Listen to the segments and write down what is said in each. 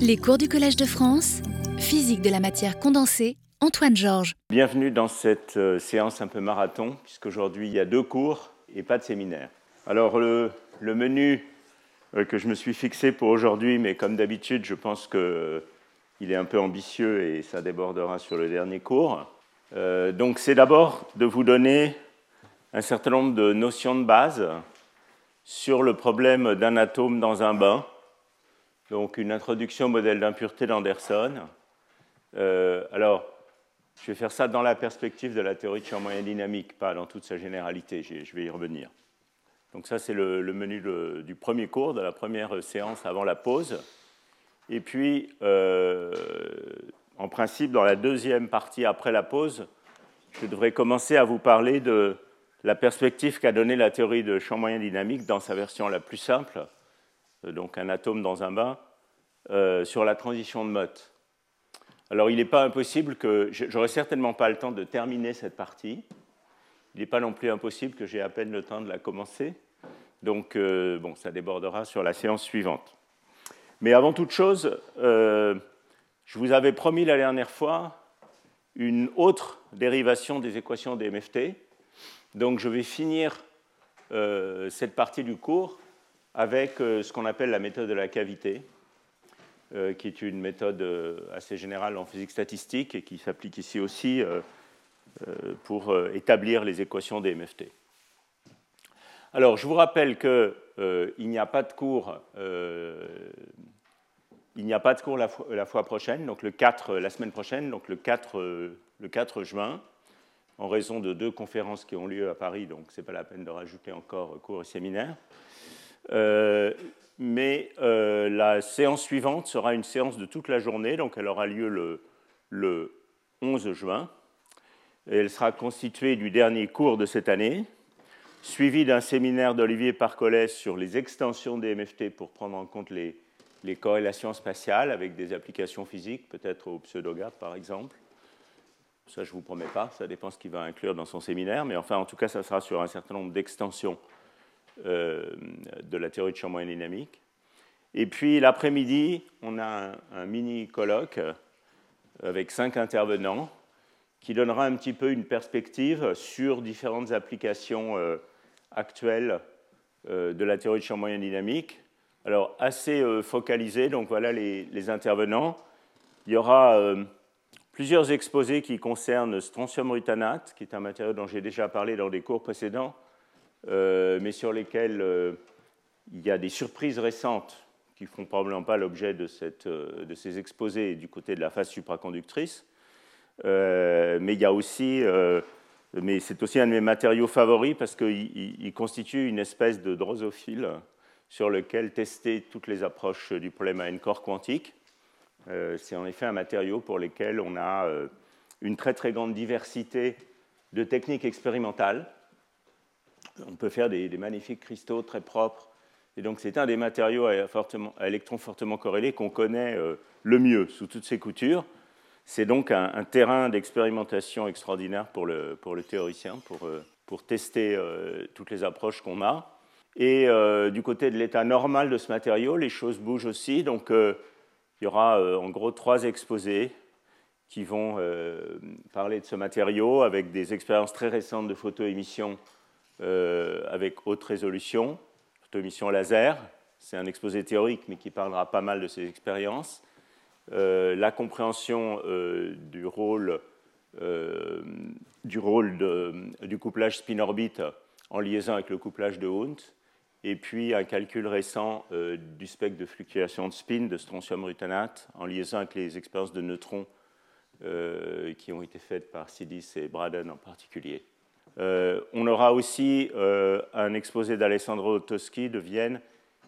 Les cours du Collège de France, physique de la matière condensée, Antoine Georges. Bienvenue dans cette euh, séance un peu marathon, puisqu'aujourd'hui il y a deux cours et pas de séminaire. Alors le, menu euh, que je me suis fixé pour aujourd'hui, mais comme d'habitude, je pense qu'il euh, est un peu ambitieux et ça débordera sur le dernier cours. donc c'est d'abord de vous donner un certain nombre de notions de base sur le problème d'un atome dans un bain donc une introduction au modèle d'impureté d'Anderson. Euh, alors, je vais faire ça dans la perspective de la théorie de champ moyen dynamique, pas dans toute sa généralité, je vais y revenir. Donc ça, c'est le, menu du premier cours, de la première séance avant la pause. Et puis, euh, en principe, dans la deuxième partie après la pause, je devrais commencer à vous parler de la perspective qu'a donnée la théorie de champ moyen dynamique dans sa version la plus simple, donc un atome dans un bain, euh, sur la transition de Mott. Alors il n'est pas impossible que, j'aurai certainement pas le temps de terminer cette partie, il n'est pas non plus impossible que j'ai à peine le temps de la commencer, donc euh, bon, ça débordera sur la séance suivante. Mais avant toute chose, je vous avais promis la dernière fois une autre dérivation des équations des MFT, donc je vais finir cette partie du cours avec euh, ce qu'on appelle la méthode de la cavité, euh, qui est une méthode euh, assez générale en physique statistique et qui s'applique ici aussi pour établir les équations des MFT. Alors, je vous rappelle qu'il n'y a pas de cours, il n'y a pas de cours la fois, prochaine, donc le 4, la semaine prochaine, donc le 4, le 4 juin, en raison de deux conférences qui ont lieu à Paris, donc ce n'est pas la peine de rajouter encore cours et séminaires. Euh, mais euh, la séance suivante sera une séance de toute la journée, donc elle aura lieu le, le 11 juin. Et elle sera constituée du dernier cours de cette année, suivi d'un séminaire d'Olivier Parcolès sur les extensions des MFT pour prendre en compte les, les corrélations spatiales avec des applications physiques, peut-être au pseudogap par exemple. Ça, je ne vous promets pas, ça dépend ce qu'il va inclure dans son séminaire, mais enfin, en tout cas, ça sera sur un certain nombre d'extensions de la théorie de champ moyen dynamique. Et puis l'après-midi, on a un, mini colloque avec cinq intervenants qui donnera un petit peu une perspective sur différentes applications euh, actuelles euh, de la théorie de champ moyen dynamique. Alors assez focalisé, donc voilà les, les, intervenants. Il y aura plusieurs exposés qui concernent strontium rutanate, qui est un matériau dont j'ai déjà parlé dans des cours précédents, euh, mais sur lesquels euh, il y a des surprises récentes qui ne feront probablement pas l'objet de, euh, de, ces exposés du côté de la phase supraconductrice. mais il y a aussi, mais c'est aussi un de mes matériaux favoris parce qu'il constitue une espèce de drosophile sur lequel tester toutes les approches du problème à n-corps quantique. c'est en effet un matériau pour lequel on a une très très grande diversité de techniques expérimentales on peut faire des, magnifiques cristaux très propres. Et donc c'est un des matériaux à, électrons fortement corrélés qu'on connaît euh, le mieux sous toutes ses coutures. C'est donc un, terrain d'expérimentation extraordinaire pour le, pour le théoricien, pour, euh, pour tester euh, toutes les approches qu'on a. Et du côté de l'état normal de ce matériau, les choses bougent aussi. Donc il y aura en gros trois exposés qui vont parler de ce matériau avec des expériences très récentes de photoémission euh, avec haute résolution, photoémission laser. C'est un exposé théorique, mais qui parlera pas mal de ses expériences. Euh, la compréhension euh, du rôle, du, couplage spin-orbite en liaison avec le couplage de Hund, et puis un calcul récent du spectre de fluctuation de spin de strontium rutanate en liaison avec les expériences de neutrons qui ont été faites par Sidis et Braden en particulier. Euh, on aura aussi euh, un exposé d'Alessandro Toschi de Vienne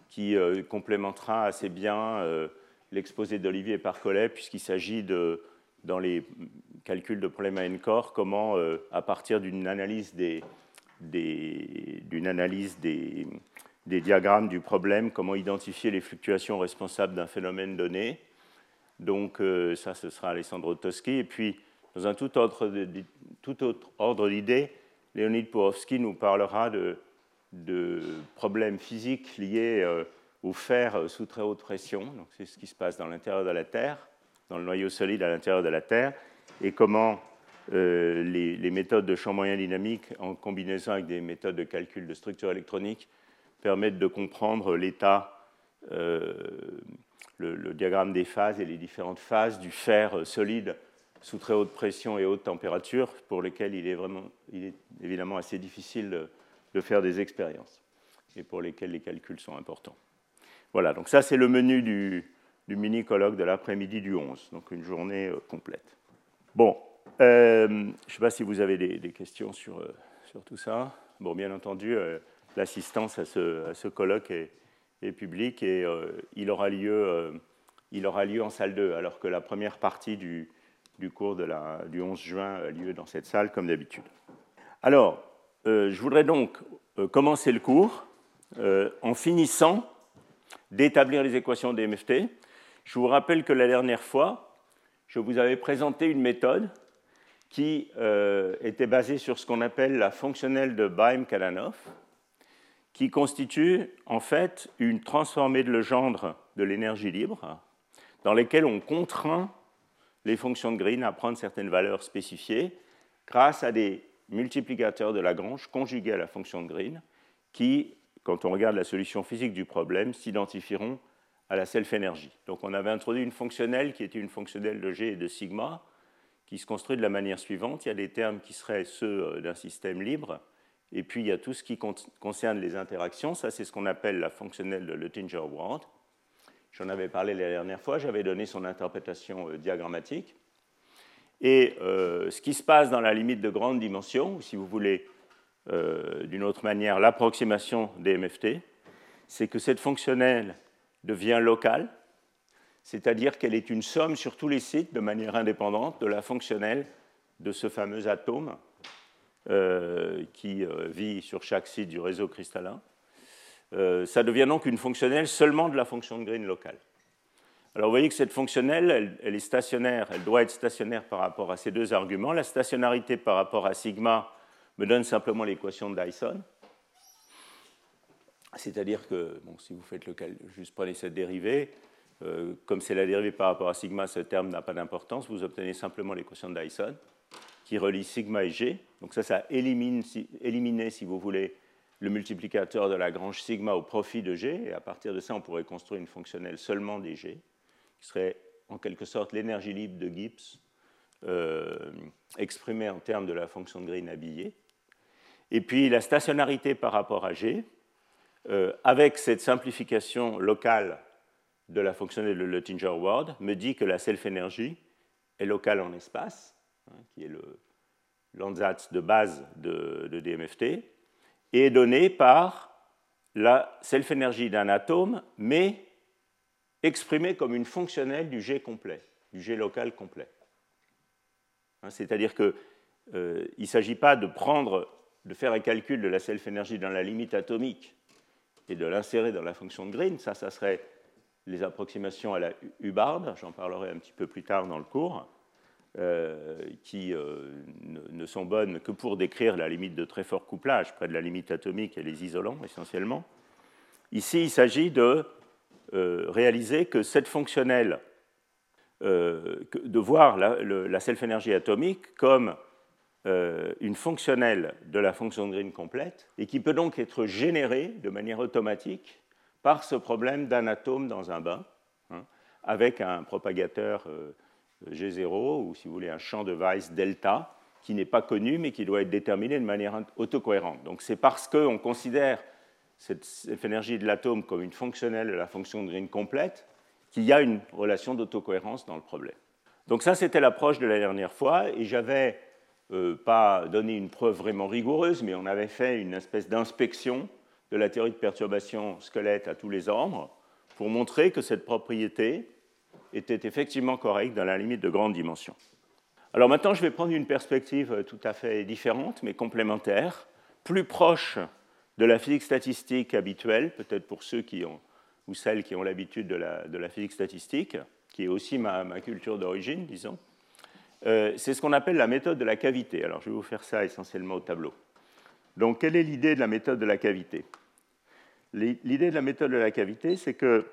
qui euh, complémentera assez bien l'exposé d'Olivier Parcollet, puisqu'il s'agit de, dans les calculs de problèmes à n-corps, comment, à partir d'une analyse, des, analyse des, diagrammes du problème, comment identifier les fluctuations responsables d'un phénomène donné. Donc ça, ce sera Alessandro Toschi. Et puis, dans un tout autre, tout autre ordre d'idées, Léonid Pourovski nous parlera de, problèmes physiques liés euh, au fer sous très haute pression. C'est ce qui se passe dans l'intérieur de la Terre, dans le noyau solide à l'intérieur de la Terre, et comment euh, les, méthodes de champ moyen dynamique, en combinaison avec des méthodes de calcul de structure électronique, permettent de comprendre l'état, euh, le, diagramme des phases et les différentes phases du fer solide sous très haute pression et haute température, pour lesquelles il est, vraiment, il est évidemment assez difficile de, faire des expériences et pour lesquelles les calculs sont importants. Voilà, donc ça c'est le menu du, du mini-colloque de l'après-midi du 11, donc une journée euh, complète. Bon, euh, je ne sais pas si vous avez des, questions sur, euh, sur, tout ça. Bon, bien entendu, l'assistance à ce, à ce, colloque est, est publique et il, aura lieu, il aura lieu en salle 2, alors que la première partie du, du cours de la, du 11 juin a lieu dans cette salle, comme d'habitude. Alors, je voudrais donc commencer le cours en finissant d'établir les équations des MFT je vous rappelle que la dernière fois, je vous avais présenté une méthode qui euh, était basée sur ce qu'on appelle la fonctionnelle de Baim-Kadanoff, qui constitue en fait une transformée de Legendre de l'énergie libre, dans laquelle on contraint les fonctions de Green à prendre certaines valeurs spécifiées grâce à des multiplicateurs de Lagrange conjugués à la fonction de Green, qui, quand on regarde la solution physique du problème, s'identifieront à la self-énergie. Donc on avait introduit une fonctionnelle qui était une fonctionnelle de G et de sigma, qui se construit de la manière suivante. Il y a des termes qui seraient ceux euh, d'un système libre, et puis il y a tout ce qui concerne les interactions. Ça, c'est ce qu'on appelle la fonctionnelle de Luttinger-Ward. J'en avais parlé la dernière fois, j'avais donné son interprétation euh, diagrammatique. Et euh, ce qui se passe dans la limite de grande dimension, ou si vous voulez d'une autre manière l'approximation des MFT, c'est que cette fonctionnelle devient locale, c'est-à-dire qu'elle est une somme sur tous les sites de manière indépendante de la fonctionnelle de ce fameux atome euh, qui euh, vit sur chaque site du réseau cristallin. Euh, ça devient donc une fonctionnelle seulement de la fonction de Green locale. Alors vous voyez que cette fonctionnelle, elle, est stationnaire, elle doit être stationnaire par rapport à ces deux arguments. La stationnarité par rapport à sigma me donne simplement l'équation de Dyson. C'est-à-dire que, bon, si vous faites le juste prenez cette dérivée, euh, comme c'est la dérivée par rapport à sigma, ce terme n'a pas d'importance, vous obtenez simplement l'équation de Dyson qui relie sigma et g. Donc ça, ça élimine, éliminé, si vous voulez, le multiplicateur de Lagrange sigma au profit de g, et à partir de ça, on pourrait construire une fonctionnelle seulement des g, qui serait en quelque sorte l'énergie libre de Gibbs euh, exprimée en termes de la fonction de Green habillée. Et puis la stationnarité par rapport à g, euh, avec cette simplification locale de la fonctionnelle de Luttinger-Ward, me dit que la self-énergie est locale en espace, hein, qui est le l'ANSATS de base de, DMFT, et est donnée par la self-énergie d'un atome, mais exprimée comme une fonctionnelle du G complet, du G local complet. Hein, c'est-à-dire qu'il euh, ne s'agit pas de prendre, de faire un calcul de la self-énergie dans la limite atomique et de l'insérer dans la fonction de Green. Ça, ça serait les approximations à la Hubbard, j'en parlerai un petit peu plus tard dans le cours, qui euh, ne, sont bonnes que pour décrire la limite de très fort couplage, près de la limite atomique et les isolants essentiellement. Ici, il s'agit de euh, réaliser que cette fonctionnelle, de voir la, la self-énergie atomique comme euh, une fonctionnelle de la fonction de Green complète et qui peut donc être générée de manière automatique par ce problème d'un atome dans un bain, hein, avec un propagateur euh, G0 ou si vous voulez un champ de Weiss delta qui n'est pas connu mais qui doit être déterminé de manière autocohérente. Donc c'est parce qu'on considère cette, énergie de l'atome comme une fonctionnelle de la fonction de Green complète qu'il y a une relation d'autocohérence dans le problème. Donc ça c'était l'approche de la dernière fois et j'avais euh, pas donné une preuve vraiment rigoureuse, mais on avait fait une espèce d'inspection de la théorie de perturbation squelette à tous les ordres pour montrer que cette propriété était effectivement correcte dans la limite de grande dimension. Alors maintenant, je vais prendre une perspective tout à fait différente, mais complémentaire, plus proche de la physique statistique habituelle, peut-être pour ceux qui ont, ou celles qui ont l'habitude de la, physique statistique, qui est aussi ma culture d'origine, disons. Euh, c'est ce qu'on appelle la méthode de la cavité. Alors, je vais vous faire ça essentiellement au tableau. Donc, quelle est l'idée de la méthode de la cavité? L'idée de la méthode de la cavité, c'est que.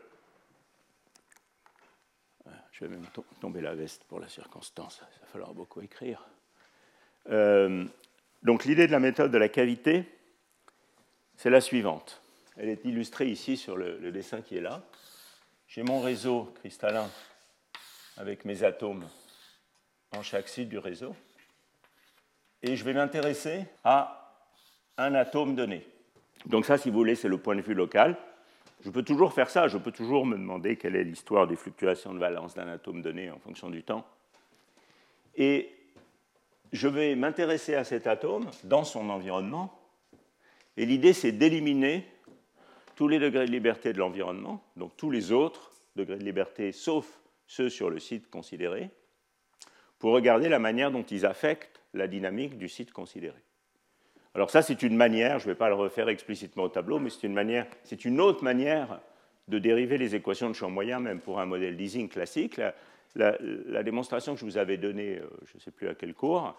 Je vais même tomber la veste pour la circonstance, il va falloir beaucoup écrire. Euh, donc l'idée de la méthode de la cavité, c'est la suivante. Elle est illustrée ici sur le, dessin qui est là. J'ai mon réseau cristallin avec mes atomes en chaque site du réseau. Et je vais m'intéresser à un atome donné. Donc ça, si vous voulez, c'est le point de vue local. Je peux toujours faire ça, je peux toujours me demander quelle est l'histoire des fluctuations de valence d'un atome donné en fonction du temps. Et je vais m'intéresser à cet atome dans son environnement. Et l'idée, c'est d'éliminer tous les degrés de liberté de l'environnement, donc tous les autres degrés de liberté, sauf ceux sur le site considéré, pour regarder la manière dont ils affectent la dynamique du site considéré. Alors ça, c'est une manière, je ne vais pas le refaire explicitement au tableau, mais c'est une, manière, c'est une autre manière de dériver les équations de champ moyen, même pour un modèle d'easing classique. La, démonstration que je vous avais donnée, euh, je ne sais plus à quel cours,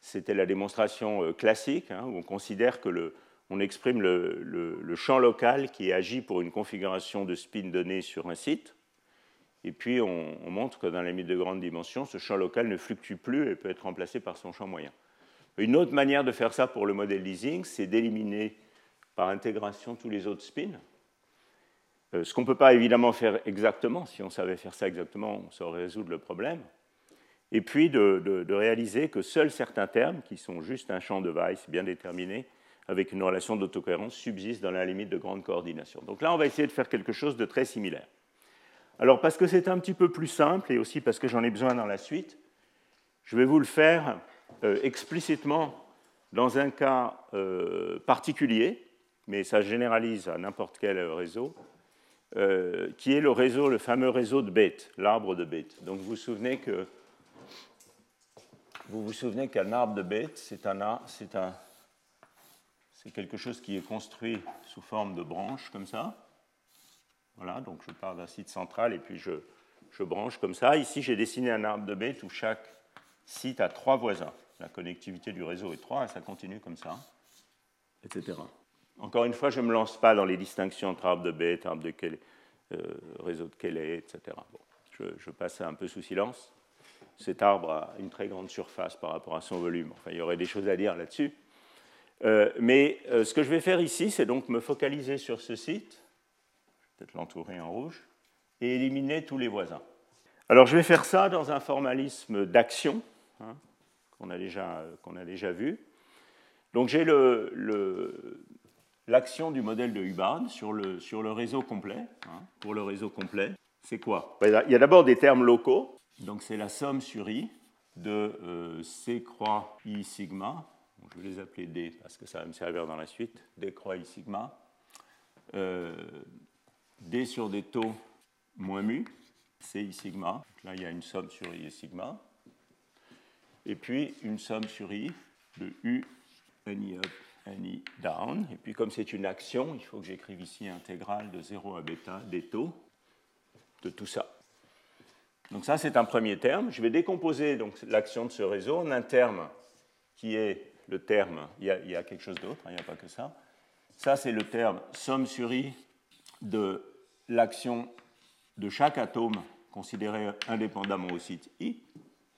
c'était la démonstration euh, classique, hein, où on considère que le, on exprime le, champ local qui agit pour une configuration de spin donnée sur un site. Et puis on, montre que dans les limite de grande dimension, ce champ local ne fluctue plus et peut être remplacé par son champ moyen. Une autre manière de faire ça pour le modèle leasing, c'est d'éliminer par intégration tous les autres spins. Euh, ce qu'on ne peut pas évidemment faire exactement. Si on savait faire ça exactement, on saurait résoudre le problème. Et puis de, réaliser que seuls certains termes, qui sont juste un champ de Weiss bien déterminé, avec une relation d'autocohérence subsiste dans la limite de grande coordination. Donc là, on va essayer de faire quelque chose de très similaire. Alors, parce que c'est un petit peu plus simple et aussi parce que j'en ai besoin dans la suite, je vais vous le faire euh, explicitement dans un cas euh, particulier, mais ça généralise à n'importe quel réseau, euh, qui est le réseau, le fameux réseau de bêtes, l'arbre de bêtes. Donc vous vous souvenez que vous vous souvenez qu'un arbre de bêtes, c'est un, c'est un, c'est quelque chose qui est construit sous forme de branches comme ça. Voilà, donc je pars d'un site central et puis je, je branche comme ça. Ici, j'ai dessiné un arbre de bête où chaque site a trois voisins. La connectivité du réseau est 3 et ça continue comme ça, etc. Encore une fois, je ne me lance pas dans les distinctions entre arbre de bête, arbre de euh, réseau de Kelly, etc. Je, passe un peu sous silence. Cet arbre a une très grande surface par rapport à son volume. Enfin, il y aurait des choses à dire là-dessus. Euh, mais euh, ce que je vais faire ici, c'est donc me focaliser sur ce site, peut-être l'entourer en rouge, et éliminer tous les voisins. Alors je vais faire ça dans un formalisme d'action hein, qu'on a, déjà, a déjà vu. Donc j'ai l'action du modèle de Hubbard sur le, sur le réseau complet. Hein. pour le réseau complet, c'est quoi? Il y a d'abord des termes locaux. Donc c'est la somme sur i de euh, c croix i sigma je vais les appeler D parce que ça va me servir dans la suite, D croix I sigma, euh, D sur des taux moins mu, C I sigma, là il y a une somme sur I et sigma, et puis une somme sur I de U, NI up, NI down, et puis comme c'est une action, il faut que j'écrive ici intégrale de 0 à bêta des taux de tout ça. Donc ça, c'est un premier terme. Je vais décomposer donc l'action de ce réseau en un terme qui est le terme, il y a, quelque chose d'autre, hein, il n'y a pas que ça. Ça, c'est le terme somme sur i de l'action de chaque atome considéré indépendamment au site i,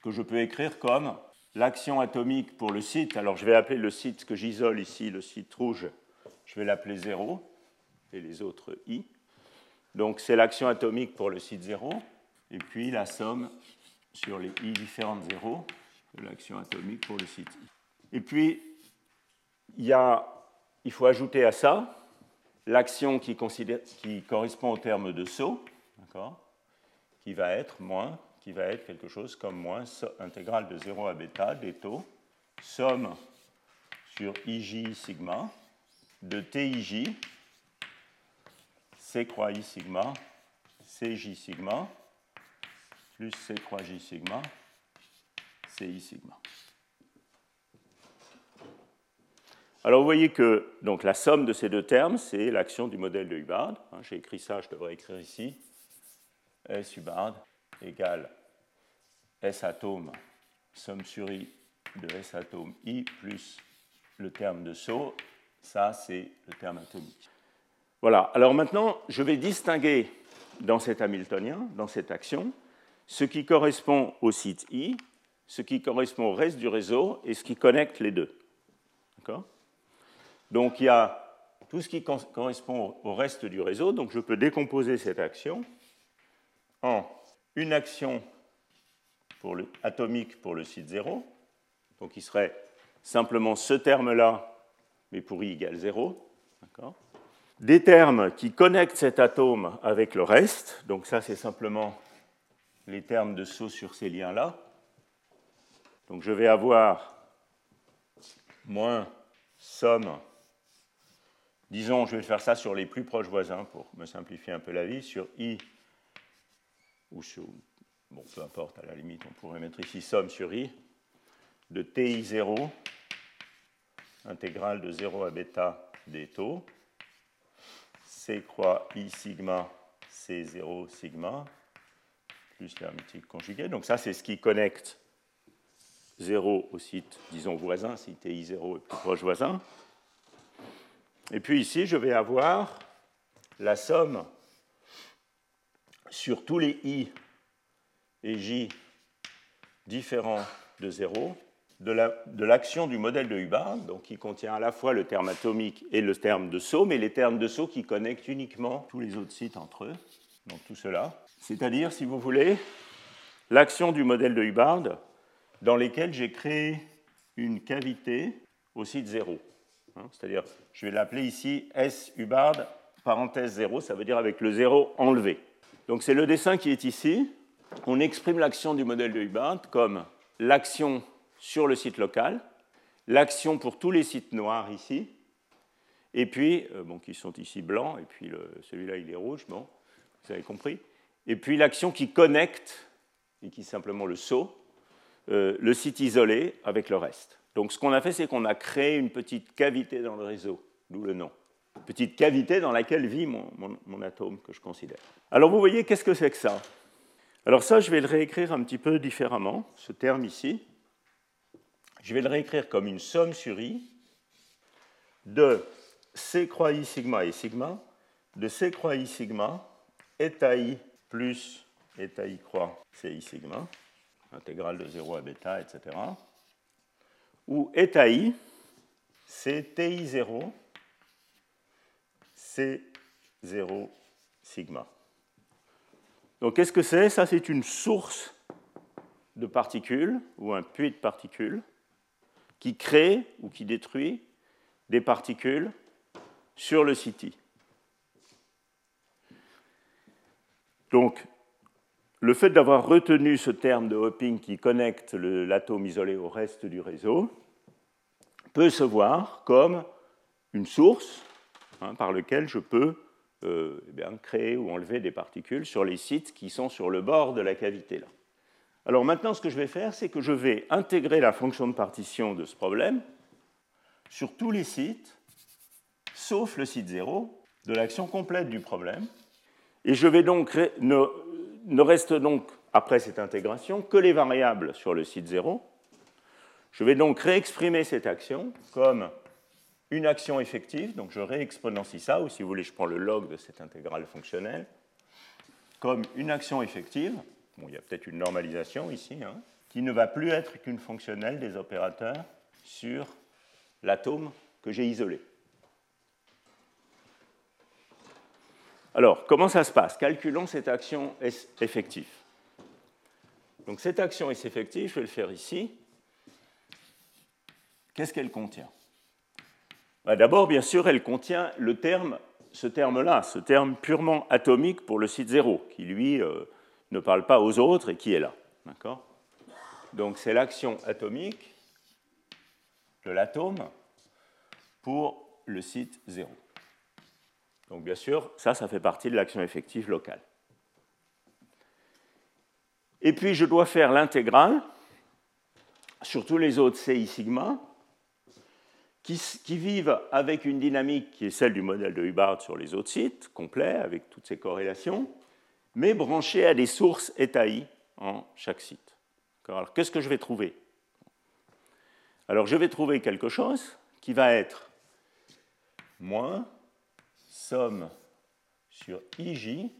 que je peux écrire comme l'action atomique pour le site. Alors, je vais appeler le site que j'isole ici, le site rouge, je vais l'appeler 0, et les autres i. Donc, c'est l'action atomique pour le site 0, et puis la somme sur les i différentes 0 de l'action atomique pour le site i. Et puis, il, il faut ajouter à ça l'action qui, qui, correspond au terme de saut, qui va être moins, qui va être quelque chose comme moins intégrale de 0 à bêta des taux, somme sur ij sigma de tij, c croix i sigma, cj sigma, plus c croix j sigma, ci sigma. Alors vous voyez que donc, la somme de ces deux termes, c'est l'action du modèle de Hubbard. Hein, j'ai écrit ça, je devrais écrire ici. S Hubbard égale S atome, somme sur I de S atome I plus le terme de saut. Ça, c'est le terme atomique. Voilà, alors maintenant, je vais distinguer dans cet Hamiltonien, dans cette action, ce qui correspond au site I, ce qui correspond au reste du réseau et ce qui connecte les deux. D'accord? Donc il y a tout ce qui correspond au reste du réseau, donc je peux décomposer cette action en une action atomique pour le site 0, donc il serait simplement ce terme-là, mais pour i égale 0. Des termes qui connectent cet atome avec le reste, donc ça c'est simplement les termes de saut sur ces liens-là. Donc je vais avoir moins somme, disons, je vais faire ça sur les plus proches voisins pour me simplifier un peu la vie, sur i, ou sur, bon, peu importe, à la limite, on pourrait mettre ici somme sur i, de TI0, intégrale de 0 à bêta des taux, C croix I sigma C0 sigma, plus l'hermétique conjuguée. Donc ça, c'est ce qui connecte 0 au site, disons, voisin, si TI0 est plus proche voisin. Et puis ici, je vais avoir la somme sur tous les I et J différents de 0 de l'action du modèle de Hubbard, donc qui contient à la fois le terme atomique et le terme de saut, mais les termes de saut qui connectent uniquement tous les autres sites entre eux, donc tout cela. C'est-à-dire, si vous voulez, l'action du modèle de Hubbard dans lesquels j'ai créé une cavité au site 0. Hein, c'est-à-dire, je vais l'appeler ici S Hubbard, parenthèse 0, ça veut dire avec le 0 enlevé. Donc c'est le dessin qui est ici. On exprime l'action du modèle de Hubbard comme l'action sur le site local, l'action pour tous les sites noirs ici, et puis, euh, bon, qui sont ici blancs, et puis celui-là il est rouge, bon, vous avez compris, et puis l'action qui connecte, et qui simplement le saut, euh, le site isolé avec le reste. Donc ce qu'on a fait, c'est qu'on a créé une petite cavité dans le réseau, d'où le nom. Petite cavité dans laquelle vit mon, mon atome que je considère. Alors vous voyez, qu'est-ce que c'est que ça? Alors ça, je vais le réécrire un petit peu différemment, ce terme ici je vais le réécrire comme une somme sur i de c croix i sigma et sigma, de c croix i sigma, eta i plus eta i croix ci sigma, intégrale de 0 à bêta, etc. Où eta i, c'est ti0, c0 sigma. Donc qu'est-ce que c'est? Ça, c'est une source de particules, ou un puits de particules, qui crée ou qui détruit des particules sur le CT. Donc, le fait d'avoir retenu ce terme de hopping qui connecte l'atome isolé au reste du réseau peut se voir comme une source hein, par laquelle je peux euh, eh créer ou enlever des particules sur les sites qui sont sur le bord de la cavité là. Alors maintenant, ce que je vais faire, c'est que je vais intégrer la fonction de partition de ce problème sur tous les sites, sauf le site 0, de l'action complète du problème. Et je vais donc, ne, ne reste donc, après cette intégration, que les variables sur le site 0. Je vais donc réexprimer cette action comme une action effective, donc je réexponencie ça, ou si vous voulez, je prends le log de cette intégrale fonctionnelle, comme une action effective, il y a peut-être une normalisation ici, hein, qui ne va plus être qu'une fonctionnelle des opérateurs sur l'atome que j'ai isolé. Alors, comment ça se passe? Calculons cette action S effective. Donc cette action S effective, je vais le faire ici. Qu'est-ce qu'elle contient? D'abord, bien sûr, elle contient le terme, ce terme-là, ce terme purement atomique pour le site 0, qui lui euh, ne parle pas aux autres et qui est là. D'accord? Donc c'est l'action atomique de l'atome pour le site 0. Donc bien sûr, ça, ça fait partie de l'action effective locale. Et puis je dois faire l'intégrale sur tous les autres CI sigma qui, vivent avec une dynamique qui est celle du modèle de Hubbard sur les autres sites, complet, avec toutes ces corrélations, mais branché à des sources ETAI en chaque site. Alors, qu'est-ce que je vais trouver? Alors, je vais trouver quelque chose qui va être moins somme sur IJ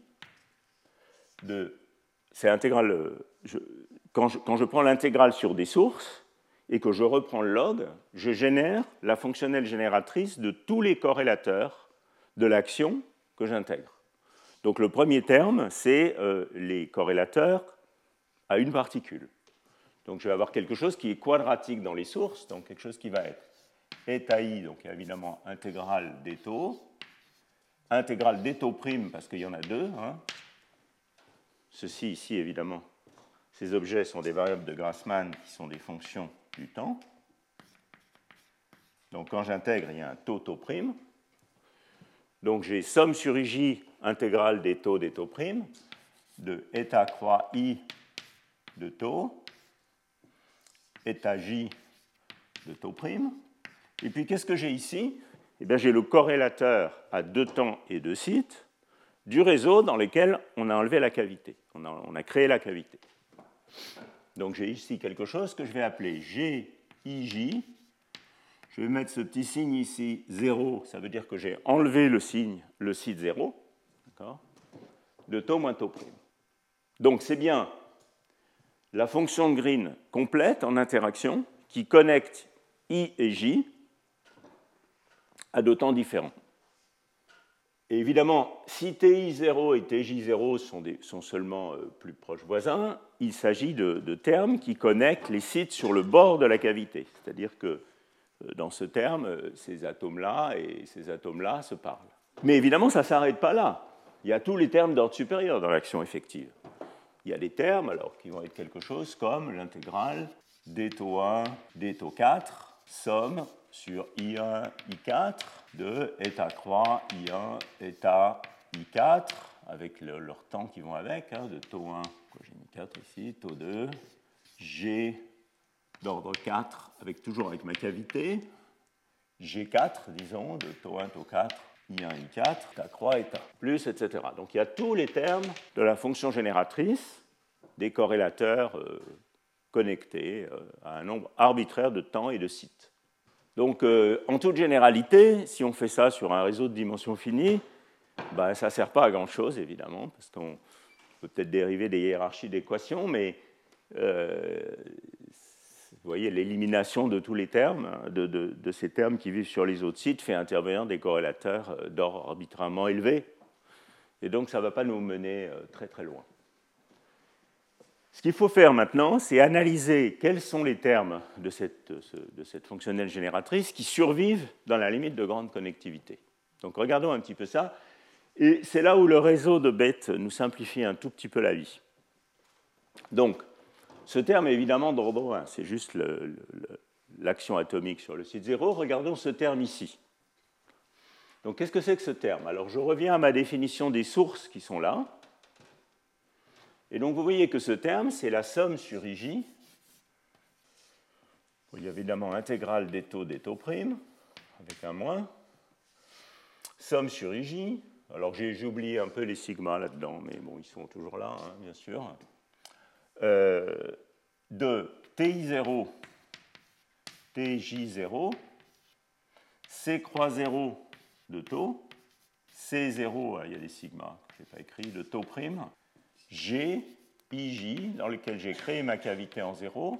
de. C'est intégral. Euh, quand je prends l'intégrale sur des sources et que je reprends le log, je génère la fonctionnelle génératrice de tous les corrélateurs de l'action que j'intègre. Donc le premier terme, c'est euh, les corrélateurs à une particule. Donc je vais avoir quelque chose qui est quadratique dans les sources, donc quelque chose qui va être eta i, donc évidemment intégrale des taux, intégrale des taux primes, parce qu'il y en a deux. Hein. Ceci ici, évidemment, ces objets sont des variables de Grassmann qui sont des fonctions du temps. Donc quand j'intègre, il y a un taux taux prime. Donc j'ai somme sur ij intégrale des taux des taux primes de eta croix i de taux, eta j de taux prime. Et puis qu'est-ce que j'ai ici? Eh J'ai le corrélateur à deux temps et deux sites du réseau dans lequel on a enlevé la cavité, on a créé la cavité. Donc j'ai ici quelque chose que je vais appeler GIJ. Je vais mettre ce petit signe ici, 0, ça veut dire que j'ai enlevé le signe, le site 0, de taux moins taux prime. Donc c'est bien la fonction Green complète en interaction qui connecte I et J à deux temps différents. Et évidemment, si TI0 et TJ0 sont, seulement euh, plus proches voisins, il s'agit de, de, termes qui connectent les sites sur le bord de la cavité. C'est-à-dire que euh, dans ce terme, euh, ces atomes-là et ces atomes-là se parlent. Mais évidemment, ça ne s'arrête pas là. Il y a tous les termes d'ordre supérieur dans l'action effective. Il y a des termes alors, qui vont être quelque chose comme l'intégrale d taux 1, d taux 4, somme sur I1, I4 de eta croix I1, eta I4, avec leurs temps qui vont avec, hein, de taux 1, j'ai mis 4 ici, taux 2, G d'ordre 4, avec, toujours avec ma cavité, G4, disons, de taux 1, taux 4, I1, I4, eta croix, eta, plus, etc. Donc il y a tous les termes de la fonction génératrice des corrélateurs euh, connectés euh, à un nombre arbitraire de temps et de sites. Donc, euh, en toute généralité, si on fait ça sur un réseau de dimension finie, ben, ça ne sert pas à grand-chose, évidemment, parce qu'on peut peut-être dériver des hiérarchies d'équations, mais euh, vous voyez, l'élimination de tous les termes, hein, de, ces termes qui vivent sur les autres sites, fait intervenir des corrélateurs euh, d'ordre arbitrairement élevé. Et donc, ça ne va pas nous mener très très loin. Ce qu'il faut faire maintenant, c'est analyser quels sont les termes de cette, fonctionnelle génératrice qui survivent dans la limite de grande connectivité. Donc regardons un petit peu ça. Et c'est là où le réseau de bêtes nous simplifie un tout petit peu la vie. Donc, ce terme est évidemment d'ordre 1, c'est juste l'action atomique sur le site 0. Regardons ce terme ici. Donc, qu'est-ce que c'est que ce terme? Alors, je reviens à ma définition des sources qui sont là. Et donc vous voyez que ce terme, c'est la somme sur IJ. Il y a évidemment intégrale des taux des taux primes, avec un moins. Somme sur IJ. Alors j'ai oublié un peu les sigma là-dedans, mais bon, ils sont toujours là, hein, bien sûr. Euh, de TI0, TJ0, C croix 0 de taux, C0, ah, il y a des sigma, je n'ai pas écrit, de taux prime, G, IJ, dans lequel j'ai créé ma cavité en zéro,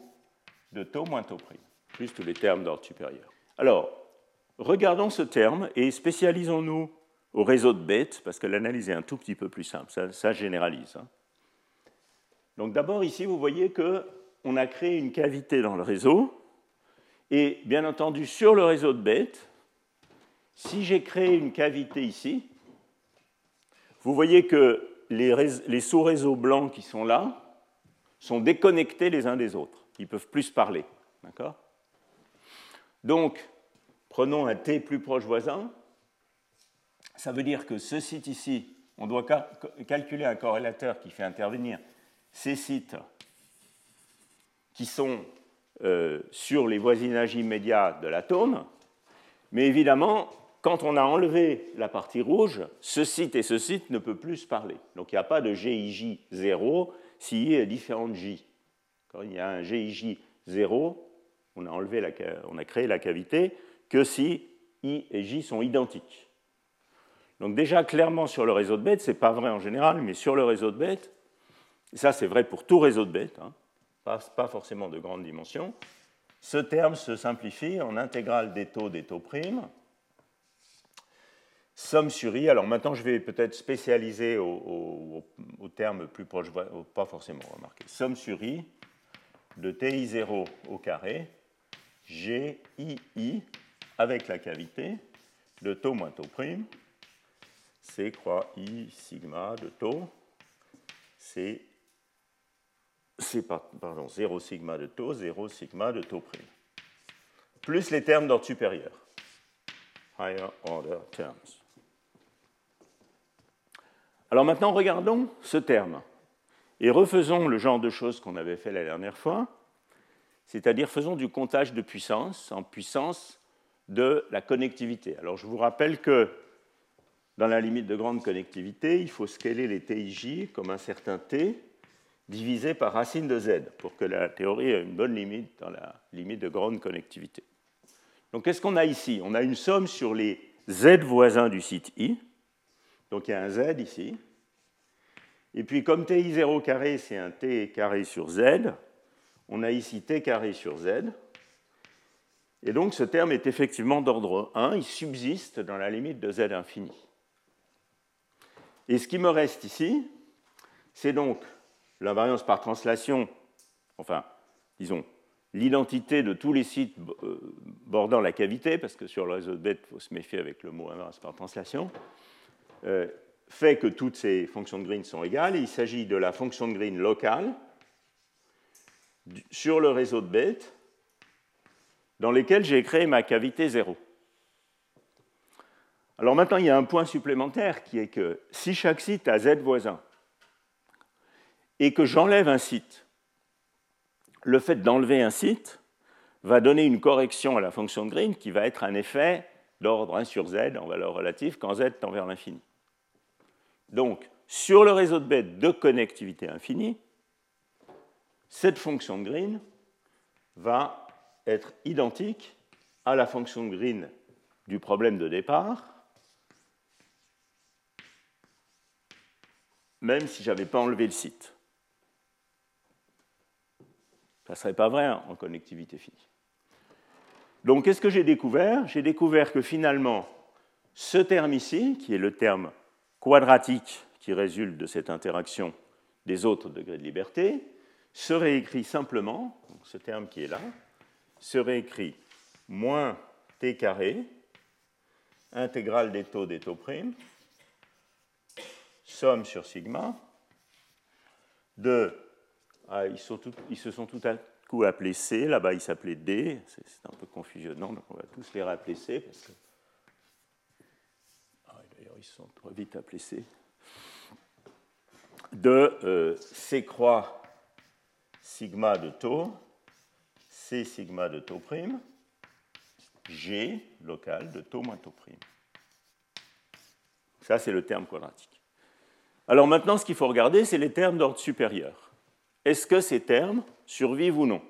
de taux moins taux prime, plus tous les termes d'ordre supérieur. Alors, regardons ce terme et spécialisons-nous au réseau de bêtes, parce que l'analyse est un tout petit peu plus simple, ça, généralise. Hein. Donc d'abord, ici, vous voyez qu'on a créé une cavité dans le réseau, et bien entendu, sur le réseau de bêtes, si j'ai créé une cavité ici, vous voyez que les, sous-réseaux blancs qui sont là sont déconnectés les uns des autres. Ils peuvent plus parler. D'accord? Donc, prenons un T plus proche voisin. Ça veut dire que ce site ici, on doit calculer un corrélateur qui fait intervenir ces sites qui sont euh, sur les voisinages immédiats de l'atome. Mais évidemment, quand on a enlevé la partie rouge, ce site et ce site ne peuvent plus se parler. Donc il n'y a pas de GIJ 0 s'il y a différent de J. Quand il y a un GIJ 0, on a, créé la cavité que si I et J sont identiques. Donc déjà, clairement, sur le réseau de bêtes, ce n'est pas vrai en général, mais sur le réseau de bêtes, et ça c'est vrai pour tout réseau de bêtes, hein, pas, forcément de grande dimension, ce terme se simplifie en intégrale des taux des taux primes, somme sur i. Alors maintenant, je vais peut-être spécialiser au, terme plus proche, pas forcément remarqué. Somme sur i de ti0 au carré, gi avec la cavité de taux moins taux prime, c croix i sigma de taux, c'est pardon, 0 sigma de taux, 0 sigma de taux prime, plus les termes d'ordre supérieur, higher order terms. Alors maintenant, regardons ce terme et refaisons le genre de choses qu'on avait fait la dernière fois, c'est-à-dire faisons du comptage de puissance en puissance de la connectivité. Alors je vous rappelle que dans la limite de grande connectivité, il faut scaler les TIJ comme un certain T divisé par racine de Z pour que la théorie ait une bonne limite dans la limite de grande connectivité. Donc qu'est-ce qu'on a ici? On a une somme sur les Z voisins du site I, donc il y a un z ici. Et puis comme ti0 carré, c'est un t carré sur z, on a ici t carré sur z. Et donc ce terme est effectivement d'ordre 1, il subsiste dans la limite de z infini. Et ce qui me reste ici, c'est donc l'invariance par translation, enfin, disons, l'identité de tous les sites euh, bordant la cavité, parce que sur le réseau de bêtes, il faut se méfier avec le mot invariance par translation, euh, fait que toutes ces fonctions de Green sont égales. il s'agit de la fonction de Green locale sur le réseau de bêtes dans lesquels j'ai créé ma cavité 0. Alors maintenant, il y a un point supplémentaire qui est que si chaque site a z voisins et que j'enlève un site, le fait d'enlever un site va donner une correction à la fonction de Green qui va être un effet d'ordre 1 sur z en valeur relative quand z tend vers l'infini. Donc, sur le réseau de bêtes de connectivité infinie, cette fonction de Green va être identique à la fonction de Green du problème de départ, même si je n'avais pas enlevé le site. Ça ne serait pas vrai en connectivité finie. Donc, qu'est-ce que j'ai découvert? J'ai découvert que finalement, ce terme ici, qui est le terme quadratique qui résulte de cette interaction des autres degrés de liberté serait écrit simplement, ce terme qui est là, serait écrit moins t carré, intégrale des taux des taux primes, somme sur sigma, de, ah, ils, ils, se sont tout à coup appelés C, là-bas ils s'appelaient D, c'est un peu confusionnant, donc on va tous les rappeler C, parce que ils sont vite appelés C, de euh, C croix sigma de taux, C sigma de taux prime, G local de taux moins taux prime. Ça, c'est le terme quadratique. Alors maintenant, ce qu'il faut regarder, c'est les termes d'ordre supérieur. Est-ce que ces termes survivent ou non?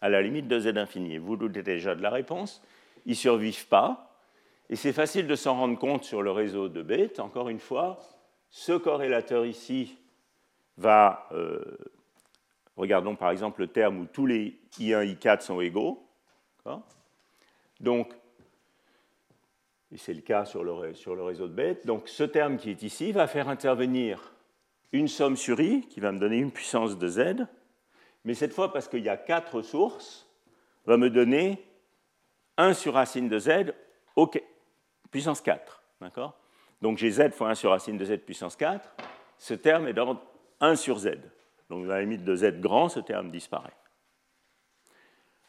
À la limite de z infini Vous doutez déjà de la réponse. Ils ne survivent pas. Et c'est facile de s'en rendre compte sur le réseau de bêtes. Encore une fois, ce corrélateur ici va. Euh, regardons par exemple le terme où tous les I1, I4 sont égaux. Donc, et c'est le cas sur le, sur le réseau de bêtes. Donc, ce terme qui est ici va faire intervenir une somme sur I qui va me donner une puissance de Z. Mais cette fois, parce qu'il y a quatre sources, va me donner 1 sur racine de Z OK puissance 4. D'accord? Donc j'ai z fois 1 sur racine de z puissance 4. Ce terme est d'ordre 1 sur z. Donc à la limite de z grand, ce terme disparaît.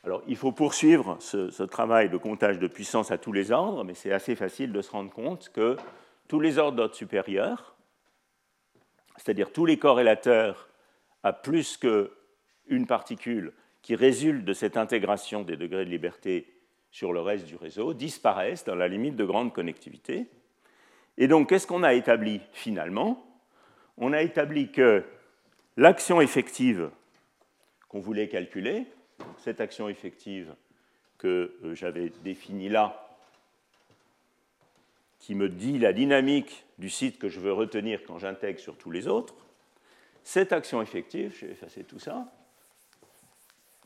Alors il faut poursuivre ce, travail de comptage de puissance à tous les ordres, mais c'est assez facile de se rendre compte que tous les ordres d'ordre supérieur, c'est-à-dire tous les corrélateurs à plus qu'une particule qui résultent de cette intégration des degrés de liberté sur le reste du réseau disparaissent dans la limite de grande connectivité. Et donc, qu'est-ce qu'on a établi finalement? On a établi que l'action effective qu'on voulait calculer, cette action effective que euh, j'avais définie là, qui me dit la dynamique du site que je veux retenir quand j'intègre sur tous les autres, cette action effective, je vais effacer tout ça,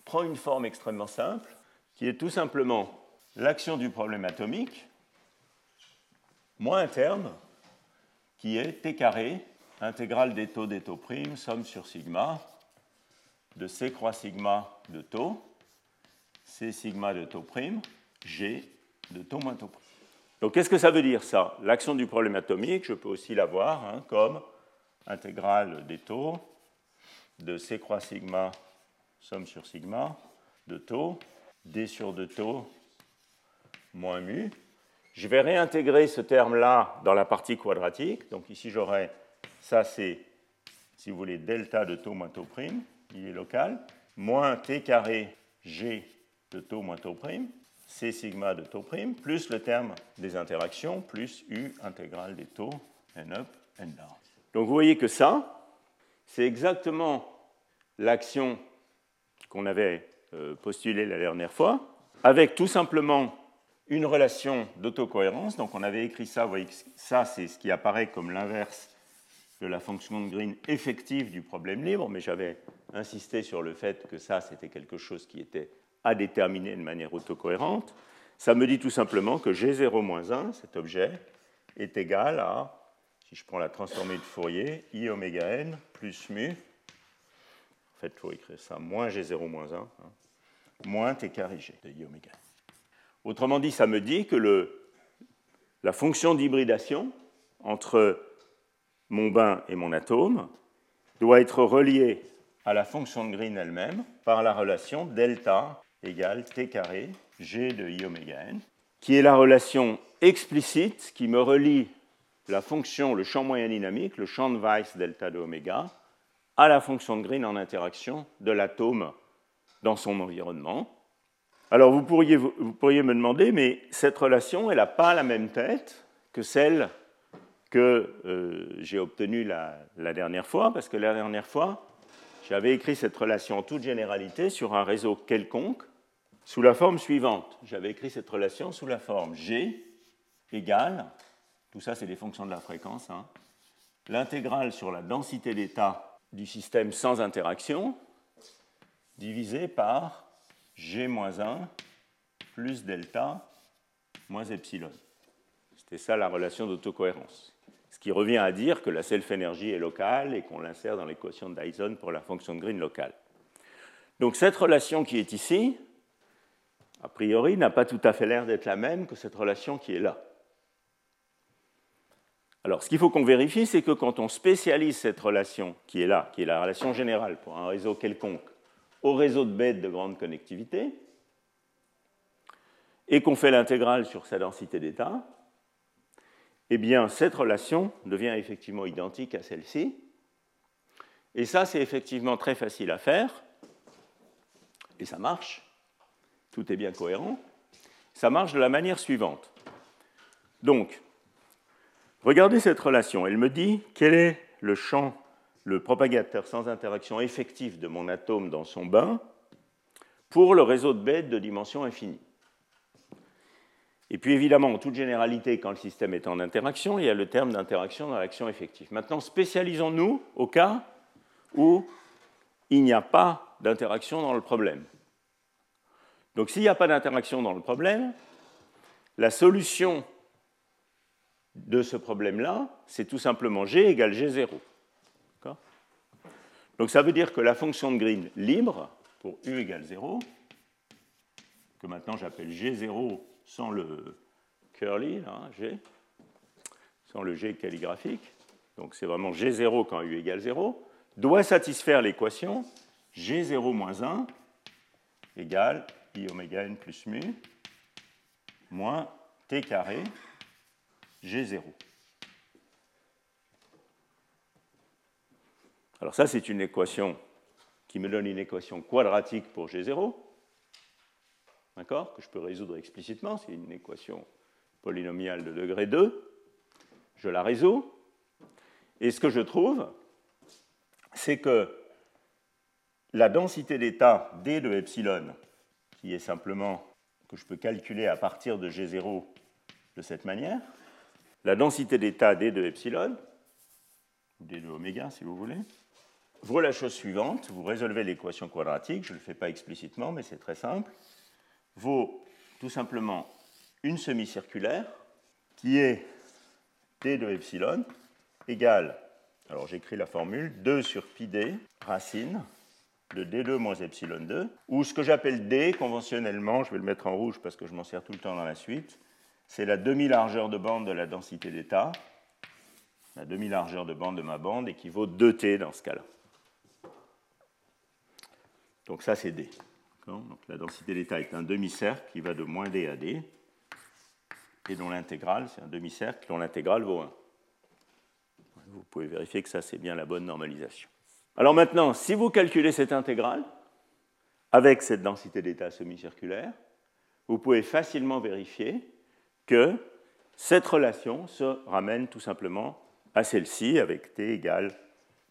prend une forme extrêmement simple, qui est tout simplement l'action du problème atomique, moins un terme, qui est T carré, intégrale des taux des taux primes, somme sur sigma, de C croix sigma de taux, C sigma de taux prime, G de taux moins taux prime. Donc qu'est-ce que ça veut dire ça? L'action du problème atomique, je peux aussi l'avoir hein, comme intégrale des taux de C croix sigma somme sur sigma de taux, D sur 2 taux moins mu. Je vais réintégrer ce terme-là dans la partie quadratique. Donc ici j'aurai, ça c'est, si vous voulez, delta de taux moins taux prime, il est local, moins T carré G de taux moins taux prime. C sigma de taux prime, plus le terme des interactions, plus U intégrale des taux, N up, N down. Donc vous voyez que ça, c'est exactement l'action qu'on avait euh, postulée la dernière fois, avec tout simplement une relation d'autocohérence. Donc on avait écrit ça, vous voyez que ça c'est ce qui apparaît comme l'inverse de la fonction de Green effective du problème libre, mais j'avais insisté sur le fait que ça c'était quelque chose qui était à déterminer de manière autocohérente, ça me dit tout simplement que G0-1, cet objet, est égal à, si je prends la transformée de Fourier, I oméga n plus mu, fait, il faut écrire ça, moins G0-1, hein, moins T carré G de I oméga. Autrement dit, ça me dit que le, la fonction d'hybridation entre mon bain et mon atome doit être reliée à la fonction de Green elle-même par la relation delta égale t carré g de i oméga n, qui est la relation explicite qui me relie la fonction, le champ moyen dynamique, le champ de Weiss delta de oméga, à la fonction de Green en interaction de l'atome dans son environnement. Alors vous pourriez, me demander, mais cette relation, elle n'a pas la même tête que celle que euh, j'ai obtenue la, la dernière fois, parce que la dernière fois, j'avais écrit cette relation en toute généralité sur un réseau quelconque sous la forme suivante. J'avais écrit cette relation sous la forme G égale, tout ça c'est des fonctions de la fréquence, hein, l'intégrale sur la densité d'état du système sans interaction divisé par G-1 plus delta moins epsilon. C'était ça la relation d'autocohérence. Ce qui revient à dire que la self-énergie est locale et qu'on l'insère dans l'équation de Dyson pour la fonction de Green locale. Donc cette relation qui est ici, a priori, n'a pas tout à fait l'air d'être la même que cette relation qui est là. Alors, ce qu'il faut qu'on vérifie, c'est que quand on spécialise cette relation qui est là, qui est la relation générale pour un réseau quelconque, au réseau de bêtes de grande connectivité, et qu'on fait l'intégrale sur sa densité d'état, eh bien, cette relation devient effectivement identique à celle-ci. Et ça, c'est effectivement très facile à faire, et ça marche tout est bien cohérent, ça marche de la manière suivante. Donc, regardez cette relation. Elle me dit quel est le champ, le propagateur sans interaction effective de mon atome dans son bain pour le réseau de bêtes de dimension infinie? Et puis évidemment, en toute généralité, quand le système est en interaction, il y a le terme d'interaction dans l'action effective. Maintenant, spécialisons-nous au cas où il n'y a pas d'interaction dans le problème. Donc s'il n'y a pas d'interaction dans le problème, la solution de ce problème-là, c'est tout simplement G égale G0. Donc ça veut dire que la fonction de Green libre, pour U égale 0, que maintenant j'appelle G0 sans le curly, G, sans le G calligraphique, donc c'est vraiment G0 quand U égale 0, doit satisfaire l'équation G0 moins 1 égale i oméga n plus mu moins t carré g0. Alors ça, c'est une équation qui me donne une équation quadratique pour g0, d'accord, que je peux résoudre explicitement, c'est une équation polynomiale de degré 2. Je la résous, et ce que je trouve, c'est que la densité d'état d de epsilon qui est simplement que je peux calculer à partir de G0 de cette manière, la densité d'état d de epsilon, d de oméga si vous voulez, vaut la chose suivante, vous résolvez l'équation quadratique, je ne le fais pas explicitement, mais c'est très simple, vaut tout simplement une semi-circulaire qui est d de epsilon égale, alors j'écris la formule, 2 sur pi d racine de d2 moins epsilon 2, ou ce que j'appelle d conventionnellement, je vais le mettre en rouge parce que je m'en sers tout le temps dans la suite, c'est la demi-largeur de bande de la densité d'état. La demi-largeur de bande de ma bande équivaut 2t dans ce cas-là. Donc ça, c'est d. Donc la densité d'état est un demi-cercle qui va de moins d à d, et dont l'intégrale, c'est un demi-cercle dont l'intégrale vaut 1. Vous pouvez vérifier que ça, c'est bien la bonne normalisation. Alors maintenant, si vous calculez cette intégrale avec cette densité d'état semi-circulaire, vous pouvez facilement vérifier que cette relation se ramène tout simplement à celle-ci avec t égale,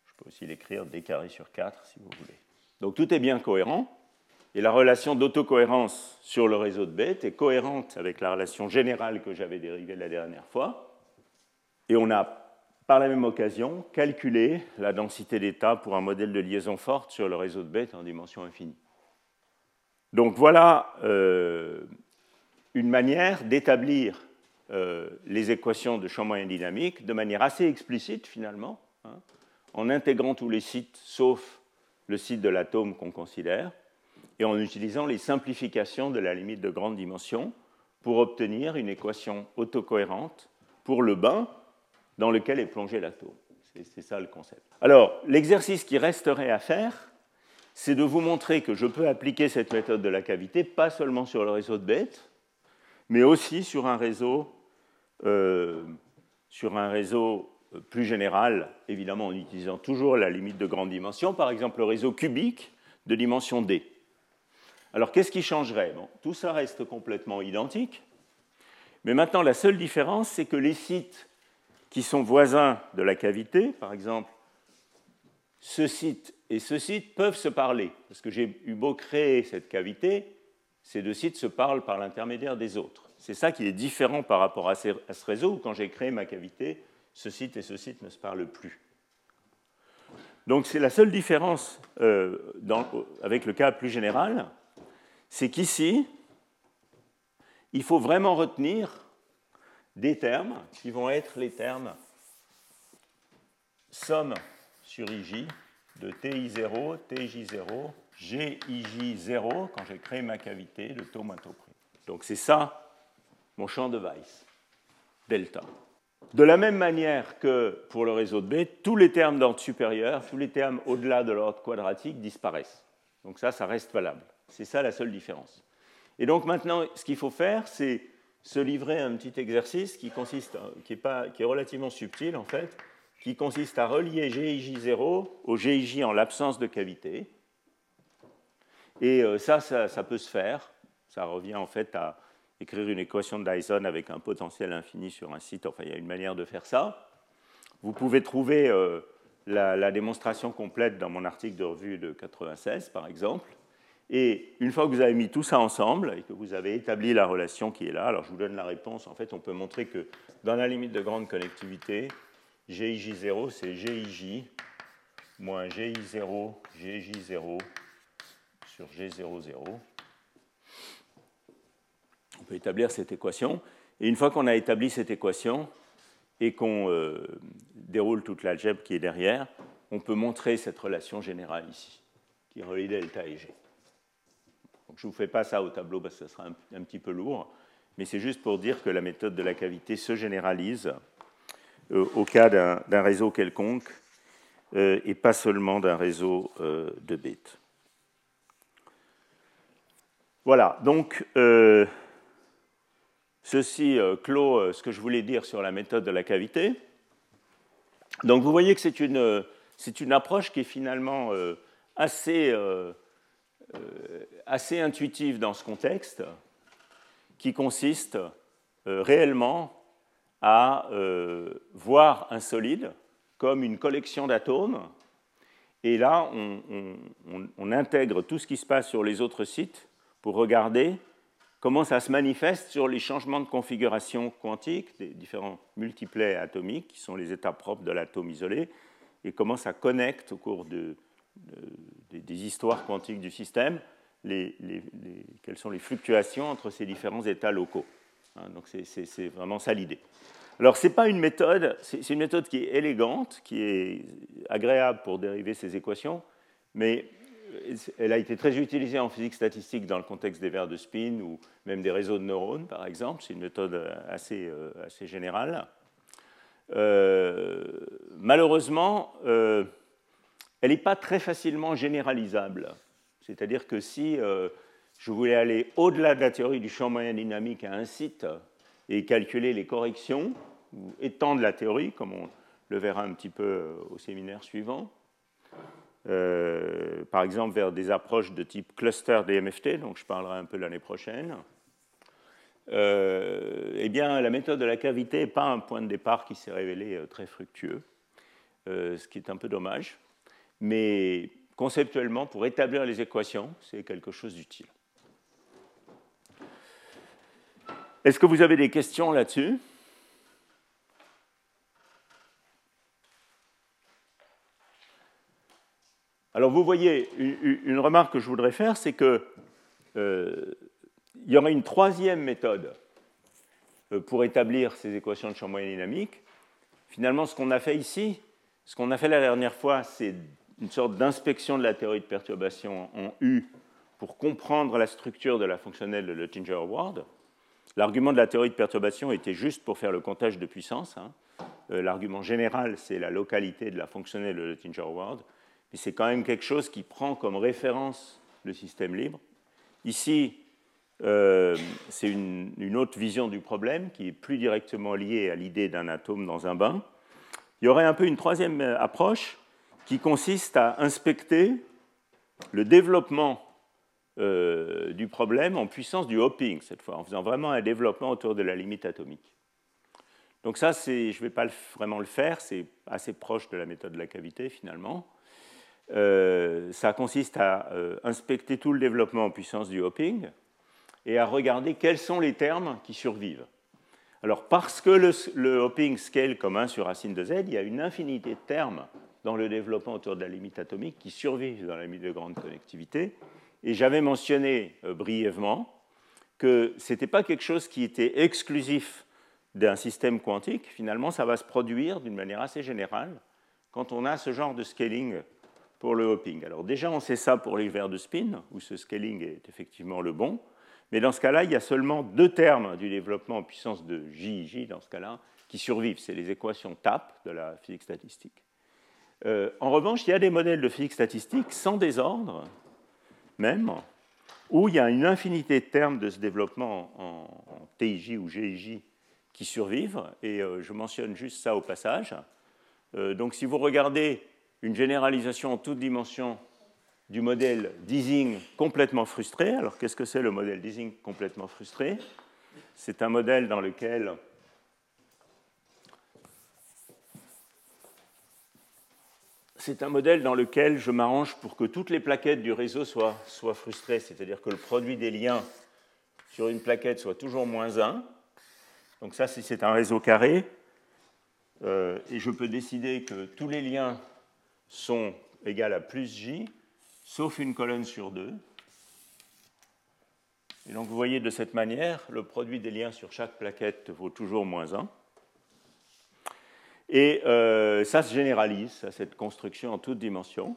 je peux aussi l'écrire d carré sur 4 si vous voulez. Donc tout est bien cohérent. Et la relation d'autocohérence sur le réseau de bêtes est cohérente avec la relation générale que j'avais dérivée la dernière fois. Et on a, par la même occasion, calculé la densité d'état pour un modèle de liaison forte sur le réseau de bêtes en dimension infinie. Donc voilà euh, une manière d'établir euh, les équations de champ moyen dynamique de manière assez explicite finalement, hein, en intégrant tous les sites sauf le site de l'atome qu'on considère, et en utilisant les simplifications de la limite de grande dimension pour obtenir une équation autocohérente pour le bain dans lequel est plongé l'atome. C'est ça le concept. Alors, l'exercice qui resterait à faire, c'est de vous montrer que je peux appliquer cette méthode de la cavité pas seulement sur le réseau de bêtes, mais aussi sur un réseau, euh, sur un réseau plus général, évidemment en utilisant toujours la limite de grande dimension, par exemple le réseau cubique de dimension d. Alors qu'est-ce qui changerait? Tout ça reste complètement identique, mais maintenant la seule différence, c'est que les sites qui sont voisins de la cavité, par exemple ce site et ce site, peuvent se parler, parce que j'ai eu beau créer cette cavité, ces deux sites se parlent par l'intermédiaire des autres. C'est ça qui est différent par rapport à ce réseau où quand j'ai créé ma cavité, ce site et ce site ne se parlent plus. Donc c'est la seule différence euh, avec le cas plus général, c'est qu'ici, il faut vraiment retenir des termes qui vont être les termes somme sur IJ de TI0, TJ0, GIJ0 quand j'ai créé ma cavité de taux moins taux prix. Donc c'est ça mon champ de Weiss, delta. De la même manière que pour le réseau de B, tous les termes d'ordre supérieur, tous les termes au-delà de l'ordre quadratique disparaissent. Donc ça, ça reste valable. C'est ça la seule différence. Et donc maintenant, ce qu'il faut faire, c'est se livrer à un petit exercice qui, consiste, qui, est pas, qui est relativement subtil en fait, qui consiste à relier GIJ0 au GIJ en l'absence de cavité. Et euh, ça, ça, peut se faire. Ça revient en fait à écrire une équation de Dyson avec un potentiel infini sur un site. Enfin, il y a une manière de faire ça. Vous pouvez trouver euh, la, démonstration complète dans mon article de revue de 96, par exemple. Et une fois que vous avez mis tout ça ensemble et que vous avez établi la relation qui est là, alors je vous donne la réponse. En fait, on peut montrer que dans la limite de grande connectivité, GIJ0, c'est GIJ moins GI0, GJ0 sur G00 on peut établir cette équation. Et une fois qu'on a établi cette équation et qu'on euh, déroule toute l'algèbre qui est derrière, on peut montrer cette relation générale ici, qui relie delta et G. je ne vous fais pas ça au tableau parce que ce sera un, petit peu lourd, mais c'est juste pour dire que la méthode de la cavité se généralise euh, au cas d'un réseau quelconque euh, et pas seulement d'un réseau de bits. Voilà, donc Ceci euh, clôt euh, ce que je voulais dire sur la méthode de la cavité. Donc vous voyez que c'est une, approche qui est finalement euh, assez, intuitive dans ce contexte, qui consiste réellement à voir un solide comme une collection d'atomes. Et là, on, intègre tout ce qui se passe sur les autres sites pour regarder comment ça se manifeste sur les changements de configuration quantique des différents multiplets atomiques, qui sont les états propres de l'atome isolé, et comment ça connecte au cours de, des, histoires quantiques du système, les, quelles sont les fluctuations entre ces différents états locaux. Hein, donc c'est vraiment ça l'idée. Alors ce n'est pas une méthode, c'est une méthode qui est élégante, qui est agréable pour dériver ces équations, mais elle a été très utilisée en physique statistique dans le contexte des verres de spin ou même des réseaux de neurones, par exemple. C'est une méthode assez, euh, assez générale. Euh, malheureusement, euh, elle n'est pas très facilement généralisable. C'est-à-dire que si je voulais aller au-delà de la théorie du champ moyen dynamique à un site et calculer les corrections, ou étendre la théorie, comme on le verra un petit peu au séminaire suivant, euh, par exemple vers des approches de type cluster DMFT, dont je parlerai un peu l'année prochaine, euh, eh bien, la méthode de la cavité n'est pas un point de départ qui s'est révélé euh, très fructueux, ce qui est un peu dommage. Mais conceptuellement, pour établir les équations, c'est quelque chose d'utile. Est-ce que vous avez des questions là-dessus? Alors vous voyez, une, remarque que je voudrais faire, c'est qu'il euh, y aurait une troisième méthode euh, pour établir ces équations de champ moyen dynamique. Finalement, ce qu'on a fait ici, ce qu'on a fait la dernière fois, c'est une sorte d'inspection de la théorie de perturbation en U pour comprendre la structure de la fonctionnelle de Luttinger-Ward. L'argument de la théorie de perturbation était juste pour faire le comptage de puissance. Hein. Euh, l'argument général, c'est la localité de la fonctionnelle de Luttinger-Ward mais c'est quand même quelque chose qui prend comme référence le système libre. Ici, euh, c'est une, autre vision du problème qui est plus directement liée à l'idée d'un atome dans un bain. Il y aurait un peu une troisième approche qui consiste à inspecter le développement euh, du problème en puissance du hopping, cette fois, en faisant vraiment un développement autour de la limite atomique. Donc ça, je ne vais pas vraiment le faire, c'est assez proche de la méthode de la cavité finalement. Euh, ça consiste à euh, inspecter tout le développement en puissance du hopping et à regarder quels sont les termes qui survivent. Alors, parce que le, hopping scale comme 1 sur racine de z, il y a une infinité de termes dans le développement autour de la limite atomique qui survivent dans la limite de grande connectivité. Et j'avais mentionné euh, brièvement que ce n'était pas quelque chose qui était exclusif d'un système quantique. Finalement, ça va se produire d'une manière assez générale quand on a ce genre de scaling pour le hopping. Alors déjà, on sait ça pour les verres de spin, où ce scaling est effectivement le bon. Mais dans ce cas-là, il y a seulement deux termes du développement en puissance de J, dans ce cas-là, qui survivent. C'est les équations TAP de la physique statistique. Euh, en revanche, il y a des modèles de physique statistique sans désordre, même, où il y a une infinité de termes de ce développement en, TIJ ou GIJ qui survivent. Et euh, je mentionne juste ça au passage. Euh, donc si vous regardez une généralisation en toute dimension du modèle d'easing complètement frustré. Alors qu'est-ce que c'est le modèle d'easing complètement frustré? C'est un modèle dans lequel c'est un modèle dans lequel je m'arrange pour que toutes les plaquettes du réseau soient, soient frustrées, c'est-à-dire que le produit des liens sur une plaquette soit toujours moins 1. Donc ça, c'est un réseau carré. Euh, et je peux décider que tous les liens sont égales à plus j, sauf une colonne sur deux. Et donc vous voyez de cette manière, le produit des liens sur chaque plaquette vaut toujours moins 1. Et euh, ça se généralise à cette construction en toutes dimensions.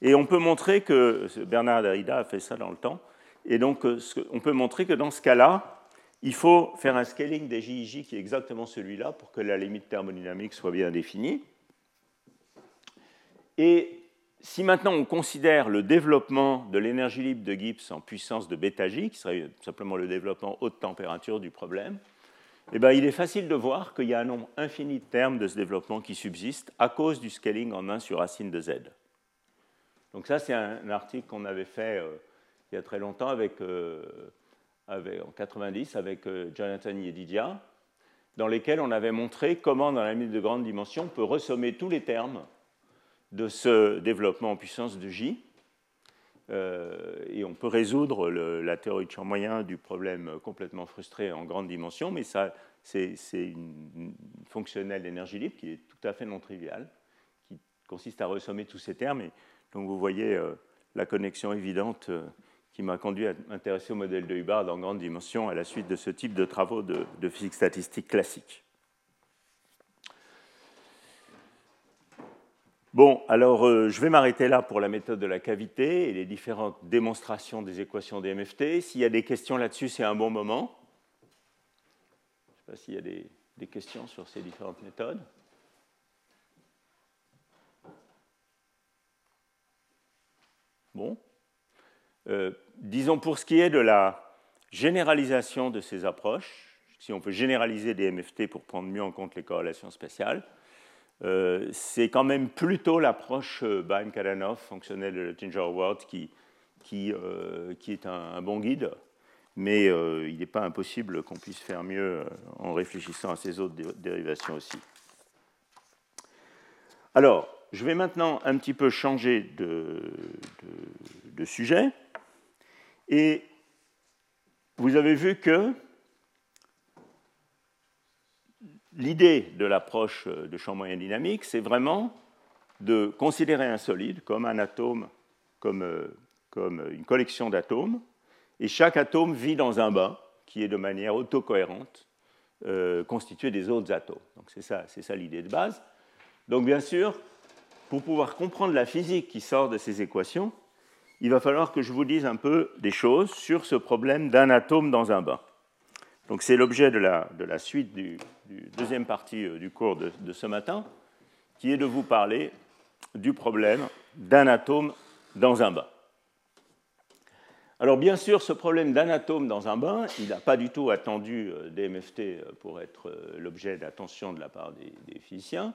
Et on peut montrer que, Bernard Derrida a fait ça dans le temps, et donc euh, on peut montrer que dans ce cas-là, il faut faire un scaling des JIJ qui est exactement celui-là pour que la limite thermodynamique soit bien définie. Et si maintenant on considère le développement de l'énergie libre de Gibbs en puissance de bêta J, qui serait simplement le développement haute température du problème, eh bien, il est facile de voir qu'il y a un nombre infini de termes de ce développement qui subsistent à cause du scaling en 1 sur racine de z. Donc ça, c'est un, article qu'on avait fait euh, il y a très longtemps, avec, euh, en 90, avec euh, Jonathan Yedidia, dans lesquels on avait montré comment, dans la limite de grande dimension, on peut ressommer tous les termes de ce développement en puissance de J. et on peut résoudre la théorie de champ moyen du problème complètement frustré en grande dimension, mais ça, c'est une fonctionnelle d'énergie libre qui est tout à fait non triviale, qui consiste à ressommer tous ces termes. Et donc vous voyez la connexion évidente qui m'a conduit à m'intéresser au modèle de Hubbard en grande dimension à la suite de ce type de travaux de physique statistique classique. Bon, alors euh, je vais m'arrêter là pour la méthode de la cavité et les différentes démonstrations des équations des MFT. S'il y a des questions là-dessus, c'est un bon moment. Je ne sais pas s'il y a des, questions sur ces différentes méthodes. Bon. Euh, disons pour ce qui est de la généralisation de ces approches, si on peut généraliser des MFT pour prendre mieux en compte les corrélations spatiales, euh, c'est quand même plutôt l'approche euh, Bain-Kadanov, fonctionnelle de Luttinger Award, qui, qui, qui est un, bon guide, mais il n'est pas impossible qu'on puisse faire mieux en réfléchissant à ces autres dérivations aussi. Alors, je vais maintenant un petit peu changer de, de sujet. Et vous avez vu que l'idée de l'approche de champ moyen dynamique, c'est vraiment de considérer un solide comme un atome, comme, euh, comme une collection d'atomes, et chaque atome vit dans un bain qui est de manière autocohérente euh, constitué des autres atomes. Donc c'est ça, c'est ça l'idée de base. Donc bien sûr, pour pouvoir comprendre la physique qui sort de ces équations, il va falloir que je vous dise un peu des choses sur ce problème d'un atome dans un bain. Donc c'est l'objet de la, suite du, deuxième partie euh, du cours de, ce matin, qui est de vous parler du problème d'un atome dans un bain. Alors bien sûr, ce problème d'un atome dans un bain, il n'a pas du tout attendu euh, des MFT euh, pour être l'objet d'attention de la part des, physiciens.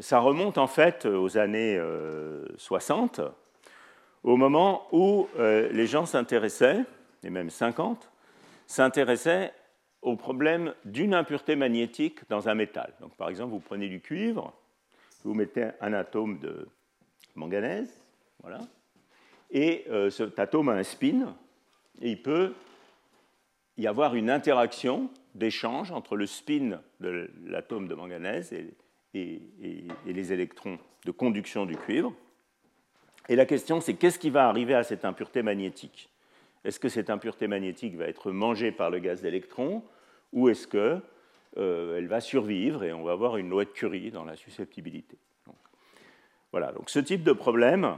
Ça remonte en fait aux années 60, au moment où les gens s'intéressaient, et même 50, s'intéressaient au problème d'une impureté magnétique dans un métal. Donc, par exemple, vous prenez du cuivre, vous mettez un atome de manganèse, voilà, et euh, cet atome a un spin, et il peut y avoir une interaction d'échange entre le spin de l'atome de manganèse et les électrons de conduction du cuivre. Et la question, c'est qu'est-ce qui va arriver à cette impureté magnétique? Est-ce que cette impureté magnétique va être mangée par le gaz d'électrons ou est-ce qu'elle euh, va survivre et on va avoir une loi de Curie dans la susceptibilité? Voilà, donc ce type de problème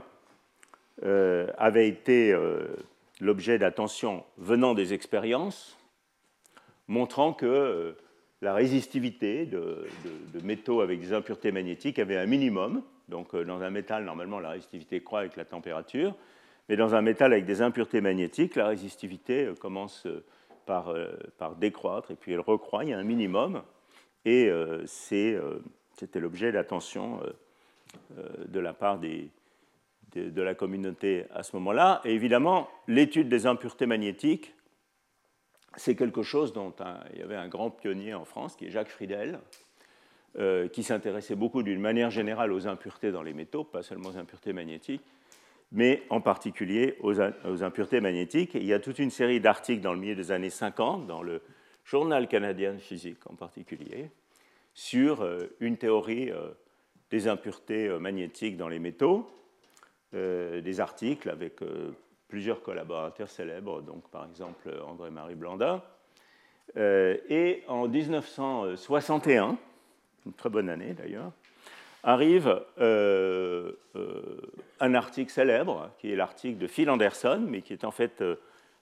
euh, avait été euh, l'objet d'attention venant des expériences, montrant que la résistivité de, de, métaux avec des impuretés magnétiques avait un minimum, donc dans un métal, normalement, la résistivité croît avec la température, mais dans un métal avec des impuretés magnétiques, la résistivité euh, commence euh, par, par décroître et puis elle recroît, il y a un minimum, et c'était l'objet d'attention de la part de, la communauté à ce moment-là. Et évidemment, l'étude des impuretés magnétiques, c'est quelque chose dont il y avait un grand pionnier en France, qui est Jacques Friedel, euh, qui s'intéressait beaucoup d'une manière générale aux impuretés dans les métaux, pas seulement aux impuretés magnétiques, mais en particulier aux, impuretés magnétiques. il y a toute une série d'articles dans le milieu des années 50, dans le Journal canadien de physique en particulier, sur euh, une théorie euh, des impuretés magnétiques dans les métaux, des articles avec plusieurs collaborateurs célèbres, donc par exemple André-Marie Blandin. et en 1961, une très bonne année d'ailleurs, arrive euh, euh, un article célèbre, qui est l'article de Phil Anderson, mais qui est en fait euh,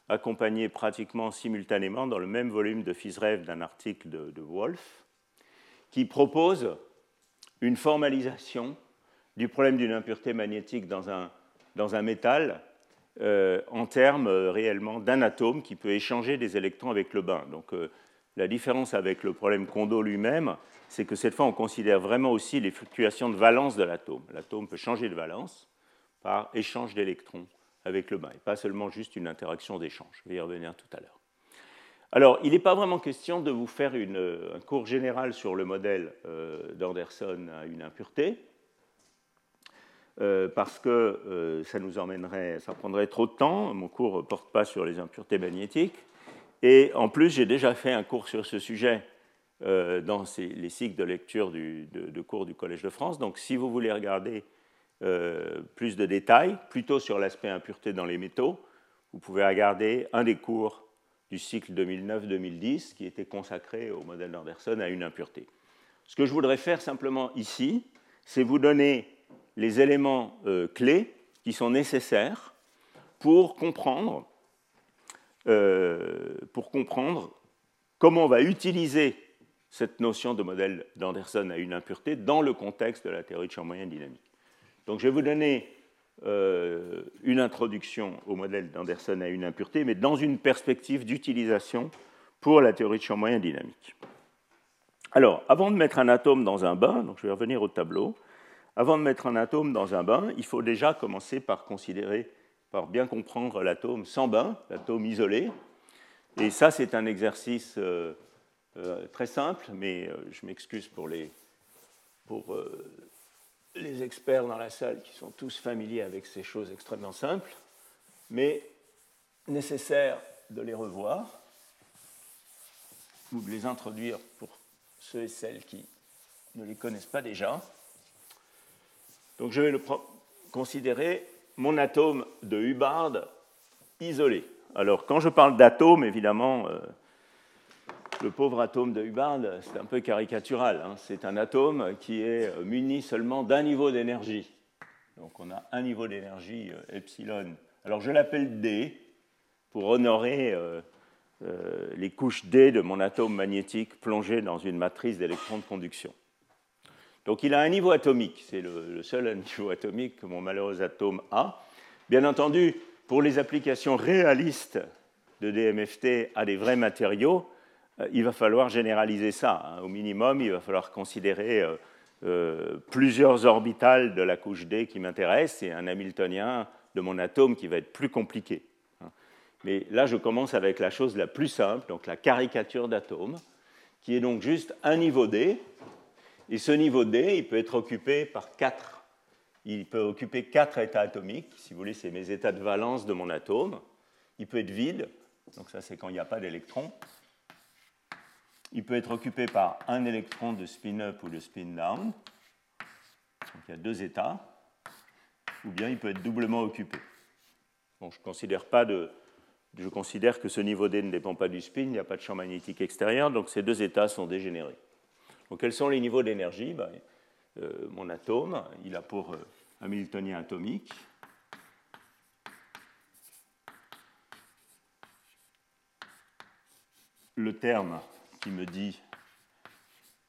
accompagné pratiquement simultanément dans le même volume de Rêve d'un article de, de Wolf, qui propose une formalisation du problème d'une impureté magnétique dans un, métal en termes réellement d'un atome qui peut échanger des électrons avec le bain. La différence avec le problème Kondo lui-même, c'est que cette fois, on considère vraiment aussi les fluctuations de valence de l'atome. L'atome peut changer de valence par échange d'électrons avec le bain, et pas seulement juste une interaction d'échange. Je vais y revenir tout à l'heure. Alors, il n'est pas vraiment question de vous faire un cours général sur le modèle euh, d'Anderson à une impureté. parce que ça nous emmènerait, ça prendrait trop de temps. Mon cours ne porte pas sur les impuretés magnétiques. Et en plus, j'ai déjà fait un cours sur ce sujet dans les cycles de lecture de, cours du Collège de France. Donc, si vous voulez regarder plus de détails, plutôt sur l'aspect impureté dans les métaux, vous pouvez regarder un des cours du cycle 2009-2010 qui était consacré au modèle d'Anderson à une impureté. Ce que je voudrais faire simplement ici, c'est vous donner les éléments euh, clés qui sont nécessaires pour comprendre, euh, pour comprendre comment on va utiliser cette notion de modèle d'Anderson à une impureté dans le contexte de la théorie de champ moyen dynamique. Donc je vais vous donner euh, une introduction au modèle d'Anderson à une impureté, mais dans une perspective d'utilisation pour la théorie de champ moyen dynamique. Alors, avant de mettre un atome dans un bain, donc je vais revenir au tableau, avant de mettre un atome dans un bain, il faut déjà commencer par considérer, par bien comprendre l'atome sans bain, l'atome isolé. Et ça, c'est un exercice euh, euh, très simple, mais je m'excuse pour les, pour, les experts dans la salle qui sont tous familiers avec ces choses extrêmement simples, mais nécessaire de les revoir ou de les introduire pour ceux et celles qui ne les connaissent pas déjà. Donc je vais le considérer mon atome de Hubbard isolé. Alors quand je parle d'atome, évidemment, euh, le pauvre atome de Hubbard, c'est un peu caricatural. Hein. C'est un atome qui est muni seulement d'un niveau d'énergie. Donc on a un niveau d'énergie euh, epsilon. Alors je l'appelle D pour honorer euh, euh, les couches D de mon atome magnétique plongé dans une matrice d'électrons de conduction. Donc il a un niveau atomique, c'est le, seul niveau atomique que mon malheureux atome a. Bien entendu, pour les applications réalistes de DMFT à des vrais matériaux, euh, il va falloir généraliser ça. Hein. Au minimum, il va falloir considérer euh, euh, plusieurs orbitales de la couche D qui m'intéressent et un Hamiltonien de mon atome qui va être plus compliqué. Hein. Mais là, je commence avec la chose la plus simple, donc la caricature d'atome, qui est donc juste un niveau D. Et ce niveau D, il peut être occupé par quatre. Il peut occuper quatre états atomiques. Si vous voulez, c'est mes états de valence de mon atome. Il peut être vide, donc ça c'est quand il n'y a pas d'électrons. Il peut être occupé par un électron de spin-up ou de spin-down. Donc il y a deux états. Ou bien il peut être doublement occupé. Bon, je, considère pas de, je considère que ce niveau D ne dépend pas du spin, il n'y a pas de champ magnétique extérieur, donc ces deux états sont dégénérés. Quels sont les niveaux d'énergie ben, euh, Mon atome, il a pour euh, Hamiltonien atomique. Le terme qui me dit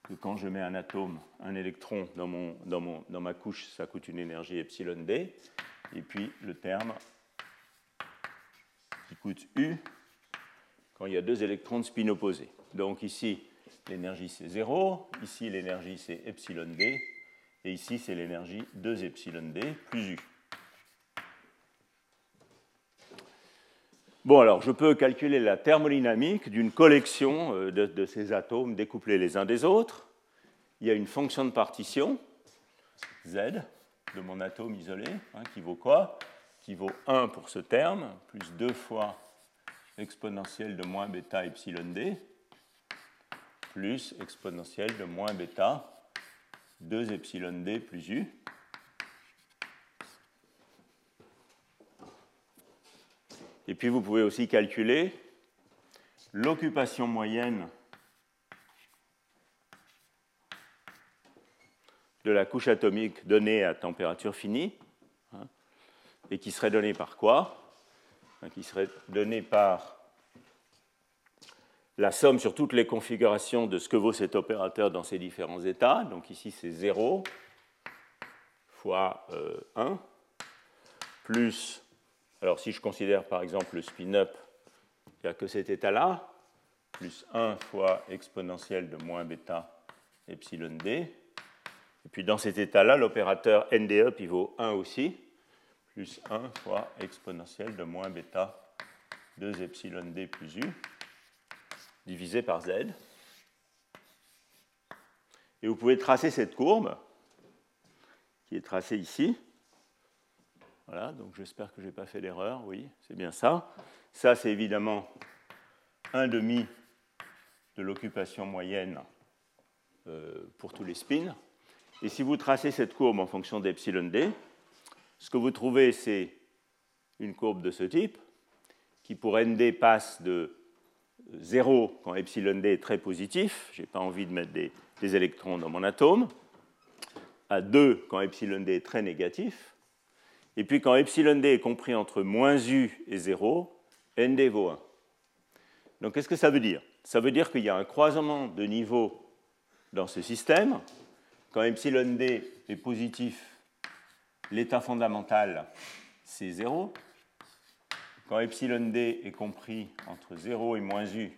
que quand je mets un atome, un électron dans ma couche, ça coûte une énergie epsilon d, et puis le terme qui coûte U quand il y a deux électrons de spin opposés. Donc ici, l'énergie c'est 0, ici l'énergie c'est epsilon d, et ici c'est l'énergie 2 epsilon d plus U. Bon, alors je peux calculer la thermodynamique d'une collection euh, de, ces atomes découplés les uns des autres. Il y a une fonction de partition, Z, de mon atome isolé, hein, qui vaut quoi? Qui vaut 1 pour ce terme, plus 2 fois exponentielle de moins bêta epsilon d, plus exponentielle de moins bêta 2 epsilon d plus U. Et puis vous pouvez aussi calculer l'occupation moyenne de la couche atomique donnée à température finie, hein, et qui serait donnée par quoi? Hein, Qui serait donnée par la somme sur toutes les configurations de ce que vaut cet opérateur dans ses différents états. Donc ici c'est 0 fois 1 euh, plus alors si je considère par exemple le spin-up, il n'y a que cet état-là, plus 1 fois exponentielle de moins bêta epsilon d. Et puis dans cet état-là, l'opérateur ND-up, il vaut 1 aussi, plus 1 fois exponentielle de moins bêta 2 epsilon d plus u, divisé par z. Et vous pouvez tracer cette courbe, qui est tracée ici. Voilà, donc j'espère que je n'ai pas fait d'erreur. Oui, c'est bien ça. Ça, c'est évidemment un demi de l'occupation moyenne euh, pour tous les spins. Et si vous tracez cette courbe en fonction d'epsilon d, ce que vous trouvez, c'est une courbe de ce type, qui pour nd passe de 0 quand epsilon d est très positif, je n'ai pas envie de mettre des, électrons dans mon atome, à 2 quand epsilon d est très négatif, et puis quand epsilon d est compris entre moins u et 0, nd vaut 1. Donc qu'est-ce que ça veut dire? Ça veut dire qu'il y a un croisement de niveau dans ce système. Quand epsilon d est positif, l'état fondamental, c'est 0. Quand epsilon d est compris entre 0 et moins u,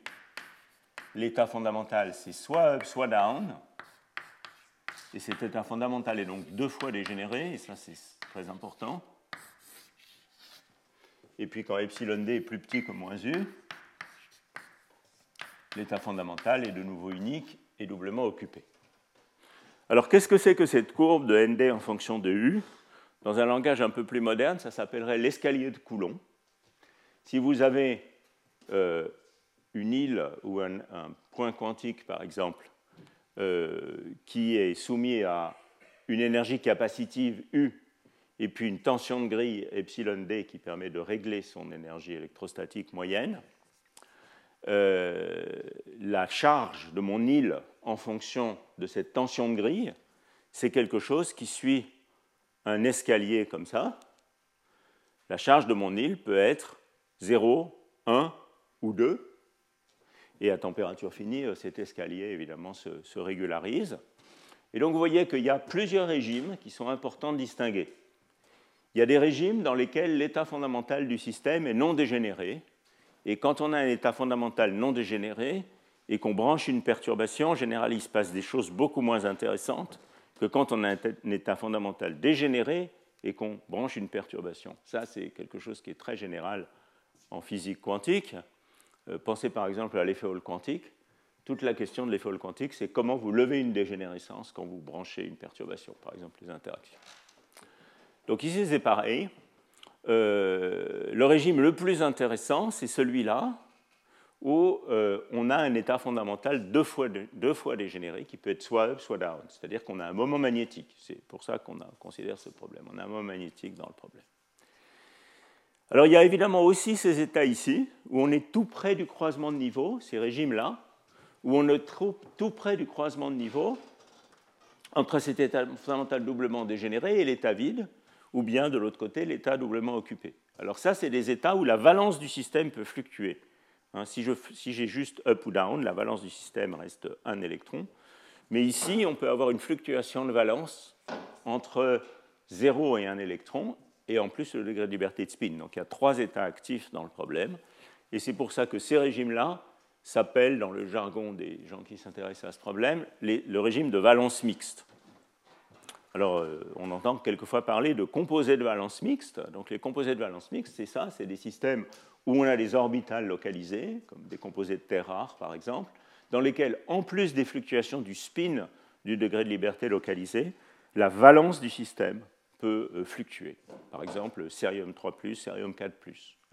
l'état fondamental, c'est soit up, soit down. Et cet état fondamental est donc deux fois dégénéré, et ça c'est très important. Et puis quand epsilon d est plus petit que moins u, l'état fondamental est de nouveau unique et doublement occupé. Alors qu'est-ce que c'est que cette courbe de nd en fonction de u? Dans un langage un peu plus moderne, ça s'appellerait l'escalier de Coulomb. Si vous avez euh, une île ou un, point quantique, par exemple, euh, qui est soumis à une énergie capacitive U et puis une tension de grille epsilon d qui permet de régler son énergie électrostatique moyenne, euh, la charge de mon île en fonction de cette tension de grille, c'est quelque chose qui suit un escalier comme ça. La charge de mon île peut être 0, 1 ou 2. Et à température finie, euh, cet escalier, évidemment, se, se régularise. Et donc, vous voyez qu'il y a plusieurs régimes qui sont importants de distinguer. Il y a des régimes dans lesquels l'état fondamental du système est non dégénéré, et quand on a un état fondamental non dégénéré et qu'on branche une perturbation, en général, il se passe des choses beaucoup moins intéressantes que quand on a un état fondamental dégénéré et qu'on branche une perturbation. Ça, c'est quelque chose qui est très général en physique quantique. Euh, pensez par exemple à l'effet Hall quantique. Toute la question de l'effet Hall quantique, c'est comment vous levez une dégénérescence quand vous branchez une perturbation, par exemple les interactions. Donc ici, c'est pareil. Euh, le régime le plus intéressant, c'est celui-là, où euh, on a un état fondamental deux fois, deux fois dégénéré, qui peut être soit up, soit down. C'est-à-dire qu'on a un moment magnétique. C'est pour ça qu'on considère ce problème. On a un moment magnétique dans le problème. Alors il y a évidemment aussi ces états ici, où on est tout près du croisement de niveau, ces régimes-là, où on est tout près du croisement de niveau entre cet état fondamental doublement dégénéré et l'état vide, ou bien de l'autre côté l'état doublement occupé. Alors ça, c'est des états où la valence du système peut fluctuer. Hein, si j'ai juste up ou down, la valence du système reste un électron. Mais ici, on peut avoir une fluctuation de valence entre 0 et 1 électron, et en plus le degré de liberté de spin. Donc il y a trois états actifs dans le problème. Et c'est pour ça que ces régimes-là s'appellent, dans le jargon des gens qui s'intéressent à ce problème, le régime de valence mixte. Alors, euh, on entend quelquefois parler de composés de valence mixte. Donc, les composés de valence mixte, c'est ça, c'est des systèmes où on a des orbitales localisées, comme des composés de terre rares, par exemple, dans lesquels, en plus des fluctuations du spin du degré de liberté localisé, la valence du système peut euh, fluctuer. Par exemple, cérium 3, cérium 4,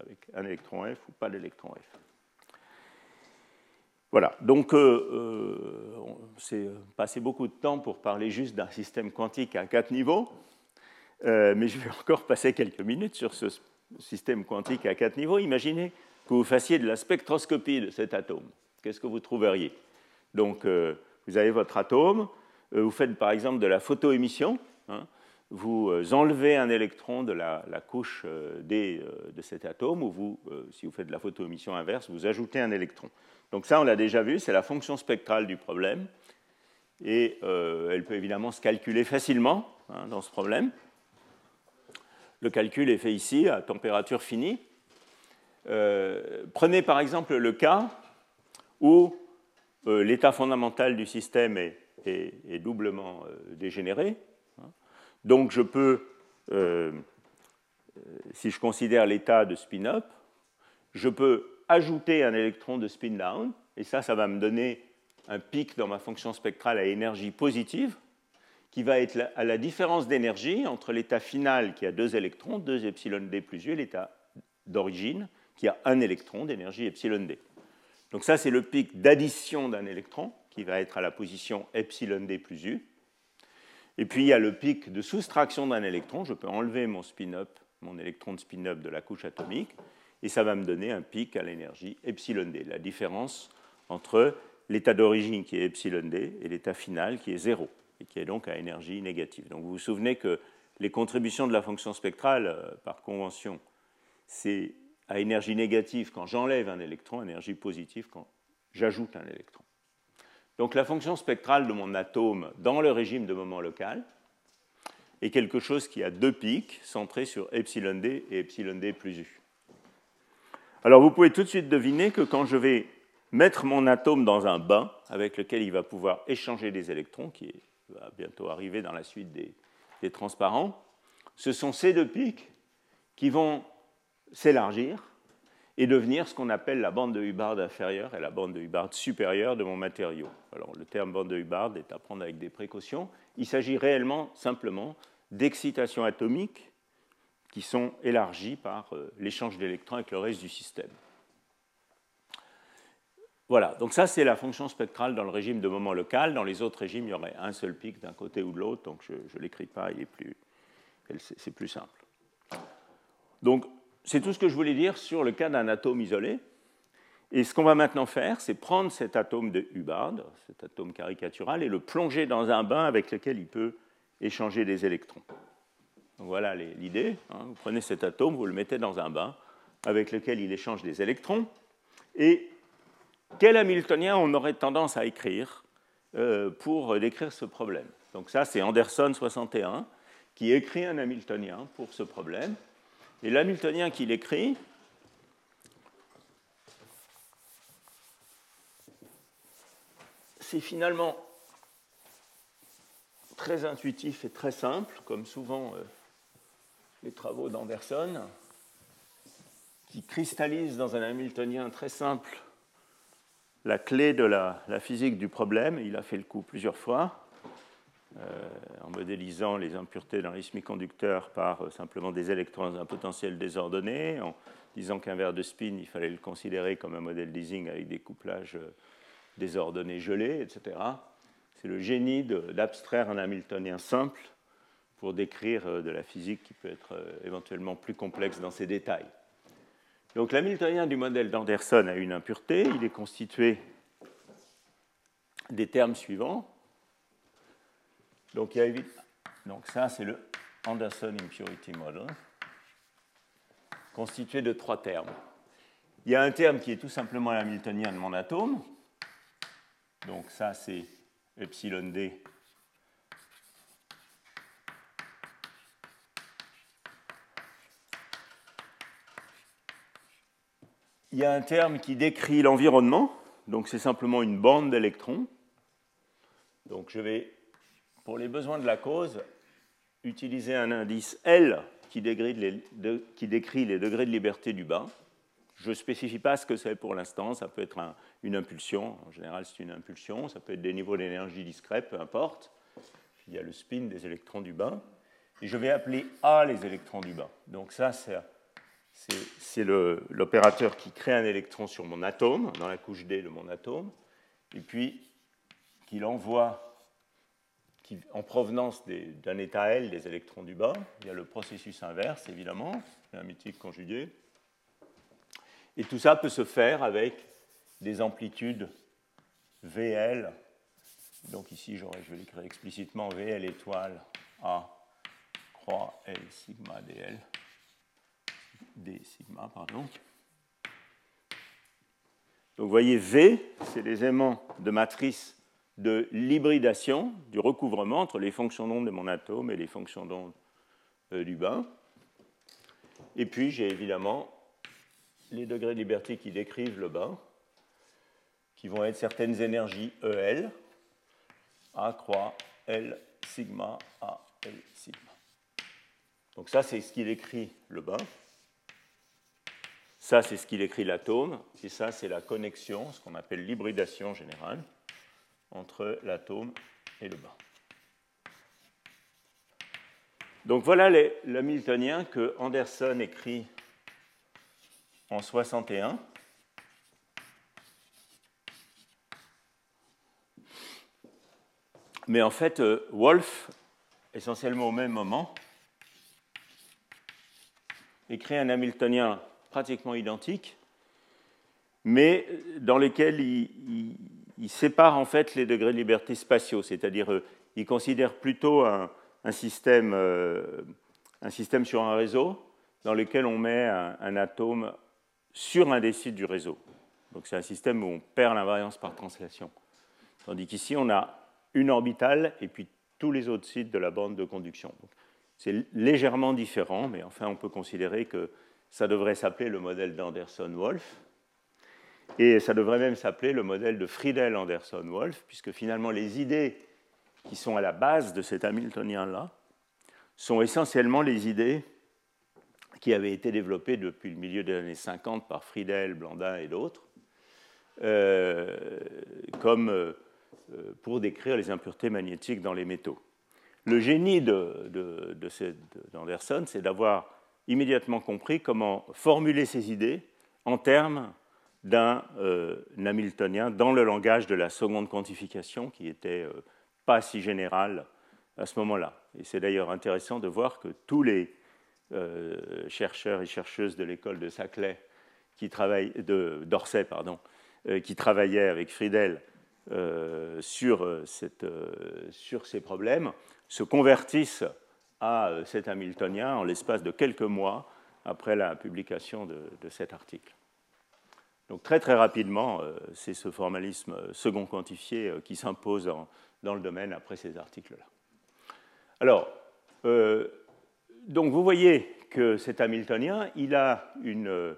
avec un électron F ou pas d'électron F. Voilà, donc euh, euh, c'est passé beaucoup de temps pour parler juste d'un système quantique à quatre niveaux, mais je vais encore passer quelques minutes sur ce système quantique à quatre niveaux. Imaginez que vous fassiez de la spectroscopie de cet atome. Qu'est-ce que vous trouveriez? Donc, vous avez votre atome, vous faites par exemple de la photoémission, hein, vous enlevez un électron de la, couche D de cet atome, ou vous, si vous faites de la photoémission inverse, vous ajoutez un électron. Donc ça, on l'a déjà vu, c'est la fonction spectrale du problème. Et euh, elle peut évidemment se calculer facilement hein, dans ce problème. Le calcul est fait ici à température finie. Euh, prenez par exemple le cas où euh, l'état fondamental du système est, doublement dégénéré. Donc je peux, si je considère l'état de spin-up, je peux ajouter un électron de spin down, et ça, ça va me donner un pic dans ma fonction spectrale à énergie positive, qui va être à la différence d'énergie entre l'état final qui a deux électrons, 2 epsilon d plus u, et l'état d'origine qui a un électron d'énergie epsilon d. Donc ça, c'est le pic d'addition d'un électron qui va être à la position epsilon d plus u. Et puis il y a le pic de soustraction d'un électron. Je peux enlever mon spin-up, mon électron de spin-up de la couche atomique, et ça va me donner un pic à l'énergie epsilon d, la différence entre l'état d'origine qui est epsilon d et l'état final qui est zéro, et qui est donc à énergie négative. Donc vous vous souvenez que les contributions de la fonction spectrale, euh, par convention, c'est à énergie négative quand j'enlève un électron, énergie positive quand j'ajoute un électron. Donc la fonction spectrale de mon atome dans le régime de moment local est quelque chose qui a deux pics centrés sur epsilon d et epsilon d plus u. Alors vous pouvez tout de suite deviner que quand je vais mettre mon atome dans un bain avec lequel il va pouvoir échanger des électrons, qui va bientôt arriver dans la suite des, des transparents, ce sont ces deux pics qui vont s'élargir et devenir ce qu'on appelle la bande de Hubbard inférieure et la bande de Hubbard supérieure de mon matériau. Alors le terme bande de Hubbard est à prendre avec des précautions. Il s'agit réellement simplement d'excitations atomiques qui sont élargies par euh, l'échange d'électrons avec le reste du système. Voilà, donc ça c'est la fonction spectrale dans le régime de moment local. Dans les autres régimes, il y aurait un seul pic d'un côté ou de l'autre, donc je ne l'écris pas, il plus, c'est plus simple. Donc c'est tout ce que je voulais dire sur le cas d'un atome isolé. Et ce qu'on va maintenant faire, c'est prendre cet atome de Hubbard, cet atome caricatural, et le plonger dans un bain avec lequel il peut échanger des électrons. Voilà l'idée. Hein. Vous prenez cet atome, vous le mettez dans un bain avec lequel il échange des électrons. Et quel Hamiltonien on aurait tendance à écrire euh, pour décrire ce problème? Donc ça, c'est Anderson 61 qui écrit un Hamiltonien pour ce problème. Et l'Hamiltonien qu'il écrit, c'est finalement très intuitif et très simple, comme souvent euh, les travaux d'Anderson, qui cristallisent dans un Hamiltonien très simple la clé de la, physique du problème. Il a fait le coup plusieurs fois. Euh, en modélisant les impuretés d'un les semi-conducteur par euh, simplement des électrons dans un potentiel désordonné, en disant qu'un verre de spin, il fallait le considérer comme un modèle d'easing avec des couplages euh, désordonnés gelés, etc. C'est le génie d'abstraire un Hamiltonien simple pour décrire de la physique qui peut être éventuellement plus complexe dans ses détails. Donc l'Hamiltonien du modèle d'Anderson a une impureté, il est constitué des termes suivants. Donc, ça, c'est le Anderson Impurity Model, constitué de trois termes. Il y a un terme qui est tout simplement l'hamiltonien de mon atome. Donc ça, c'est epsilon d Il y a un terme qui décrit l'environnement, donc c'est simplement une bande d'électrons. Donc je vais pour les besoins de la cause, utiliser un indice L qui, décrit les, degrés de liberté du bas. Je ne spécifie pas ce que c'est pour l'instant, ça peut être une impulsion, en général c'est une impulsion, ça peut être des niveaux d'énergie discrets, peu importe. il y a le spin des électrons du bas. Et je vais appeler A les électrons du bas. Donc ça, c'est l'opérateur qui crée un électron sur mon atome, dans la couche D de mon atome, et puis qu'il envoie en provenance d'un état L des électrons du bas. Il y a le processus inverse, évidemment, un mythique conjugué. Et tout ça peut se faire avec des amplitudes VL. Donc ici, je vais l'écrire explicitement VL étoile A croix L sigma DL. D sigma, pardon. Donc vous voyez, V, c'est les aimants de matrice de l'hybridation, du recouvrement entre les fonctions d'onde de mon atome et les fonctions d'onde euh, du bain. Et puis j'ai évidemment les degrés de liberté qui décrivent le bain, qui vont être certaines énergies EL, A croix L sigma A L sigma. Donc ça c'est ce qu'il écrit le bain. Ça c'est ce qu'il écrit l'atome. Et ça c'est la connexion, ce qu'on appelle l'hybridation générale entre l'atome et le bas. Donc voilà l'Hamiltonien que Anderson écrit en 61. Mais en fait, euh, Wolf, essentiellement au même moment, écrit un Hamiltonien pratiquement identique, mais dans lequel il, sépare en fait les degrés de liberté spatiaux, c'est-à-dire euh, il considère plutôt un, système, euh, un, système, sur un réseau dans lequel on met un, atome sur un des sites du réseau. Donc c'est un système où on perd l'invariance par translation. Tandis qu'ici, on a une orbitale et puis tous les autres sites de la bande de conduction. C'est légèrement différent, mais enfin on peut considérer que ça devrait s'appeler le modèle d'Anderson-Wolf. Et ça devrait même s'appeler le modèle de Friedel-Anderson-Wolf, puisque finalement les idées qui sont à la base de cet Hamiltonien-là sont essentiellement les idées qui avaient été développées depuis le milieu des années 50 par Friedel, Blandin et d'autres, euh, comme euh, euh, pour décrire les impuretés magnétiques dans les métaux. Le génie d'Anderson, c'est d'avoir immédiatement compris comment formuler ces idées en termes d'un euh, Hamiltonien dans le langage de la seconde quantification qui n'était euh, pas si général à ce moment-là. Et c'est d'ailleurs intéressant de voir que tous les chercheurs et chercheuses de l'école de Saclay, qui travaillent, de d'Orsay, pardon, qui travaillaient avec Friedel euh, sur, euh, cette, euh, sur, ces problèmes se convertissent à cet Hamiltonien en l'espace de quelques mois après la publication de, cet article. Donc très très rapidement, c'est ce formalisme second quantifié qui s'impose dans, le domaine après ces articles-là. Alors, donc vous voyez que cet Hamiltonien, il a une,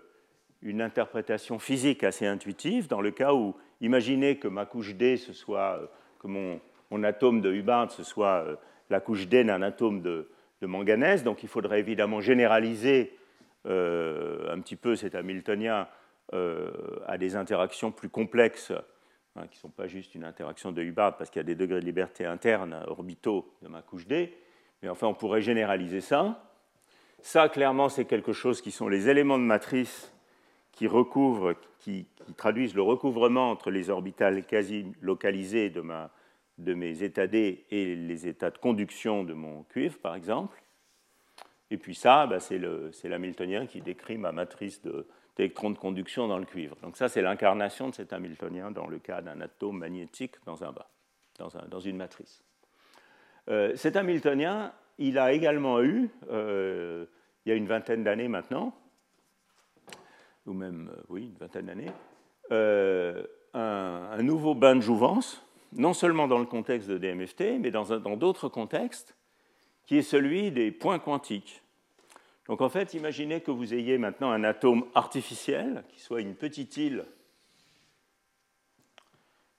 interprétation physique assez intuitive dans le cas où imaginez que ma couche D, ce soit, euh, que mon, atome de Hubbard, ce soit euh, la couche D d'un atome de, manganèse. Donc il faudrait évidemment généraliser euh, un petit peu cet Hamiltonien à des interactions plus complexes, hein, qui ne sont pas juste une interaction de Hubbard, parce qu'il y a des degrés de liberté internes orbitaux de ma couche D. Mais enfin, on pourrait généraliser ça. Ça, clairement, c'est quelque chose qui sont les éléments de matrice qui recouvrent, qui, traduisent le recouvrement entre les orbitales quasi localisées de, ma, de mes états D et les états de conduction de mon cuivre, par exemple. Et puis ça, bah, c'est l'Hamiltonien qui décrit ma matrice d'électrons de, conduction dans le cuivre. Donc ça, c'est l'incarnation de cet Hamiltonien dans le cas d'un atome magnétique dans un bas, dans, un, une matrice. Euh, cet Hamiltonien, il a également eu, euh, il y a une vingtaine d'années maintenant, ou même, euh, oui, une vingtaine d'années, euh, un, nouveau bain de jouvence, non seulement dans le contexte de DMFT, mais dans d'autres contextes, qui est celui des points quantiques. Donc en fait, imaginez que vous ayez maintenant un atome artificiel, qui soit une petite île,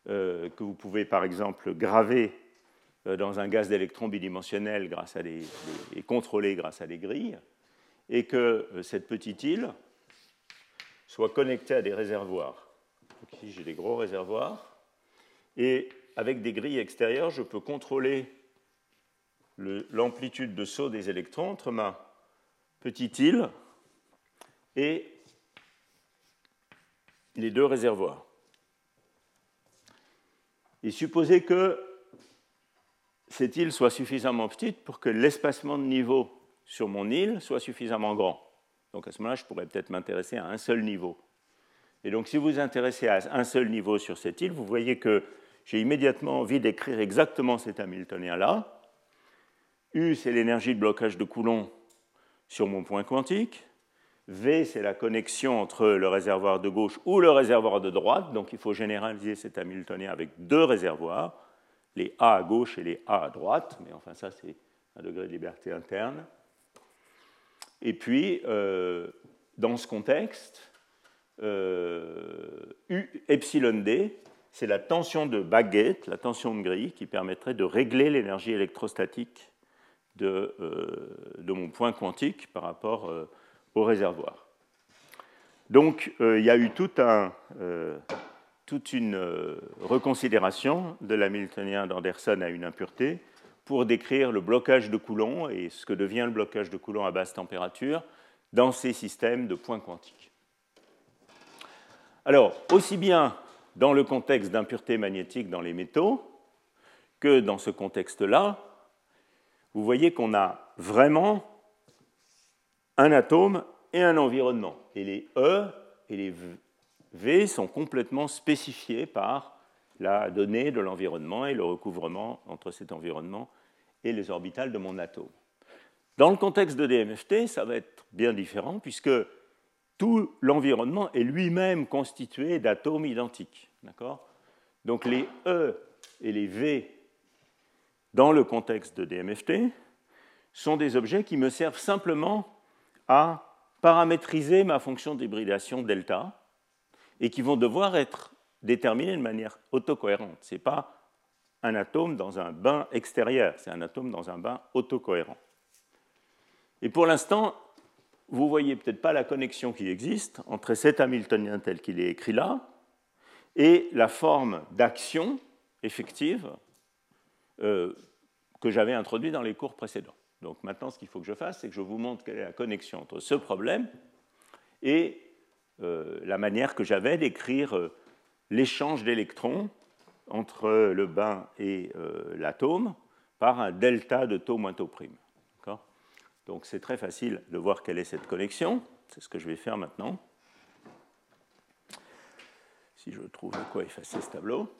euh, que vous pouvez par exemple graver dans un gaz d'électrons bidimensionnel grâce à des, et contrôler grâce à des grilles, et que cette petite île, soit connecté à des réservoirs. ici, j'ai des gros réservoirs. Et avec des grilles extérieures, je peux contrôler l'amplitude de saut des électrons entre ma petite île et les deux réservoirs. Et supposer que cette île soit suffisamment petite pour que l'espacement de niveau sur mon île soit suffisamment grand. Donc à ce moment-là, je pourrais peut-être m'intéresser à un seul niveau. Et donc si vous vous intéressez à un seul niveau sur cette île, vous voyez que j'ai immédiatement envie d'écrire exactement cet Hamiltonien-là. U, c'est l'énergie de blocage de Coulomb sur mon point quantique. V, c'est la connexion entre le réservoir de gauche ou le réservoir de droite. Donc il faut généraliser cet Hamiltonien avec deux réservoirs, les A à gauche et les A à droite. Mais enfin, ça, c'est un degré de liberté interne. Et puis, euh, dans ce contexte, euh, U epsilon D, c'est la tension de baguette, la tension de grille, qui permettrait de régler l'énergie électrostatique de, euh, de, mon point quantique par rapport au réservoir. Donc, il y a eu toute une reconsidération de l'Hamiltonien d'Anderson à une impureté pour décrire le blocage de Coulomb et ce que devient le blocage de Coulomb à basse température dans ces systèmes de points quantiques. Alors, aussi bien dans le contexte d'impureté magnétique dans les métaux que dans ce contexte-là, vous voyez qu'on a vraiment un atome et un environnement. Et les E et les V sont complètement spécifiés par la donnée de l'environnement et le recouvrement entre cet environnement et les orbitales de mon atome. Dans le contexte de DMFT, ça va être bien différent puisque tout l'environnement est lui-même constitué d'atomes identiques. Donc les E et les V dans le contexte de DMFT sont des objets qui me servent simplement à paramétriser ma fonction d'hybridation delta et qui vont devoir être déterminés de manière autocohérente. Ce n'est pas un atome dans un bain extérieur, c'est un atome dans un bain autocohérent. Et pour l'instant, vous ne voyez peut-être pas la connexion qui existe entre cet Hamiltonien tel qu'il est écrit là et la forme d'action effective euh, que j'avais introduite dans les cours précédents. Donc maintenant, ce qu'il faut que je fasse, c'est que je vous montre quelle est la connexion entre ce problème et euh, la manière que j'avais d'écrire euh, l'échange d'électrons entre le bain et l'atome par un delta de taux moins taux prime. Donc c'est très facile de voir quelle est cette connexion. C'est ce que je vais faire maintenant. Si je trouve de quoi effacer ce tableau.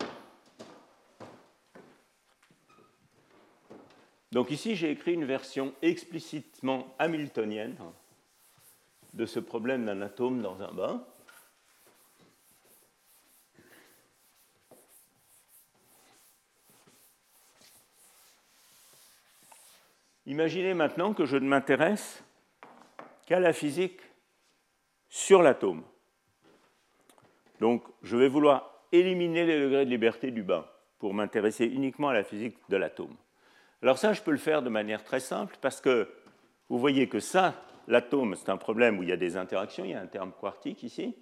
Donc ici, j'ai écrit une version explicitement hamiltonienne de ce problème d'un atome dans un bain. Imaginez maintenant que je ne m'intéresse qu'à la physique sur l'atome. Donc je vais vouloir éliminer les degrés de liberté du bain pour m'intéresser uniquement à la physique de l'atome. Alors ça, je peux le faire de manière très simple parce que vous voyez que ça, l'atome, c'est un problème où il y a des interactions, il y a un terme quartique ici.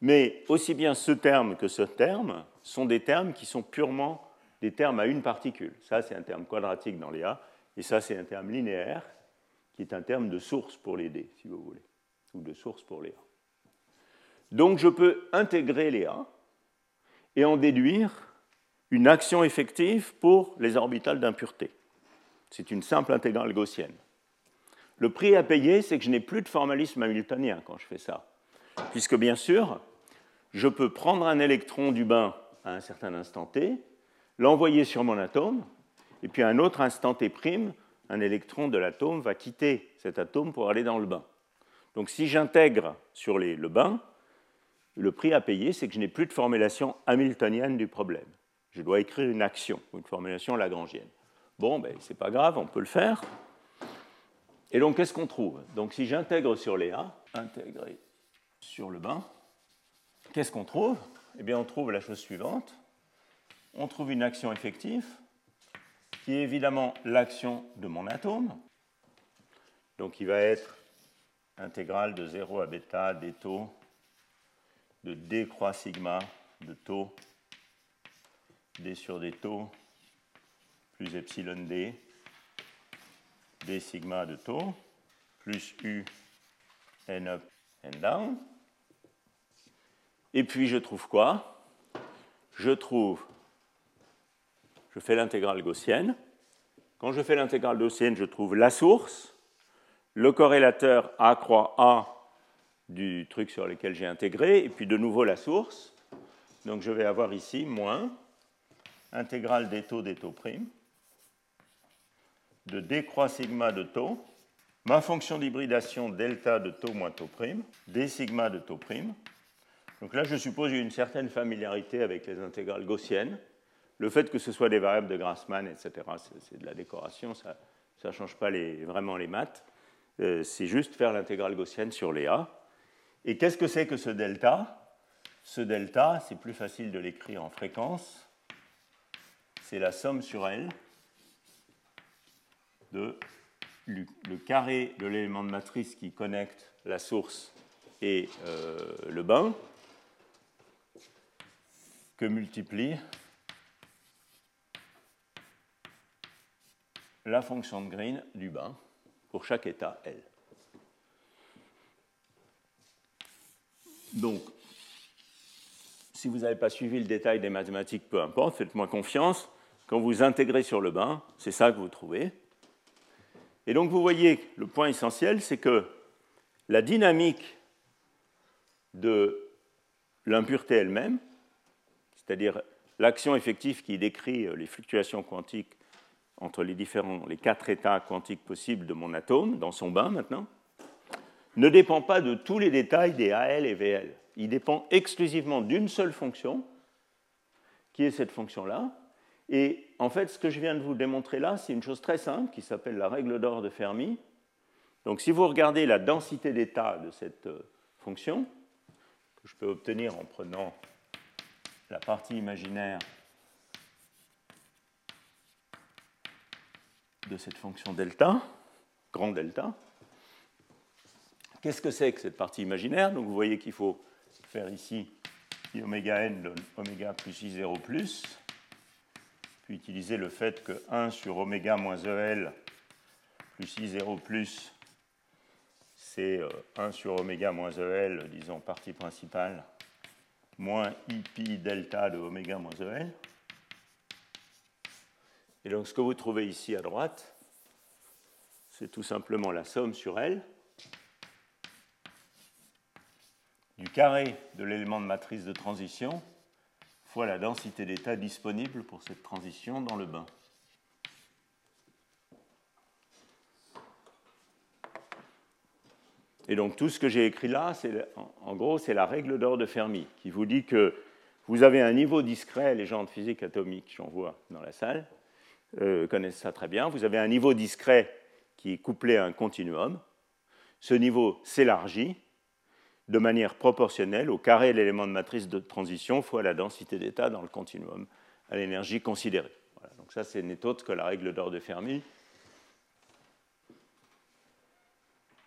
Mais aussi bien ce terme que ce terme sont des termes qui sont purement des termes à une particule. Ça, c'est un terme quadratique dans les A, et ça, c'est un terme linéaire, qui est un terme de source pour les D, si vous voulez, ou de source pour les A. Donc, je peux intégrer les A et en déduire une action effective pour les orbitales d'impureté. C'est une simple intégrale gaussienne. Le prix à payer, c'est que je n'ai plus de formalisme hamiltonien quand je fais ça. Puisque bien sûr, je peux prendre un électron du bain à un certain instant t, l'envoyer sur mon atome, et puis à un autre instant t', un électron de l'atome va quitter cet atome pour aller dans le bain. Donc si j'intègre sur le bain, le prix à payer, c'est que je n'ai plus de formulation hamiltonienne du problème. Je dois écrire une action, une formulation lagrangienne. Bon, ben, c'est pas grave, on peut le faire. Et donc, qu'est-ce qu'on trouve? Donc, si j'intègre sur les A, intégrer sur le bain, qu'est-ce qu'on trouve? Eh bien, on trouve la chose suivante. On trouve une action effective, qui est évidemment l'action de mon atome. Donc, il va être intégrale de 0 à bêta des taux de d croix sigma de taux d sur des taux plus epsilon d d sigma de taux plus U n up, n down. Et puis je trouve quoi? Je trouve, je fais l'intégrale gaussienne. Quand je fais l'intégrale gaussienne, je trouve la source, le corrélateur A croix A du truc sur lequel j'ai intégré, et puis de nouveau la source. Donc je vais avoir ici moins intégrale des taux des taux primes de d sigma de taux, ma fonction d'hybridation delta de taux moins taux prime, d sigma de taux prime. Donc là, je suppose une certaine familiarité avec les intégrales gaussiennes. Le fait que ce soit des variables de Grassmann, etc., c'est de la décoration, ça ne change pas les, vraiment les maths. Euh, c'est juste faire l'intégrale gaussienne sur les A. Et qu'est-ce que c'est que ce delta? Ce delta, c'est plus facile de l'écrire en fréquence. C'est la somme sur L de le carré de l'élément de matrice qui connecte la source et euh, le bain que multiplie la fonction de Green du bain pour chaque état L. Donc, si vous n'avez pas suivi le détail des mathématiques, peu importe, faites-moi confiance. Quand vous intégrez sur le bain, c'est ça que vous trouvez. Et donc vous voyez, le point essentiel, c'est que la dynamique de l'impureté elle-même, c'est-à-dire l'action effective qui décrit les fluctuations quantiques entre les différents, les quatre états quantiques possibles de mon atome dans son bain maintenant, ne dépend pas de tous les détails des AL et VL. Il dépend exclusivement d'une seule fonction, qui est cette fonction-là. Et en fait, ce que je viens de vous démontrer là, c'est une chose très simple qui s'appelle la règle d'or de Fermi. Donc si vous regardez la densité d'état de cette euh, fonction, que je peux obtenir en prenant la partie imaginaire de cette fonction delta, grand delta, Qu'est-ce que c'est que cette partie imaginaire? Donc vous voyez qu'il faut faire ici i oméga n donne oméga plus i0 plus, utiliser le fait que 1 sur oméga moins EL plus i0 plus, c'est 1 euh, sur oméga moins EL, disons partie principale, moins i delta de oméga moins EL. Et donc ce que vous trouvez ici à droite, c'est tout simplement la somme sur L du carré de l'élément de matrice de transition fois la densité d'état disponible pour cette transition dans le bain. Et donc tout ce que j'ai écrit là, en gros, c'est la règle d'or de Fermi qui vous dit que vous avez un niveau discret, les gens de physique atomique, j'en vois dans la salle, euh, connaissent ça très bien, vous avez un niveau discret qui est couplé à un continuum. Ce niveau s'élargit de manière proportionnelle au carré l'élément de matrice de transition fois la densité d'état dans le continuum à l'énergie considérée. donc ça, c'est n'est autre que la règle d'or de Fermi.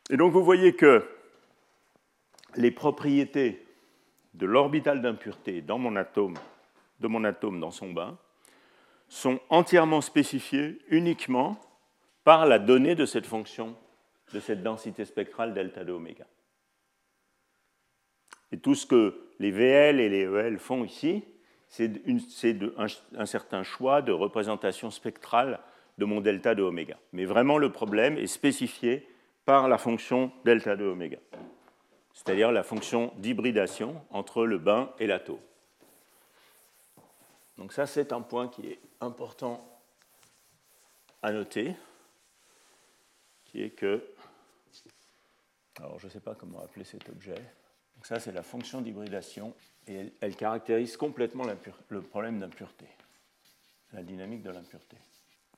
Et donc vous voyez que les propriétés de l'orbital d'impureté dans mon atome, de mon atome dans son bain, sont entièrement spécifiées uniquement par la donnée de cette fonction, de cette densité spectrale delta de oméga. Et tout ce que les VL et les EL font ici, c'est un, certain choix de représentation spectrale de mon delta de oméga. Mais vraiment, le problème est spécifié par la fonction delta de oméga, c'est-à-dire la fonction d'hybridation entre le bain et l'atome. Donc ça, c'est un point qui est important à noter, qui est que, alors je ne sais pas comment appeler cet objet, donc ça, c'est la fonction d'hybridation et elle, caractérise complètement le problème d'impureté, la dynamique de l'impureté.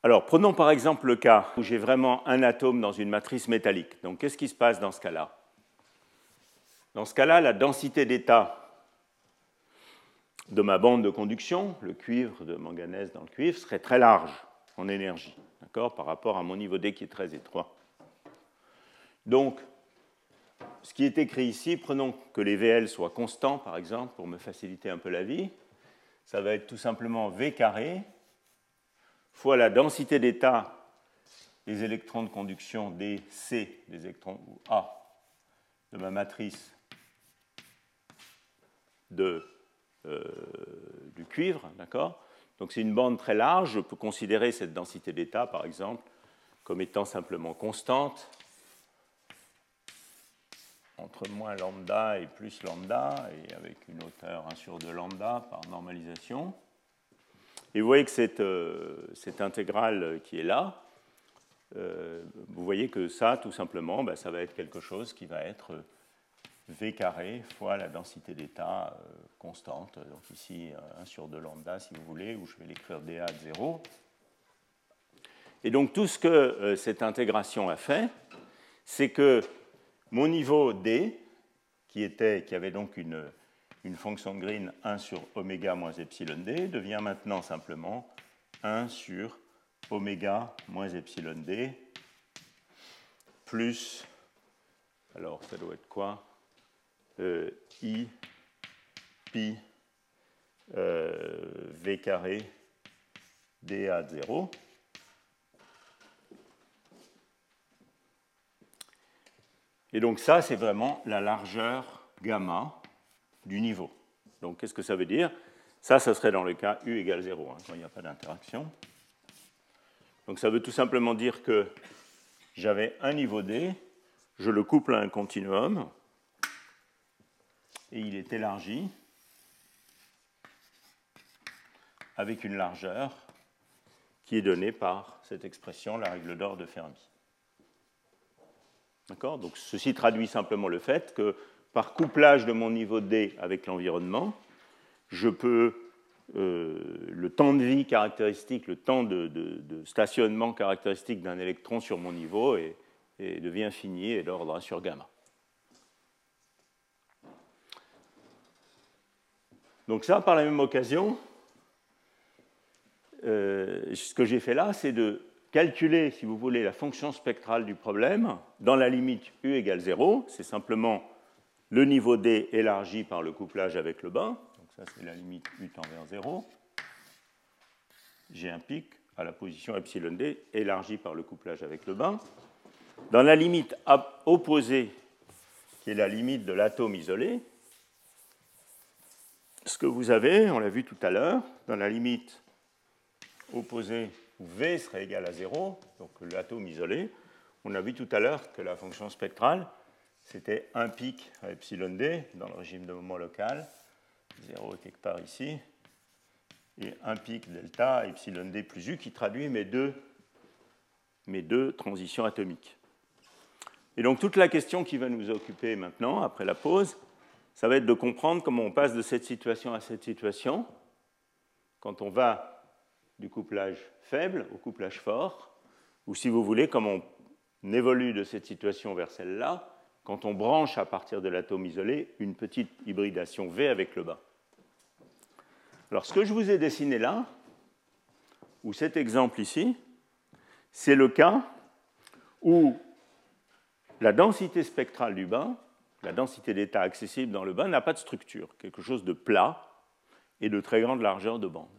Alors, prenons par exemple le cas où j'ai vraiment un atome dans une matrice métallique. Donc, qu'est-ce qui se passe dans ce cas-là? Dans ce cas-là, la densité d'état de ma bande de conduction, le cuivre de manganèse dans le cuivre, serait très large en énergie, d'accord, par rapport à mon niveau D qui est très étroit. Donc, ce qui est écrit ici, prenons que les VL soient constants, par exemple, pour me faciliter un peu la vie. Ça va être tout simplement V carré fois la densité d'état des électrons de conduction DC, des électrons ou A, de ma matrice de, euh, du cuivre, Donc c'est une bande très large. Je peux considérer cette densité d'état, par exemple, comme étant simplement constante entre moins lambda et plus lambda, et avec une hauteur 1 sur 2 lambda par normalisation. Et vous voyez que cette, euh, cette intégrale qui est là, euh, vous voyez que ça, tout simplement, ben, ça va être quelque chose qui va être V carré fois la densité d'état euh, constante. Donc ici, 1 sur 2 lambda, si vous voulez, ou je vais l'écrire dA de 0. Et donc tout ce que cette intégration a fait, c'est que mon niveau D, qui, était, qui avait donc une, une fonction Green 1 sur oméga moins epsilon D, devient maintenant simplement 1 sur oméga moins epsilon D plus, alors ça doit être quoi? Euh, I pi euh, V carré dA de 0 Et donc ça, c'est vraiment la largeur gamma du niveau. Donc qu'est-ce que ça veut dire? Ça, ça serait dans le cas U égale 0, hein, quand il n'y a pas d'interaction. Donc ça veut tout simplement dire que j'avais un niveau D, je le couple à un continuum, et il est élargi avec une largeur qui est donnée par cette expression, la règle d'or de Fermi. Donc ceci traduit simplement le fait que par couplage de mon niveau D avec l'environnement, je peux euh, le temps de vie caractéristique, le temps de, stationnement caractéristique d'un électron sur mon niveau est, devient infini et d'ordre 1 sur gamma. Donc ça, par la même occasion, euh, ce que j'ai fait là, c'est de calculer, si vous voulez, la fonction spectrale du problème dans la limite U égale 0. C'est simplement le niveau D élargi par le couplage avec le bas. Donc ça, c'est la limite U tend vers 0. J'ai un pic à la position epsilon D élargi par le couplage avec le bas. Dans la limite opposée, qui est la limite de l'atome isolé, ce que vous avez, on l'a vu tout à l'heure, dans la limite opposée où V serait égal à 0, donc l'atome isolé, on a vu tout à l'heure que la fonction spectrale, c'était un pic à epsilon d dans le régime de moment local, 0 est quelque part ici, et un pic delta à epsilon d plus u qui traduit mes deux, mes deux transitions atomiques. Et donc toute la question qui va nous occuper maintenant, après la pause, ça va être de comprendre comment on passe de cette situation à cette situation, quand on va du couplage faible au couplage fort, ou si vous voulez, comme on évolue de cette situation vers celle-là, quand on branche à partir de l'atome isolé une petite hybridation V avec le bas. Alors ce que je vous ai dessiné là, ou cet exemple ici, c'est le cas où la densité spectrale du bas, la densité d'état accessible dans le bas, n'a pas de structure, quelque chose de plat et de très grande largeur de bande.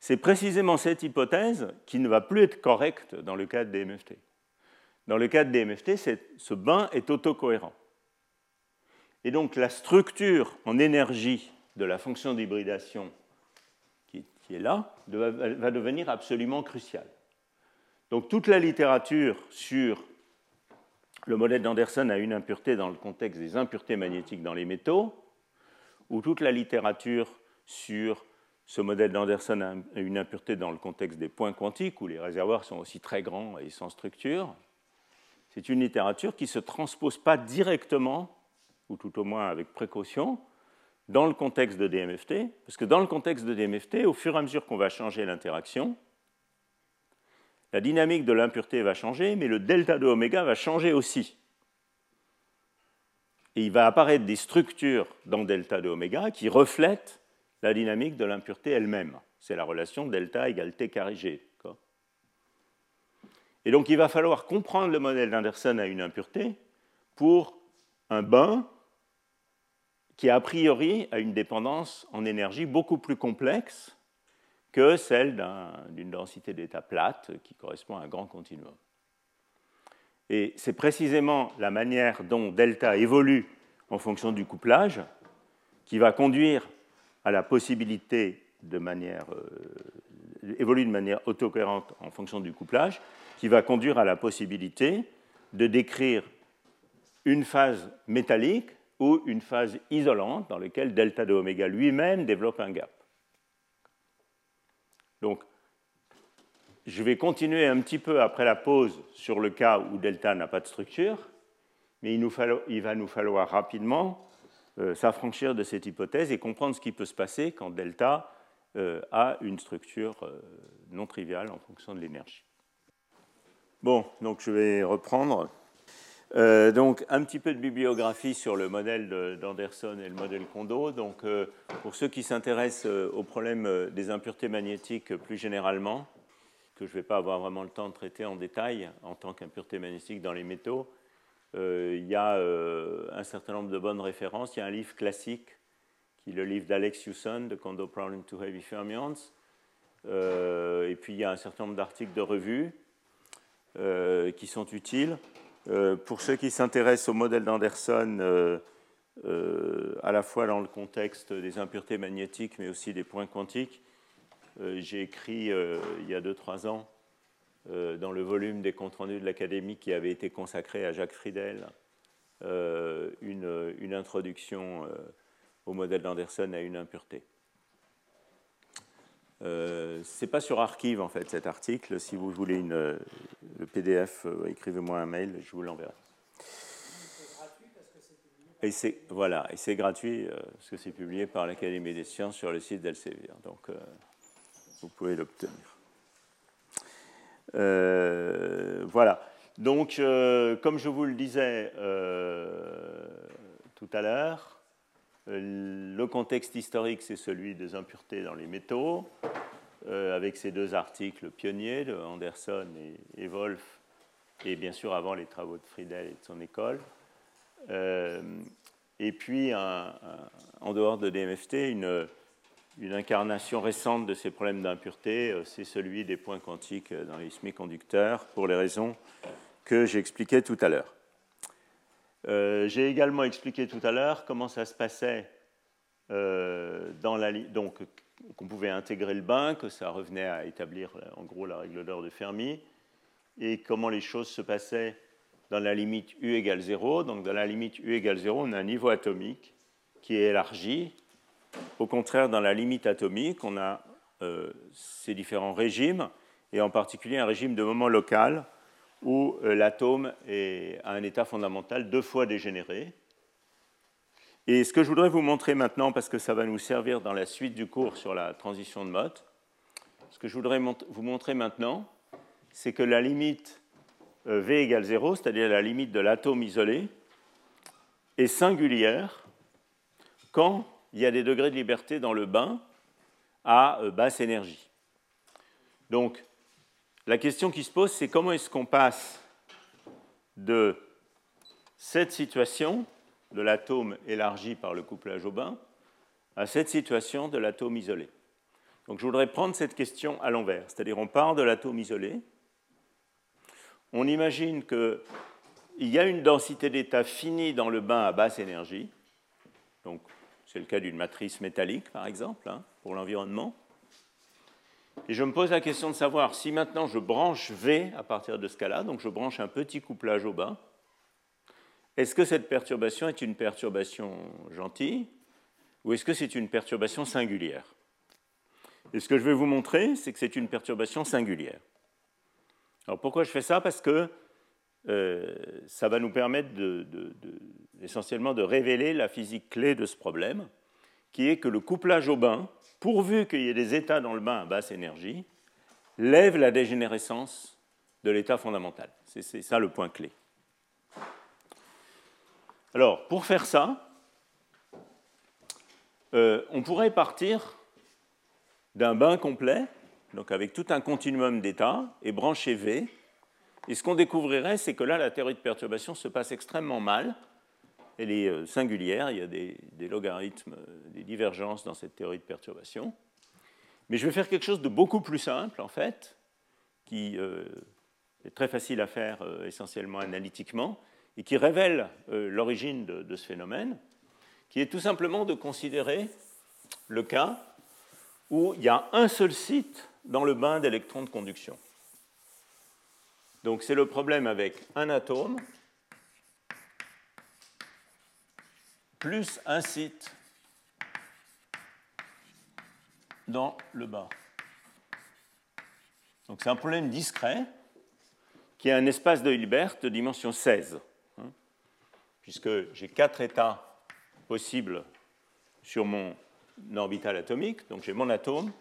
C'est précisément cette hypothèse qui ne va plus être correcte dans le cadre des MFT. Dans le cadre des MFT, ce bain est autocohérent. Et donc la structure en énergie de la fonction d'hybridation qui, est là va devenir absolument cruciale. Donc toute la littérature sur le modèle d'Anderson a une impureté dans le contexte des impuretés magnétiques dans les métaux, ou toute la littérature sur ce modèle d'Anderson a une impureté dans le contexte des points quantiques, où les réservoirs sont aussi très grands et sans structure. C'est une littérature qui ne se transpose pas directement, ou tout au moins avec précaution, dans le contexte de DMFT, parce que dans le contexte de DMFT, au fur et à mesure qu'on va changer l'interaction, la dynamique de l'impureté va changer, mais le delta de oméga va changer aussi. Et il va apparaître des structures dans delta de oméga qui reflètent la dynamique de l'impureté elle-même. C'est la relation delta égale t carré g. Et donc il va falloir comprendre le modèle d'Anderson à une impureté pour un bain qui a priori a une dépendance en énergie beaucoup plus complexe que celle d'une densité d'état plate qui correspond à un grand continuum. Et c'est précisément la manière dont delta évolue en fonction du couplage qui va conduire à la possibilité de manière, euh, évolue de manière autocohérente en fonction du couplage, qui va conduire à la possibilité de décrire une phase métallique ou une phase isolante dans laquelle delta de oméga lui-même développe un gap. Donc, je vais continuer un petit peu après la pause sur le cas où delta n'a pas de structure, mais il, va nous falloir rapidement s'affranchir de cette hypothèse et comprendre ce qui peut se passer quand delta euh, a une structure euh, non triviale en fonction de l'énergie. Bon, donc je vais reprendre. donc un petit peu de bibliographie sur le modèle d'Anderson et le modèle Kondo. Donc pour ceux qui s'intéressent au problème des impuretés magnétiques plus généralement, que je ne vais pas avoir vraiment le temps de traiter en détail en tant qu'impureté magnétique dans les métaux, euh, il y a euh, un certain nombre de bonnes références. Il y a un livre classique, qui est le livre d'Alex Hewson, The Kondo Problem to Heavy Fermions. Euh, et puis il y a un certain nombre d'articles de revues qui sont utiles. Euh, pour ceux qui s'intéressent au modèle d'Anderson, euh, euh, à la fois dans le contexte des impuretés magnétiques, mais aussi des points quantiques, j'ai écrit il y a 2-3 ans, dans le volume des comptes rendus de l'Académie qui avait été consacré à Jacques Friedel, une, une, introduction au modèle d'Anderson à une impureté. Euh, c'est pas sur Archive en fait cet article. Si vous voulez le PDF, euh, écrivez-moi un mail, je vous l'enverrai. Et c'est voilà, et c'est gratuit euh, parce que c'est publié par l'Académie des sciences sur le site d'Elsevier. Donc euh, vous pouvez l'obtenir. Voilà. Donc, comme je vous le disais tout à l'heure, euh, le contexte historique, c'est celui des impuretés dans les métaux, euh, avec ces deux articles pionniers de Anderson et, Wolf, et bien sûr avant les travaux de Friedel et de son école. Euh, et puis, en dehors de DMFT, une, une, incarnation récente de ces problèmes d'impureté, c'est celui des points quantiques dans les semi-conducteurs, pour les raisons que j'expliquais tout à l'heure. Euh, j'ai également expliqué tout à l'heure comment ça se passait euh, dans la donc qu'on pouvait intégrer le bain, que ça revenait à établir en gros la règle d'or de Fermi, et comment les choses se passaient dans la limite U égale 0. Donc dans la limite U égale 0, on a un niveau atomique qui est élargi. Au contraire, dans la limite atomique, on a euh, ces différents régimes, et en particulier un régime de moment local où euh, l'atome est à un état fondamental deux fois dégénéré. Et ce que je voudrais vous montrer maintenant, parce que ça va nous servir dans la suite du cours sur la transition de Mott, ce que je voudrais vous montrer maintenant, c'est que la limite euh, V égale 0, c'est-à-dire la limite de l'atome isolé, est singulière quand il y a des degrés de liberté dans le bain à euh, basse énergie. Donc, la question qui se pose, c'est comment est-ce qu'on passe de cette situation de l'atome élargi par le couplage au bain à cette situation de l'atome isolé. Donc je voudrais prendre cette question à l'envers, c'est-à-dire on part de l'atome isolé, on imagine qu'il y a une densité d'état finie dans le bain à basse énergie, donc c'est le cas d'une matrice métallique par exemple, hein, pour l'environnement, et je me pose la question de savoir si maintenant je branche V à partir de ce cas-là, donc je branche un petit couplage au bas, est-ce que cette perturbation est une perturbation gentille ou est-ce que c'est une perturbation singulière? Et ce que je vais vous montrer, c'est que c'est une perturbation singulière. Alors pourquoi je fais ça? Parce que euh, ça va nous permettre essentiellement de révéler la physique clé de ce problème, qui est que le couplage au bain, pourvu qu'il y ait des états dans le bain à basse énergie, lève la dégénérescence de l'état fondamental. C'est ça le point clé. Alors, pour faire ça, euh, on pourrait partir d'un bain complet, donc avec tout un continuum d'états, et brancher V. Et ce qu'on découvrirait, c'est que là, la théorie de perturbation se passe extrêmement mal, elle est euh, singulière, il y a des, logarithmes, euh, des divergences dans cette théorie de perturbation. Mais je vais faire quelque chose de beaucoup plus simple, en fait, qui euh, est très facile à faire essentiellement analytiquement, et qui révèle l'origine de, de, ce phénomène, qui est tout simplement de considérer le cas où il y a un seul site dans le bain d'électrons de conduction. Donc c'est le problème avec un atome plus un site dans le bas. Donc c'est un problème discret qui a un espace de Hilbert de dimension 16, hein, puisque j'ai quatre états possibles sur mon orbital atomique. Donc j'ai mon atome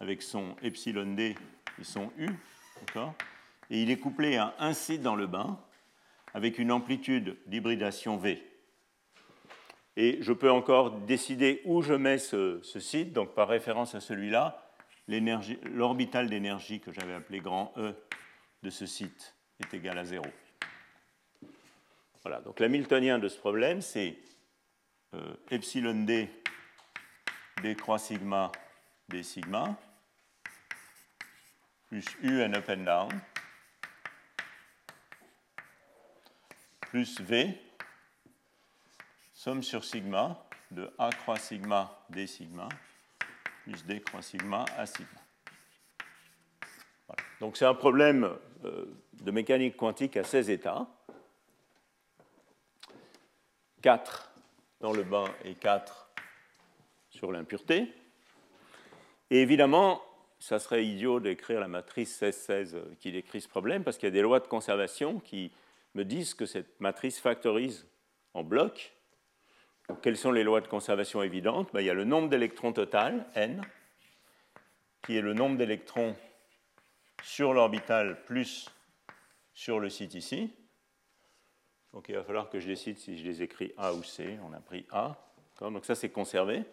avec son epsilon d et son u, et il est couplé à un site dans le bain avec une amplitude d'hybridation V. Et je peux encore décider où je mets ce, site, donc par référence à celui-là, l'orbital d'énergie que j'avais appelé grand E de ce site est égal à 0. Voilà, donc l'hamiltonien de ce problème, c'est euh, epsilon d d croix sigma d sigma plus u n up and down plus V, somme sur sigma de A croix sigma D sigma plus D croix sigma A sigma. Donc c'est un problème euh, de mécanique quantique à 16 états. 4 dans le bain et 4 sur l'impureté. Et évidemment, ça serait idiot d'écrire la matrice 16-16 qui décrit ce problème, parce qu'il y a des lois de conservation qui me disent que cette matrice factorise en bloc. quelles sont les lois de conservation évidentes? Ben, Il y a le nombre d'électrons total, n, qui est le nombre d'électrons sur l'orbital plus sur le site ici. Donc il va falloir que je décide si je les écris A ou C. On a pris A. Donc ça, c'est conservé.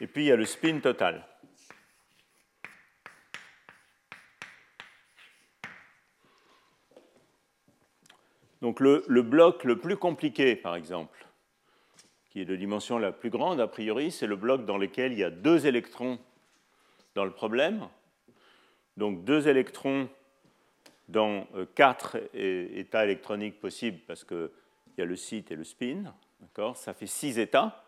Et puis il y a le spin total. Donc le, bloc le plus compliqué, par exemple, qui est de dimension la plus grande, a priori, c'est le bloc dans lequel il y a deux électrons dans le problème. Donc deux électrons dans euh, quatre états électroniques possibles, parce qu'il y a le site et le spin. Ça fait six états.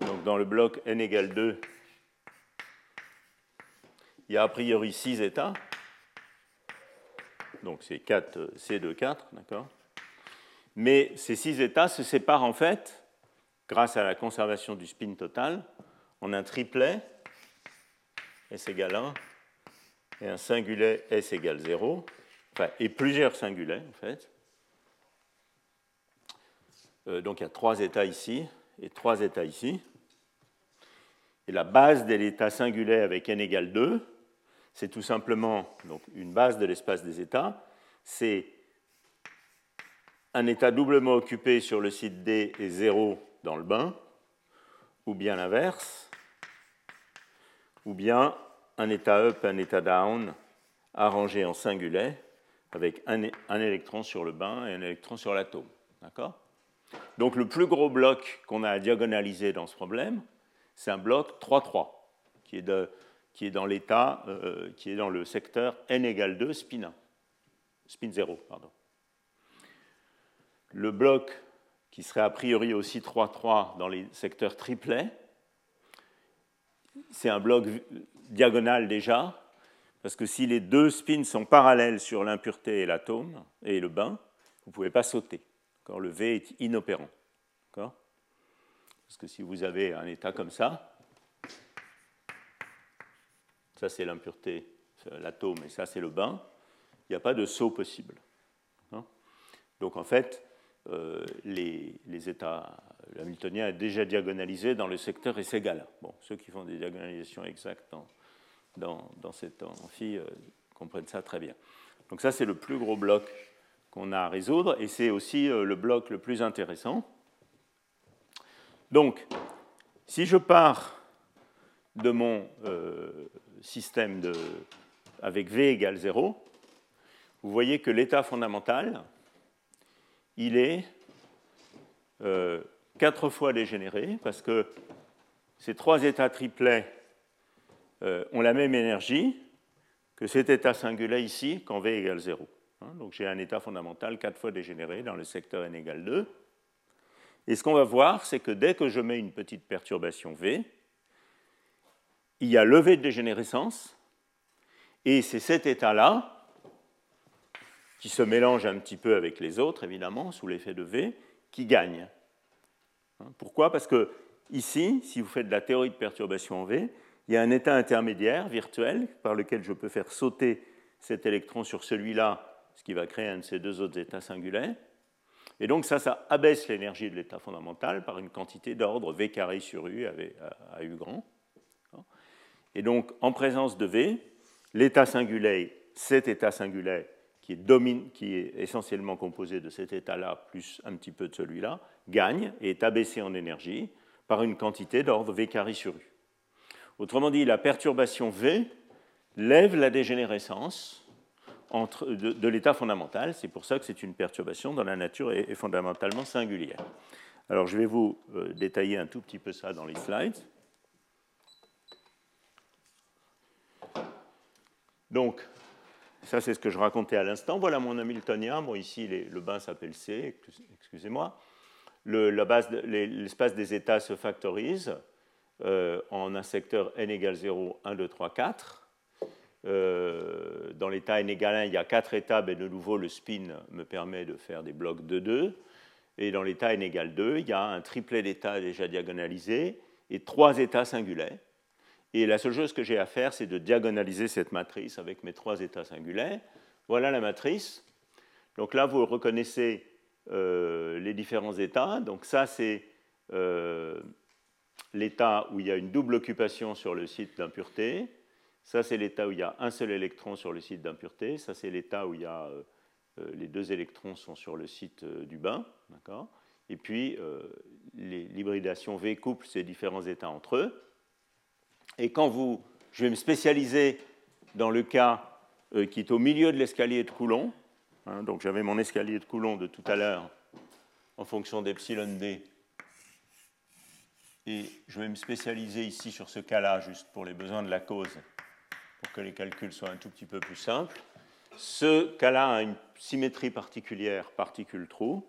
Donc dans le bloc n égale 2, il y a a priori 6 états. Donc c'est 4, C2, 4, d'accord Mais ces 6 états se séparent en fait, grâce à la conservation du spin total, en un triplet, S égale 1, et un singulet S égale 0, enfin, et plusieurs singulets en fait. Euh, donc il y a trois états ici et trois états ici. Et la base de l'état singulier avec n égale 2, c'est tout simplement une base de l'espace des états. C'est un état doublement occupé sur le site D et 0 dans le bain, ou bien l'inverse, ou bien un état up, un état down arrangé en singulet avec un, un électron sur le bain et un électron sur l'atome. D'accord? Donc le plus gros bloc qu'on a à diagonaliser dans ce problème, c'est un bloc 3-3 qui est, dans l'état, euh, qui est dans le secteur n égale 2 spin 1, spin 0. Pardon. Le bloc qui serait a priori aussi 3-3 dans les secteurs triplets, c'est un bloc diagonal déjà, parce que si les deux spins sont parallèles sur l'impureté et l'atome et le bain, vous ne pouvez pas sauter. Le V est inopérant. Parce que si vous avez un état comme ça, ça c'est l'impureté, l'atome, et ça c'est le bain, il n'y a pas de saut possible. Donc en fait, euh, les, états hamiltoniens sont déjà diagonalisés dans le secteur S égale. Bon, ceux qui font des diagonalisations exactes dans, dans, cette amphi euh, comprennent ça très bien. Donc ça c'est le plus gros bloc qu'on a à résoudre, et c'est aussi euh, le bloc le plus intéressant. Donc, si je pars de mon euh, système avec V égale 0, vous voyez que l'état fondamental, il est euh, quatre fois dégénéré, parce que ces trois états triplets ont la même énergie que cet état singulier ici quand V égale 0. Hein, donc j'ai un état fondamental quatre fois dégénéré dans le secteur n égale 2. Et ce qu'on va voir, c'est que dès que je mets une petite perturbation V, il y a levé de dégénérescence, et c'est cet état-là, qui se mélange un petit peu avec les autres, évidemment, sous l'effet de V, qui gagne. Hein, pourquoi? Parce que ici, si vous faites de la théorie de perturbation en V, il y a un état intermédiaire virtuel par lequel je peux faire sauter cet électron sur celui-là, ce qui va créer un de ces deux autres états singulaires. Et donc ça, ça abaisse l'énergie de l'état fondamental par une quantité d'ordre V carré sur U à, U grand. Et donc en présence de V, l'état singulier, cet état singulier qui est, qui est essentiellement composé de cet état-là plus un petit peu de celui-là, gagne et est abaissé en énergie par une quantité d'ordre V carré sur U. Autrement dit, la perturbation V lève la dégénérescence de, l'état fondamental. C'est pour ça que c'est une perturbation dont la nature est, fondamentalement singulière. Alors je vais vous euh, détailler un tout petit peu ça dans les slides. Donc, Ça, c'est ce que je racontais à l'instant. Voilà mon Hamiltonien. Bon, ici, le bain s'appelle C, excusez-moi. L'espace des états se factorise euh, en un secteur n égale 0, 1, 2, 3, 4. Dans l'état n égale 1, il y a 4 états, mais de nouveau, le spin me permet de faire des blocs de 2. Et dans l'état n égale 2, il y a un triplet d'états déjà diagonalisés et trois états singulaires. Et la seule chose que j'ai à faire, c'est de diagonaliser cette matrice avec mes trois états singulaires. Voilà la matrice. Donc là, vous reconnaissez euh, les différents états. Donc ça, c'est euh, l'état où il y a une double occupation sur le site d'impureté. Ça, c'est l'état où il y a un seul électron sur le site d'impureté. Ça, c'est l'état où il y a, euh, les deux électrons sont sur le site du bain. Et puis, l'hybridation V couple ces différents états entre eux. Et quand vous, je vais me spécialiser dans le cas euh, qui est au milieu de l'escalier de Coulomb, hein, donc j'avais mon escalier de Coulomb de tout à l'heure en fonction d'epsilon d, et je vais me spécialiser ici sur ce cas-là, juste pour les besoins de la cause, pour que les calculs soient un tout petit peu plus simples. Ce cas-là a une symétrie particulière particule-trou,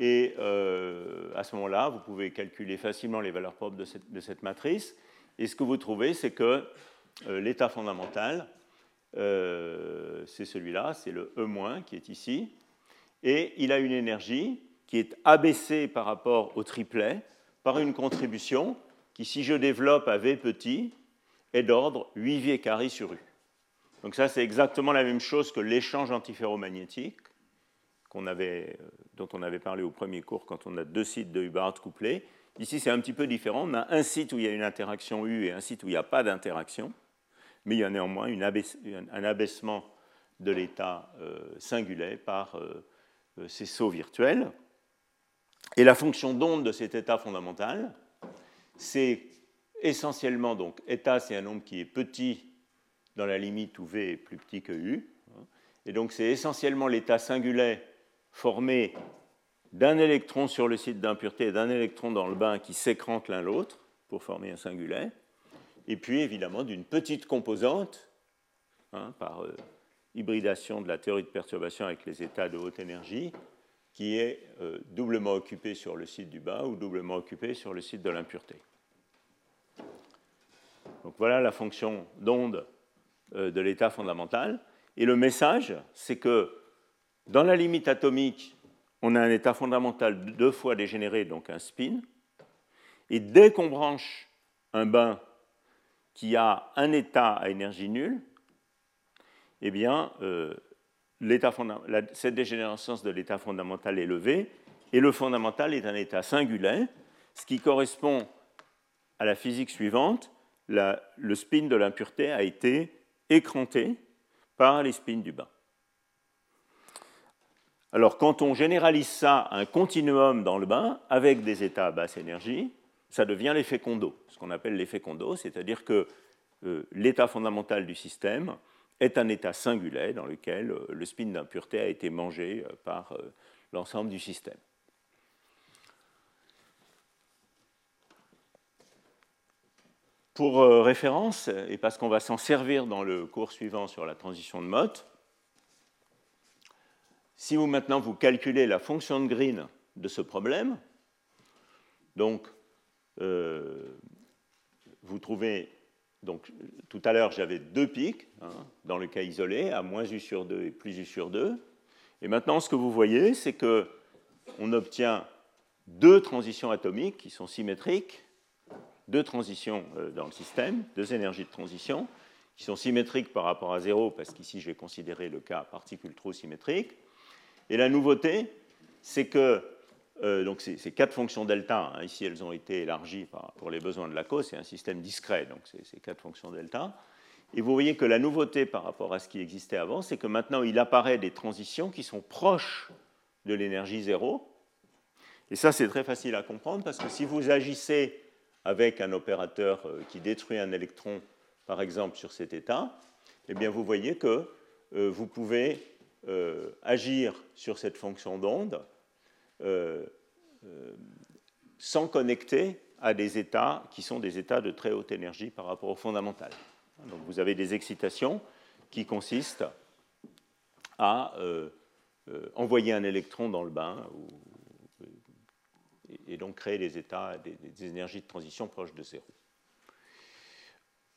et euh, à ce moment-là, vous pouvez calculer facilement les valeurs propres de cette matrice. Et ce que vous trouvez, c'est que euh, l'état fondamental, euh, c'est celui-là, c'est le E- qui est ici, et il a une énergie qui est abaissée par rapport au triplet par une contribution qui, si je développe à V petit, est d'ordre 8 V carré sur U. Donc ça, c'est exactement la même chose que l'échange antiferromagnétique euh, dont on avait parlé au premier cours quand on a deux sites de Hubbard couplés. Ici, c'est un petit peu différent. On a un site où il y a une interaction U et un site où il n'y a pas d'interaction, mais il y a néanmoins un abaissement de l'état euh, singulier par euh, euh, ces sauts virtuels. Et la fonction d'onde de cet état fondamental, c'est essentiellement, donc, état, c'est un nombre qui est petit dans la limite où V est plus petit que U. Et donc, c'est essentiellement l'état singulier formé d'un électron sur le site d'impureté et d'un électron dans le bain qui s'écrantent l'un l'autre pour former un singulet, et puis évidemment d'une petite composante, hein, par euh, hybridation de la théorie de perturbation avec les états de haute énergie, qui est euh, doublement occupée sur le site du bain ou doublement occupée sur le site de l'impureté. Donc voilà la fonction d'onde euh, de l'état fondamental. Et le message, c'est que dans la limite atomique on a un état fondamental deux fois dégénéré, donc un spin. Et dès qu'on branche un bain qui a un état à énergie nulle, eh bien, euh, cette dégénérescence de l'état fondamental est levée, et le fondamental est un état singulier, ce qui correspond à la physique suivante. Le spin de l'impureté a été écranté par les spins du bain. Alors quand on généralise ça à un continuum dans le bain avec des états à basse énergie, ça devient l'effet Kondo, ce qu'on appelle l'effet Kondo, c'est-à-dire que euh, l'état fondamental du système est un état singulier dans lequel euh, le spin d'impureté a été mangé euh, par l'ensemble du système. Pour référence, et parce qu'on va s'en servir dans le cours suivant sur la transition de Mott, si vous maintenant vous calculez la fonction de Green de ce problème, donc euh, vous trouvez, donc tout à l'heure j'avais deux pics hein, dans le cas isolé, à moins U sur 2 et plus U sur 2. Et maintenant ce que vous voyez, c'est que on obtient deux transitions atomiques qui sont symétriques, deux transitions euh, dans le système, deux énergies de transition, qui sont symétriques par rapport à zéro, parce qu'ici je vais considérer le cas particule trop symétrique. Et la nouveauté, c'est que euh, donc ces, quatre fonctions delta, hein, ici elles ont été élargies pour les besoins de la cause, c'est un système discret, donc ces quatre fonctions delta. Et vous voyez que la nouveauté par rapport à ce qui existait avant, c'est que maintenant il apparaît des transitions qui sont proches de l'énergie zéro. Et ça, c'est très facile à comprendre parce que si vous agissez avec un opérateur euh, qui détruit un électron, par exemple, sur cet état, eh bien vous voyez que euh, vous pouvez euh, agir sur cette fonction d'onde sans connecter à des états qui sont des états de très haute énergie par rapport au fondamental. Donc vous avez des excitations qui consiste à envoyer un électron dans le bain et donc créer des états, des, énergies de transition proches de zéro.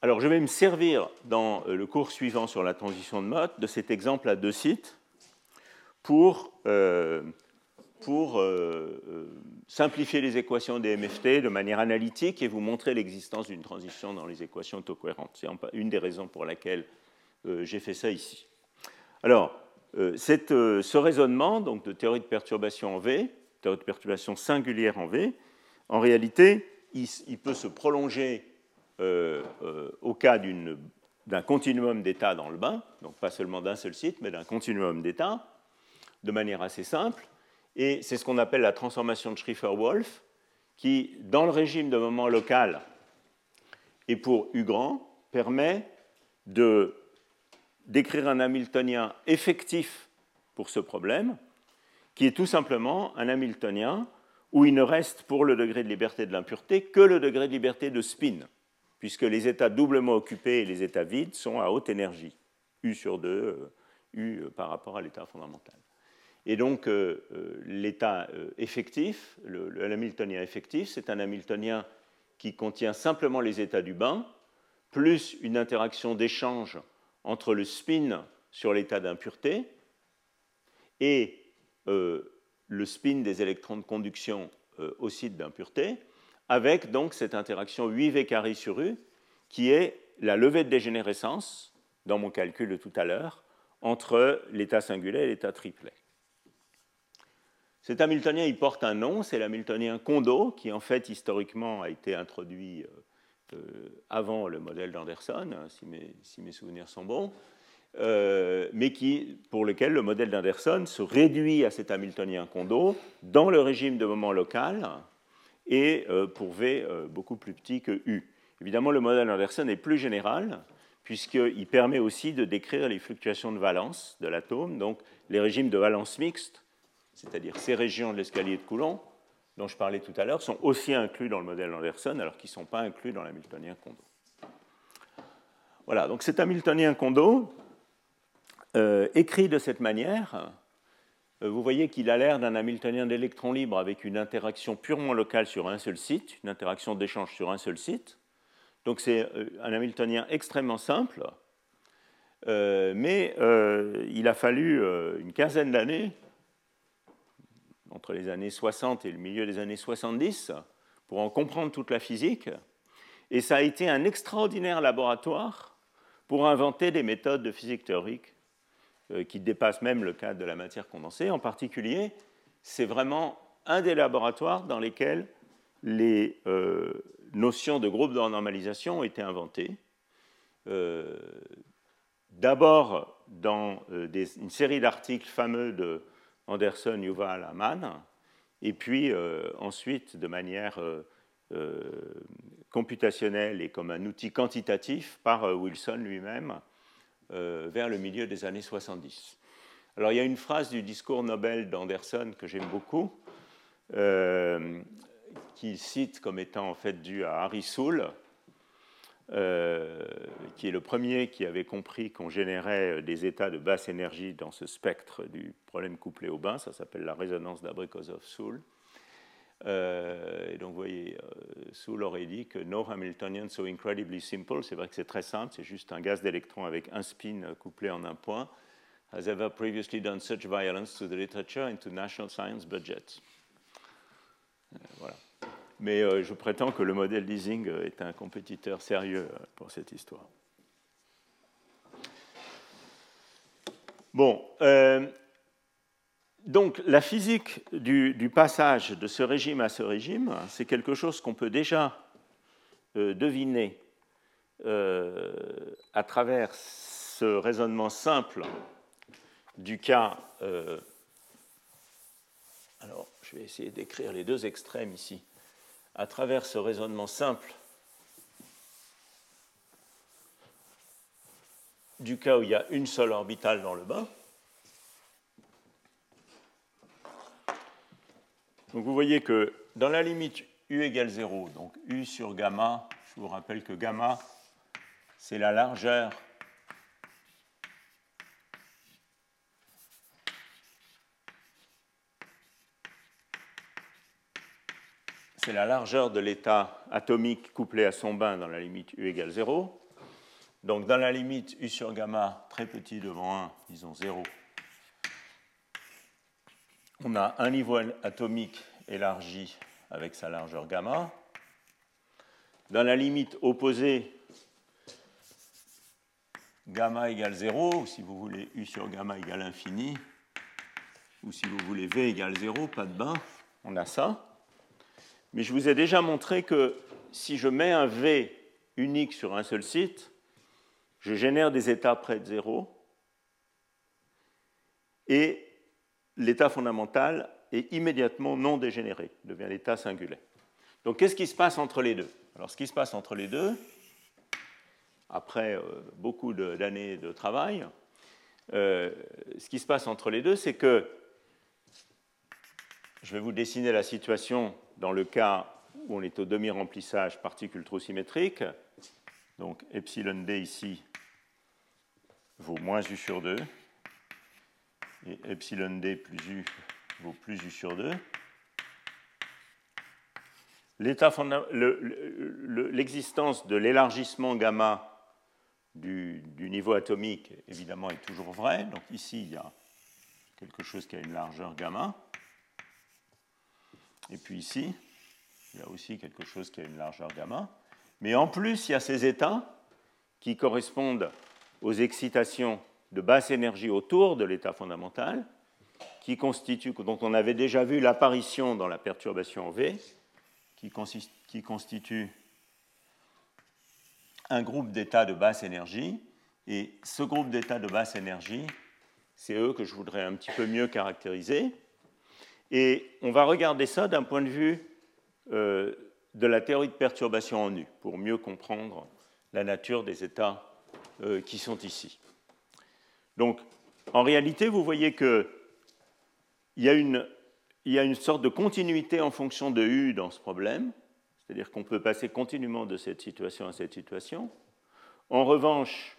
Alors, je vais me servir dans le cours suivant sur la transition de mode de cet exemple à deux sites pour, euh, pour euh, euh, simplifier les équations des MFT de manière analytique et vous montrer l'existence d'une transition dans les équations autocohérentes. C'est une des raisons pour laquelle j'ai fait ça ici. Alors, ce raisonnement donc, de théorie de perturbation en V, théorie de perturbation singulière en V, en réalité, il, peut se prolonger au cas d'un continuum d'états dans le bain, donc pas seulement d'un seul site, mais d'un continuum d'états, de manière assez simple. Et c'est ce qu'on appelle la transformation de Schrieffer-Wolf, qui, dans le régime de moment local et pour U grand, permet d'écrire un Hamiltonien effectif pour ce problème, qui est tout simplement un Hamiltonien où il ne reste pour le degré de liberté de l'impureté que le degré de liberté de spin, puisque les états doublement occupés et les états vides sont à haute énergie, U sur 2, euh, U par rapport à l'état fondamental. Et donc, euh, euh, l'état euh, effectif, le, Hamiltonien effectif, c'est un Hamiltonien qui contient simplement les états du bain, plus une interaction d'échange entre le spin sur l'état d'impureté et le spin des électrons de conduction au site d'impureté, avec donc cette interaction 8V carré sur U, qui est la levée de dégénérescence, dans mon calcul de tout à l'heure, entre l'état singulier et l'état triplet. Cet Hamiltonien, il porte un nom, c'est l'Hamiltonien Kondo, qui en fait historiquement a été introduit euh, euh, avant le modèle d'Anderson, hein, si, mes, souvenirs sont bons, euh, mais qui, pour lequel le modèle d'Anderson se réduit à cet Hamiltonien Kondo dans le régime de moment local et pour V beaucoup plus petit que U. Évidemment, le modèle d'Anderson est plus général, puisqu'il permet aussi de décrire les fluctuations de valence de l'atome, donc les régimes de valence mixte c'est-à-dire ces régions de l'escalier de Coulomb, dont je parlais tout à l'heure, sont aussi inclus dans le modèle Anderson, alors qu'ils ne sont pas inclus dans l'Hamiltonien Kondo. Voilà, donc cet Hamiltonien Kondo, euh, écrit de cette manière, euh, vous voyez qu'il a l'air d'un Hamiltonien d'électrons libres avec une interaction purement locale sur un seul site, une interaction d'échange sur un seul site. Donc c'est euh, un Hamiltonien extrêmement simple, mais il a fallu une quinzaine d'années entre les années 60 et le milieu des années 70 pour en comprendre toute la physique. Et ça a été un extraordinaire laboratoire pour inventer des méthodes de physique théorique euh, qui dépassent même le cadre de la matière condensée. En particulier, c'est vraiment un des laboratoires dans lesquels les euh, notions de groupe de normalisation ont été inventées. Euh, d'abord dans une série d'articles fameux de Anderson, Yuval, Aman, et puis euh, ensuite de manière euh, euh, computationnelle et comme un outil quantitatif par Wilson lui-même vers le milieu des années 70. Alors il y a une phrase du discours Nobel d'Anderson que j'aime beaucoup, qu'il cite comme étant en fait dû à Harry Soule, euh, qui est le premier qui avait compris qu'on générait euh, des états de basse énergie dans ce spectre du problème couplé au bain. Ça s'appelle la résonance d'Abrikosov-Soule. Euh, et donc, vous voyez, Soule aurait dit que no Hamiltonian so incredibly simple. C'est vrai que c'est très simple, c'est juste un gaz d'électrons avec un spin couplé en un point. Has ever previously done such violence to the literature and to national science budgets. voilà mais euh, je prétends que le modèle leasing euh, est un compétiteur sérieux euh, pour cette histoire. Bon, donc la physique du, passage de ce régime à ce régime, c'est quelque chose qu'on peut déjà deviner à travers ce raisonnement simple du cas. alors, je vais essayer d'écrire les deux extrêmes ici à travers ce raisonnement simple du cas où il y a une seule orbitale dans le bain. Donc vous voyez que dans la limite U égale 0, donc U sur gamma, je vous rappelle que gamma, c'est la largeur c'est la largeur de l'état atomique couplé à son bain dans la limite U égale 0. Donc dans la limite U sur gamma, très petit devant 1, disons 0, on a un niveau atomique élargi avec sa largeur gamma. Dans la limite opposée, gamma égale 0, ou si vous voulez U sur gamma égale infini, ou si vous voulez V égale 0, pas de bain, on a ça. Mais je vous ai déjà montré que si je mets un V unique sur un seul site, je génère des états près de 0, et l'état fondamental est immédiatement non dégénéré, devient l'état singulaire. Donc qu'est-ce qui se passe entre les deux? Alors ce qui se passe entre les deux, après euh, beaucoup d'années de, travail, euh, ce qui se passe entre les deux, c'est que je vais vous dessiner la situation dans le cas où on est au demi-remplissage particule trop symétrique. Donc epsilon d ici vaut moins u sur 2 et epsilon plus u vaut plus u sur 2. L'existence de l'élargissement gamma du, niveau atomique, évidemment, est toujours vraie. Donc ici, il y a quelque chose qui a une largeur gamma. Et puis ici, il y a aussi quelque chose qui a une largeur gamma. Mais en plus, il y a ces états qui correspondent aux excitations de basse énergie autour de l'état fondamental, dont on avait déjà vu l'apparition dans la perturbation V, qui, qui constitue un groupe d'états de basse énergie. Et ce groupe d'états de basse énergie, c'est eux que je voudrais un petit peu mieux caractériser. Et on va regarder ça d'un point de vue euh, de la théorie de perturbation en U, pour mieux comprendre la nature des états euh, qui sont ici. Donc, en réalité, vous voyez qu'il y, a une, y a une sorte de continuité en fonction de U dans ce problème, c'est-à-dire qu'on peut passer continuellement de cette situation à cette situation. En revanche,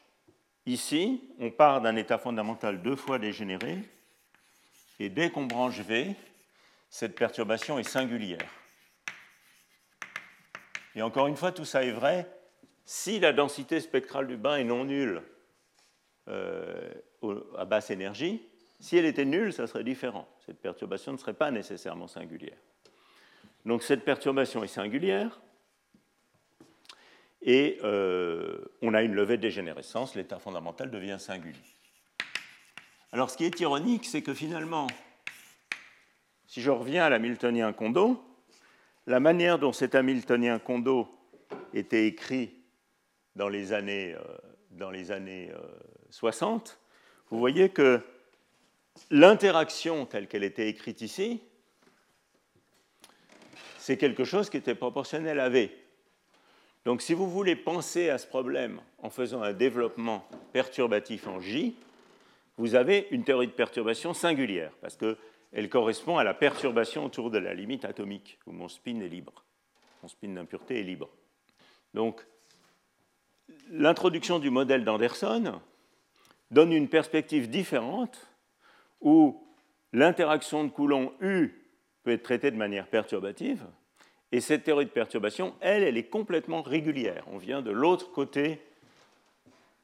ici, on part d'un état fondamental deux fois dégénéré, et dès qu'on branche V, cette perturbation est singulière. Et encore une fois, tout ça est vrai si la densité spectrale du bain est non nulle euh, à basse énergie. Si elle était nulle, ça serait différent. Cette perturbation ne serait pas nécessairement singulière. Donc cette perturbation est singulière et euh, on a une levée de dégénérescence, l'état fondamental devient singulier. Alors ce qui est ironique, c'est que finalement, si je reviens à l'hamiltonien Kondo, la manière dont cet hamiltonien Kondo était écrit dans les années, euh, dans les années 60, euh, vous voyez que l'interaction telle qu'elle était écrite ici, c'est quelque chose qui était proportionnel à V. Donc si vous voulez penser à ce problème en faisant un développement perturbatif en J, vous avez une théorie de perturbation singulière, parce qu'elle correspond à la perturbation autour de la limite atomique, où mon spin est libre. Mon spin d'impureté est libre. Donc l'introduction du modèle d'Anderson donne une perspective différente où l'interaction de Coulomb U peut être traitée de manière perturbative. Et cette théorie de perturbation, elle, elle est complètement régulière. On vient de l'autre côté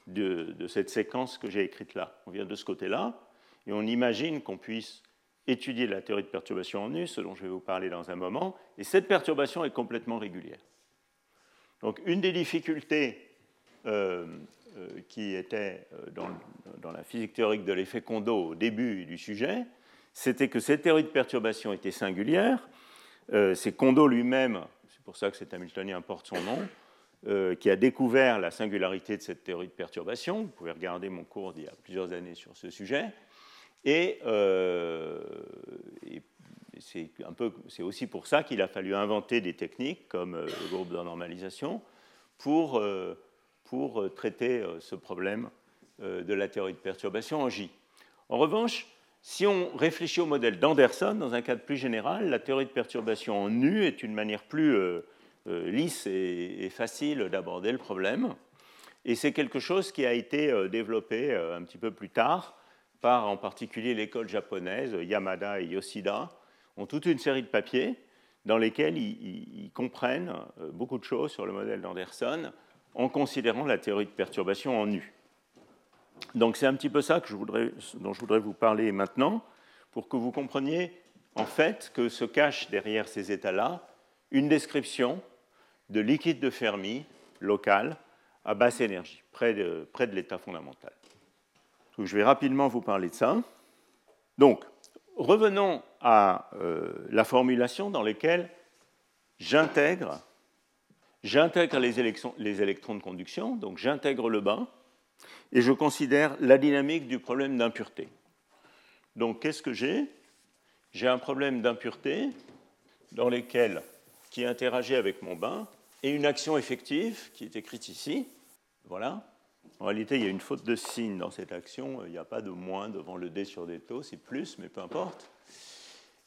de, cette séquence que j'ai écrite là. On vient de ce côté-là, et on imagine qu'on puisse étudier la théorie de perturbation en U, ce dont je vais vous parler dans un moment, et cette perturbation est complètement régulière. Donc une des difficultés euh, qui était euh, dans, la physique théorique de l'effet Kondo au début du sujet, c'était que cette théorie de perturbation était singulière. Euh, c'est Kondo lui-même, c'est pour ça que cet Hamiltonien porte son nom, euh, qui a découvert la singularité de cette théorie de perturbation. Vous pouvez regarder mon cours d'il y a plusieurs années sur ce sujet. Et, euh, c'est aussi pour ça qu'il a fallu inventer des techniques comme le groupe de normalisation pour, pour traiter ce problème de la théorie de perturbation en J. En revanche, si on réfléchit au modèle d'Anderson, dans un cadre plus général, la théorie de perturbation en nu est une manière plus euh, euh, lisse et, facile d'aborder le problème. Et c'est quelque chose qui a été euh, développé un petit peu plus tard par en particulier l'école japonaise, Yamada et Yoshida, ont toute une série de papiers dans lesquels ils, comprennent euh, beaucoup de choses sur le modèle d'Anderson en considérant la théorie de perturbation en U. Donc c'est un petit peu ça dont je voudrais vous parler maintenant, pour que vous compreniez en fait que se cache derrière ces états-là une description de liquide de Fermi local à basse énergie, près de, l'état fondamental. je vais rapidement vous parler de ça. Donc, revenons à euh, la formulation dans laquelle j'intègre, j'intègre les, électrons de conduction, donc j'intègre le bain, et je considère la dynamique du problème d'impureté. Donc, qu'est-ce que j'ai? J'ai un problème d'impureté dans lequel, qui interagit avec mon bain, et une action effective qui est écrite ici. Voilà. En réalité, il y a une faute de signe dans cette action. Il n'y a pas de moins devant le D sur des taux, c'est plus, mais peu importe.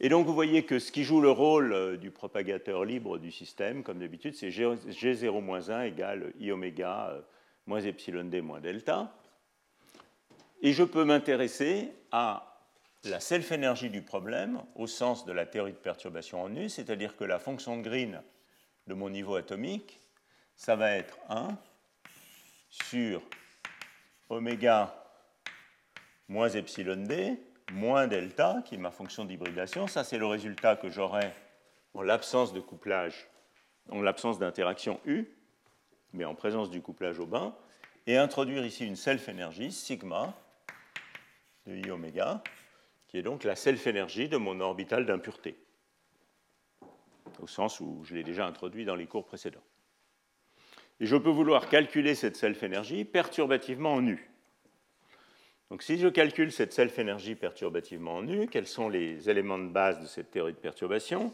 Et donc, vous voyez que ce qui joue le rôle euh, du propagateur libre du système, comme d'habitude, c'est G0-1 égale I oméga euh, moins epsilon D moins delta. Et je peux m'intéresser à la self-énergie du problème au sens de la théorie de perturbation en U, c'est-à-dire que la fonction de Green de mon niveau atomique, ça va être 1 sur oméga moins epsilon d moins delta, qui est ma fonction d'hybridation. Ça, c'est le résultat que j'aurai en l'absence de couplage, en l'absence d'interaction U, mais en présence du couplage au bain, et introduire ici une self-énergie, sigma, de I oméga, qui est donc la self-énergie de mon orbital d'impureté au sens où je l'ai déjà introduit dans les cours précédents. Et je peux vouloir calculer cette self-énergie perturbativement en U. Donc si je calcule cette self-énergie perturbativement en U, quels sont les éléments de base de cette théorie de perturbation?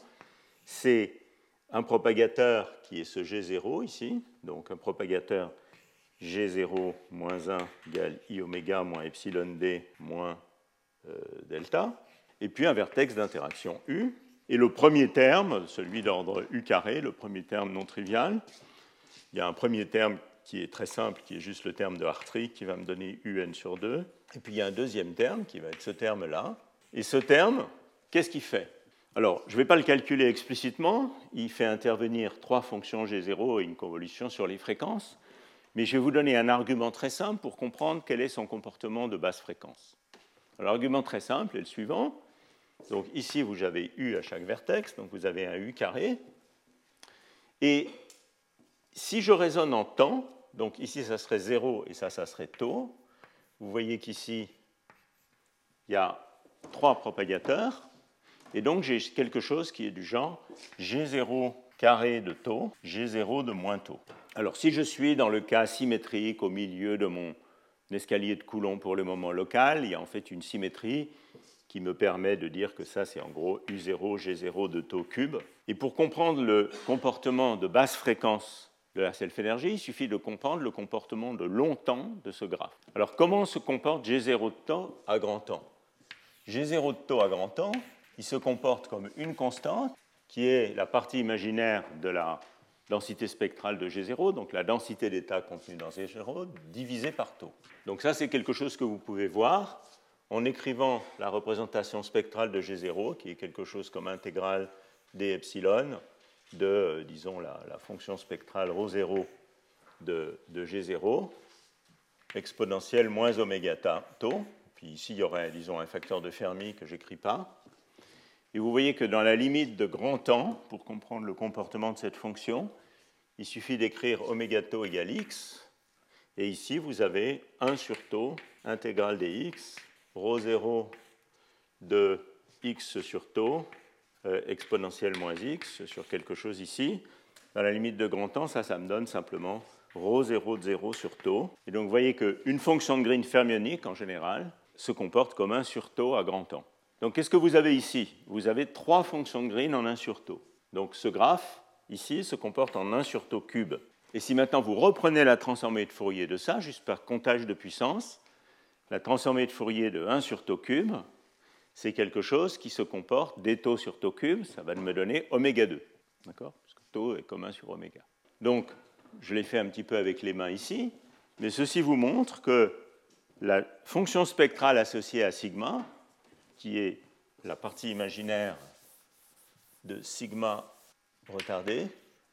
C'est un propagateur qui est ce G0 ici, donc un propagateur G0 moins 1 égale I oméga moins epsilon D moins euh, delta, et puis un vertex d'interaction U et le premier terme, celui d'ordre U carré, le premier terme non trivial, il y a un premier terme qui est très simple, qui est juste le terme de Hartree, qui va me donner UN sur 2. Et puis il y a un deuxième terme, qui va être ce terme-là. Et ce terme, qu'est-ce qu'il fait? Alors, je ne vais pas le calculer explicitement, il fait intervenir trois fonctions G0 et une convolution sur les fréquences, mais je vais vous donner un argument très simple pour comprendre quel est son comportement de basse fréquence. L'argument très simple est le suivant, donc ici, vous avez U à chaque vertex, donc vous avez un U carré. Et si je raisonne en temps, donc ici ça serait 0 et ça, ça serait taux, vous voyez qu'ici, il y a trois propagateurs, et donc j'ai quelque chose qui est du genre G0 carré de taux, G0 de moins taux. Alors si je suis dans le cas symétrique au milieu de mon escalier de Coulomb pour le moment local, il y a en fait une symétrie qui me permet de dire que ça, c'est en gros U0, G0 de taux cube. Et pour comprendre le comportement de basse fréquence de la self-énergie, il suffit de comprendre le comportement de long temps de ce graphe. Alors, comment se comporte G0 de taux à grand temps? G0 de taux à grand temps, il se comporte comme une constante, qui est la partie imaginaire de la densité spectrale de G0, donc la densité d'état contenue dans G0, divisée par taux. Donc ça, c'est quelque chose que vous pouvez voir en écrivant la représentation spectrale de G0, qui est quelque chose comme intégrale d epsilon de, euh, disons, la, fonction spectrale ρ0 de, de, G0, exponentielle moins oméga tau. Puis ici, il y aurait, disons, un facteur de Fermi que je n'écris pas. Et vous voyez que dans la limite de grand temps, pour comprendre le comportement de cette fonction, il suffit d'écrire oméga tau égale x. Et ici, vous avez 1 sur tau intégrale dx ρ0 de x sur tau exponentielle moins x sur quelque chose ici. Dans la limite de grand temps, ça, ça me donne simplement ρ0 de 0 sur tau. Et donc vous voyez qu'une fonction de Green fermionique, en général, se comporte comme 1 sur tau à grand temps. Donc qu'est-ce que vous avez ici? Vous avez trois fonctions de Green en 1 sur tau. Donc ce graphe, ici, se comporte en 1 sur tau cube. Et si maintenant vous reprenez la transformée de Fourier de ça, juste par comptage de puissance, la transformée de Fourier de 1 sur tau cube, c'est quelque chose qui se comporte des taux sur tau cube, ça va me donner oméga 2. D'accord? Parce que tau est commun sur oméga. Donc, je l'ai fait un petit peu avec les mains ici, mais ceci vous montre que la fonction spectrale associée à sigma, qui est la partie imaginaire de sigma retardé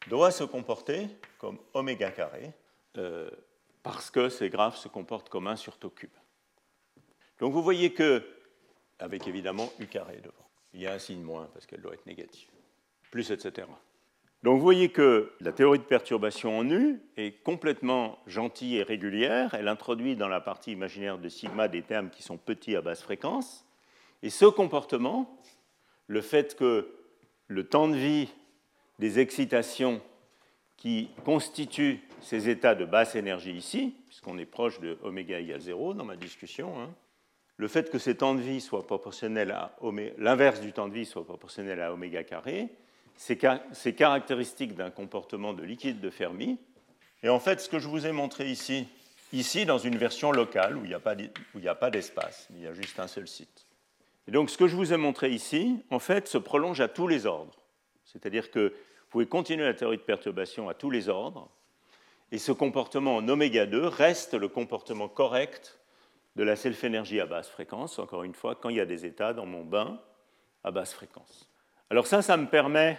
doit se comporter comme oméga carré, euh, parce que ces graphes se comportent comme 1 sur tau cube. Donc vous voyez que, avec évidemment u carré devant, il y a un signe moins parce qu'elle doit être négative, plus etc. Donc vous voyez que la théorie de perturbation en U est complètement gentille et régulière. Elle introduit dans la partie imaginaire de sigma des termes qui sont petits à basse fréquence. Et ce comportement, le fait que le temps de vie des excitations qui constituent ces états de basse énergie ici, puisqu'on est proche de oméga égale 0 dans ma discussion, hein, le fait que ces temps de vie soient proportionnels à l'inverse du temps de vie soit proportionnel à oméga carré, c'est caractéristique d'un comportement de liquide de Fermi. Et en fait, ce que je vous ai montré ici, ici dans une version locale où il n'y a pas d'espace, il y a juste un seul site. Et donc, ce que je vous ai montré ici, en fait, se prolonge à tous les ordres. C'est-à-dire que vous pouvez continuer la théorie de perturbation à tous les ordres, et ce comportement en oméga 2 reste le comportement correct de la self-énergie à basse fréquence, encore une fois, quand il y a des états dans mon bain à basse fréquence. Alors ça, ça me permet...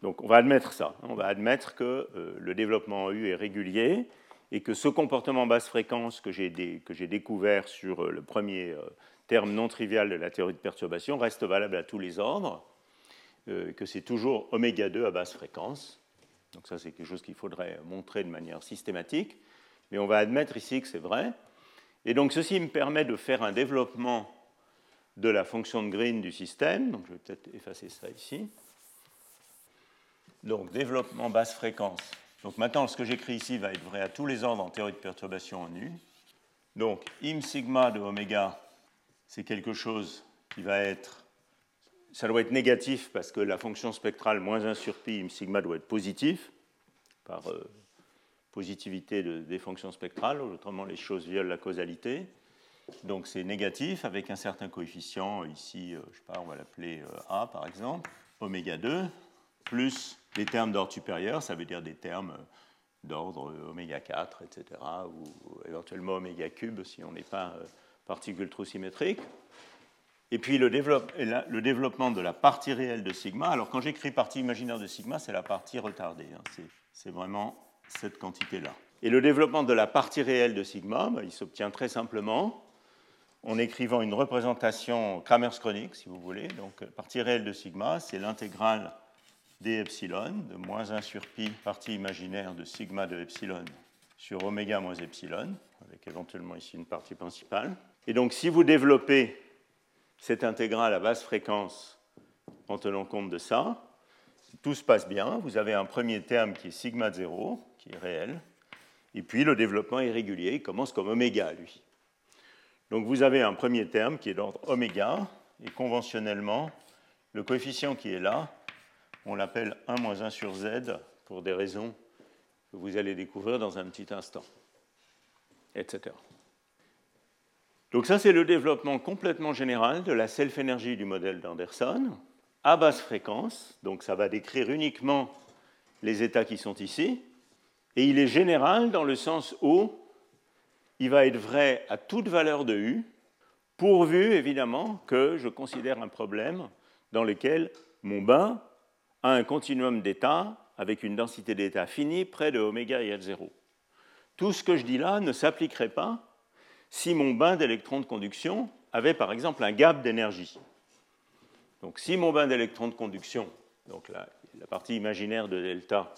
Donc on va admettre ça, on va admettre que euh, le développement en U est régulier et que ce comportement basse fréquence que j'ai découvert sur euh, le premier euh, terme non trivial de la théorie de perturbation reste valable à tous les ordres, que c'est toujours oméga 2 à basse fréquence. Donc ça, c'est quelque chose qu'il faudrait montrer de manière systématique, mais on va admettre ici que c'est vrai. Et donc ceci me permet de faire un développement de la fonction de Green du système. Donc je vais peut-être effacer ça ici. Donc développement basse fréquence. Donc maintenant, ce que j'écris ici va être vrai à tous les ordres en théorie de perturbation en U. Donc im sigma de oméga, c'est quelque chose qui va être... Ça doit être négatif parce que la fonction spectrale moins 1 sur pi im sigma doit être positif par euh, positivité des fonctions spectrales, autrement les choses violent la causalité. Donc c'est négatif avec un certain coefficient, ici, euh, je sais pas, on va l'appeler euh, A par exemple, oméga 2, plus les termes d'ordre supérieur, ça veut dire des termes d'ordre oméga 4, etc., ou éventuellement oméga cube si on n'est pas euh, particule trop symétrique. Et puis le, le, développement de la partie réelle de sigma. Alors quand j'écris partie imaginaire de sigma, c'est la partie retardée. Hein. C'est vraiment cette quantité-là. Et le développement de la partie réelle de sigma, bah, il s'obtient très simplement en écrivant une représentation Kramers chronique, si vous voulez. Donc, partie réelle de sigma, c'est l'intégrale d epsilon, de moins 1 sur pi, partie imaginaire de sigma de epsilon sur oméga moins epsilon, avec éventuellement ici une partie principale. Et donc, si vous développez cette intégrale à basse fréquence en tenant compte de ça, tout se passe bien. Vous avez un premier terme qui est sigma de 0, qui est réel. Et puis le développement est régulier, il commence comme oméga, lui. Donc vous avez un premier terme qui est d'ordre oméga, et conventionnellement, le coefficient qui est là, on l'appelle 1 moins 1 sur z pour des raisons que vous allez découvrir dans un petit instant, etc. Donc ça, c'est le développement complètement général de la self-énergie du modèle d'Anderson à basse fréquence, donc ça va décrire uniquement les états qui sont ici, et il est général dans le sens où il va être vrai à toute valeur de U, pourvu évidemment que je considère un problème dans lequel mon bain a un continuum d'états avec une densité d'état finie près de oméga égale 0. Tout ce que je dis là ne s'appliquerait pas si mon bain d'électrons de conduction avait par exemple un gap d'énergie. Donc si mon bain d'électrons de conduction, donc la, la partie imaginaire de delta,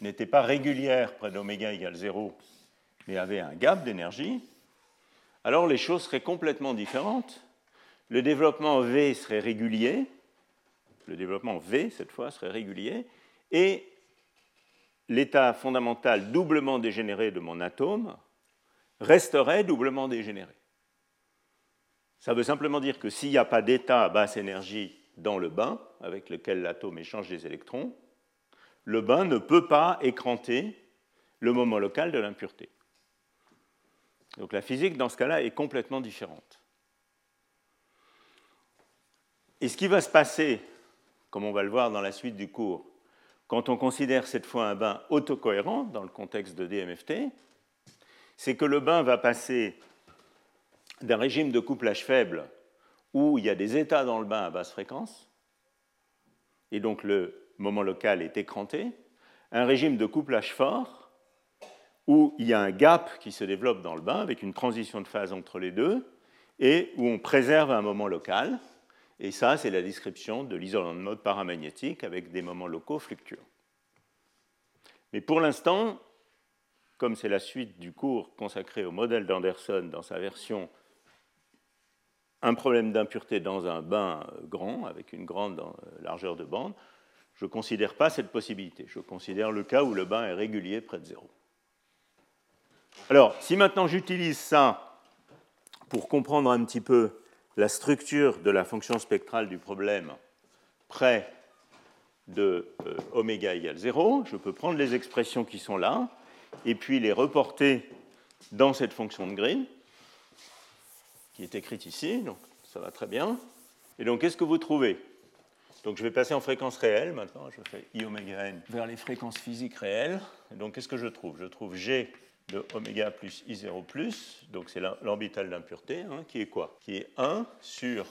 n'était pas régulière près d'oméga égale 0, mais avait un gap d'énergie, alors les choses seraient complètement différentes. Le développement V serait régulier, le développement V, cette fois, serait régulier, et l'état fondamental doublement dégénéré de mon atome resterait doublement dégénéré. Ça veut simplement dire que s'il n'y a pas d'état à basse énergie dans le bain avec lequel l'atome échange des électrons, le bain ne peut pas écranter le moment local de l'impureté. Donc la physique, dans ce cas-là, est complètement différente. Et ce qui va se passer, comme on va le voir dans la suite du cours, quand on considère cette fois un bain autocohérent dans le contexte de DMFT, c'est que le bain va passer d'un régime de couplage faible où il y a des états dans le bain à basse fréquence, et donc le moment local est écranté, un régime de couplage fort, où il y a un gap qui se développe dans le bain avec une transition de phase entre les deux, et où on préserve un moment local. Et ça, c'est la description de l'isolant de mode paramagnétique avec des moments locaux fluctuants. Mais pour l'instant, comme c'est la suite du cours consacré au modèle d'Anderson dans sa version un problème d'impureté dans un bain grand, avec une grande euh, largeur de bande, je ne considère pas cette possibilité. Je considère le cas où le bain est régulier près de zéro. Alors, si maintenant j'utilise ça pour comprendre un petit peu la structure de la fonction spectrale du problème près de euh, oméga égale 0, je peux prendre les expressions qui sont là et puis les reporter dans cette fonction de Green qui est écrite ici, donc ça va très bien. Et donc, qu'est-ce que vous trouvez? Donc, je vais passer en fréquence réelle maintenant, je fais i oméga n vers les fréquences physiques réelles. Donc, qu'est-ce que je trouve? Je trouve G de oméga plus I0 plus, donc c'est l'orbital d'impureté, hein, qui est quoi? Qui est 1 sur.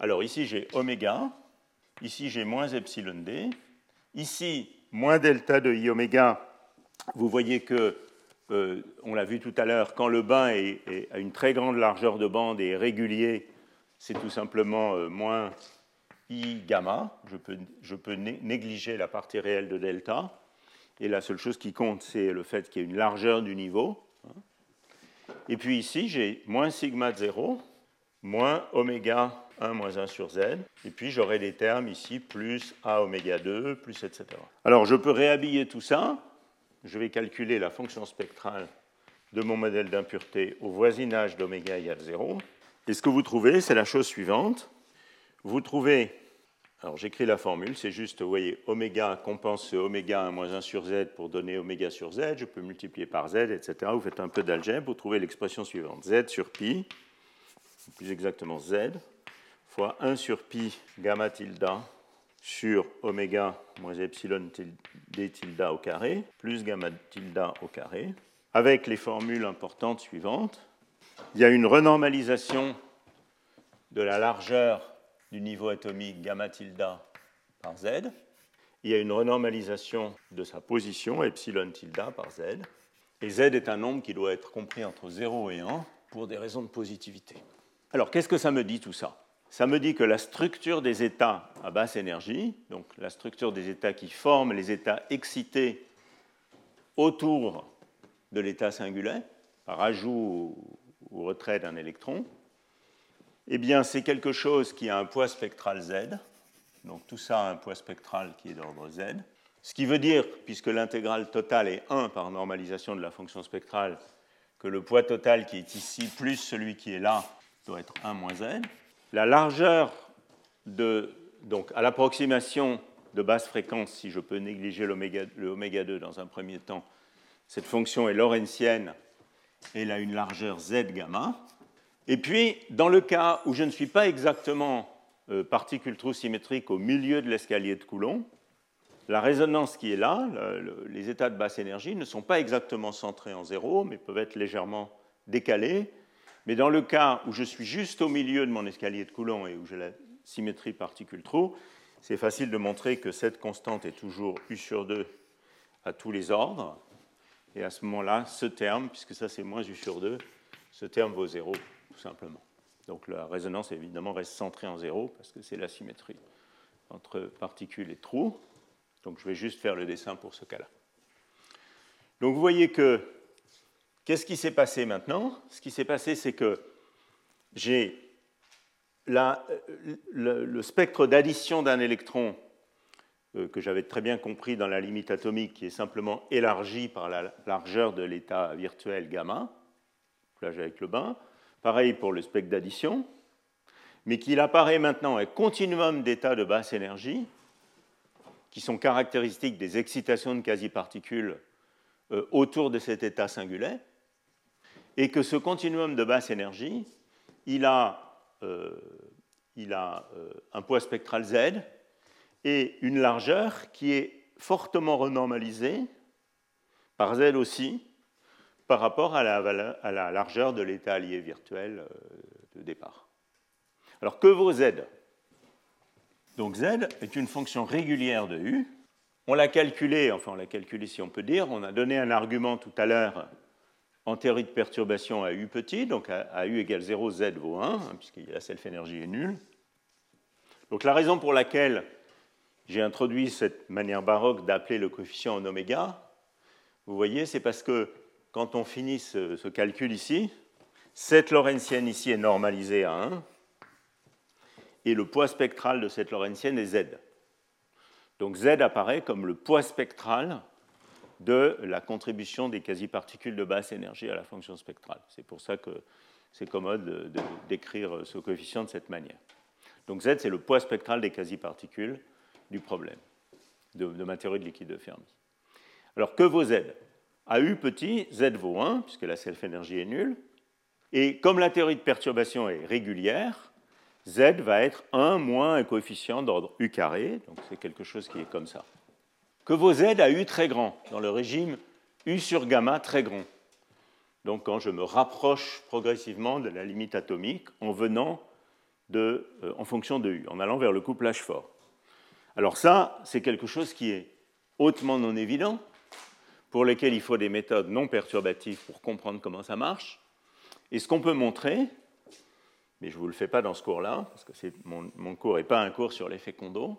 Alors ici j'ai oméga, ici j'ai moins epsilon ici moins delta de I oméga. Vous voyez que euh, on l'a vu tout à l'heure, quand le bain est, a une très grande largeur de bande et est régulier, c'est tout simplement euh, moins I gamma. Je peux, négliger la partie réelle de delta. Et la seule chose qui compte, c'est le fait qu'il y ait une largeur du niveau. Et puis ici, j'ai moins sigma de 0, moins oméga 1 moins 1 sur z. Et puis j'aurai des termes ici, plus A oméga 2, plus etc. Alors je peux réhabiller tout ça je vais calculer la fonction spectrale de mon modèle d'impureté au voisinage d'oméga égale 0. Et ce que vous trouvez, c'est la chose suivante. Vous trouvez, alors j'écris la formule, c'est juste, vous voyez, oméga compense oméga 1 moins 1 sur z pour donner oméga sur z, je peux multiplier par z, etc. Vous faites un peu d'algèbre, vous trouvez l'expression suivante, z sur pi, plus exactement z, fois 1 sur pi gamma tilde sur oméga moins epsilon d tilde au carré, plus gamma tilde au carré, avec les formules importantes suivantes. Il y a une renormalisation de la largeur du niveau atomique gamma tilde par z. Il y a une renormalisation de sa position, epsilon tilde par z. Et z est un nombre qui doit être compris entre 0 et 1 pour des raisons de positivité. Alors, qu'est-ce que ça me dit tout ça? Ça me dit que la structure des états à basse énergie, donc la structure des états qui forment les états excités autour de l'état singulier, par ajout ou retrait d'un électron, eh bien, c'est quelque chose qui a un poids spectral Z. Donc tout ça a un poids spectral qui est d'ordre Z. Ce qui veut dire, puisque l'intégrale totale est 1 par normalisation de la fonction spectrale, que le poids total qui est ici plus celui qui est là doit être 1 moins Z la largeur de, donc à l'approximation de basse fréquence, si je peux négliger le oméga 2 dans un premier temps, cette fonction est lorentzienne elle a une largeur z gamma. Et puis, dans le cas où je ne suis pas exactement euh, particule trou symétrique au milieu de l'escalier de Coulomb, la résonance qui est là, les états de basse énergie, ne sont pas exactement centrés en zéro, mais peuvent être légèrement décalés. Mais dans le cas où je suis juste au milieu de mon escalier de Coulomb et où j'ai la symétrie particule-trou, c'est facile de montrer que cette constante est toujours U sur 2 à tous les ordres. Et à ce moment-là, ce terme, puisque ça c'est moins U sur 2, ce terme vaut 0, tout simplement. Donc la résonance évidemment reste centrée en 0 parce que c'est la symétrie entre particules et trous. Donc je vais juste faire le dessin pour ce cas-là. Donc vous voyez que Qu'est-ce qui s'est passé maintenant? Ce qui s'est passé, c'est que j'ai le, spectre d'addition d'un électron euh, que j'avais très bien compris dans la limite atomique, qui est simplement élargi par la largeur de l'état virtuel gamma, plage avec le bain. Pareil pour le spectre d'addition, mais qu'il apparaît maintenant un continuum d'états de basse énergie qui sont caractéristiques des excitations de quasi-particules euh, autour de cet état singulier et que ce continuum de basse énergie, il a, euh, il a euh, un poids spectral Z et une largeur qui est fortement renormalisée par Z aussi par rapport à la, largeur de l'état allié virtuel euh, de départ. Alors que vaut Z? Donc Z est une fonction régulière de U On l'a calculé, enfin on l'a calculé si on peut dire, on a donné un argument tout à l'heure en théorie de perturbation à U petit, donc à, U égale 0, Z vaut 1, hein, puisque la self-énergie est nulle. Donc la raison pour laquelle j'ai introduit cette manière baroque d'appeler le coefficient en oméga, vous voyez, c'est parce que quand on finit ce, calcul ici, cette lorentzienne ici est normalisée à 1, et le poids spectral de cette lorentzienne est Z. Donc Z apparaît comme le poids spectral de la contribution des quasi-particules de basse énergie à la fonction spectrale. C'est pour ça que c'est commode d'écrire ce coefficient de cette manière. Donc Z, c'est le poids spectral des quasi-particules du problème de, ma théorie de liquide de Fermi. Alors que vaut Z? À U petit, Z vaut 1, puisque la self-énergie est nulle. Et comme la théorie de perturbation est régulière, Z va être 1 moins un coefficient d'ordre U carré, donc c'est quelque chose qui est comme ça. Que vaut Z à U très grand, dans le régime U sur gamma très grand. Donc quand je me rapproche progressivement de la limite atomique en venant euh, en fonction de U, en allant vers le couplage fort. Alors ça, c'est quelque chose qui est hautement non évident, pour lequel il faut des méthodes non perturbatives pour comprendre comment ça marche. Et ce qu'on peut montrer, mais je ne vous le fais pas dans ce cours-là, parce que mon, cours n'est pas un cours sur l'effet Kondo,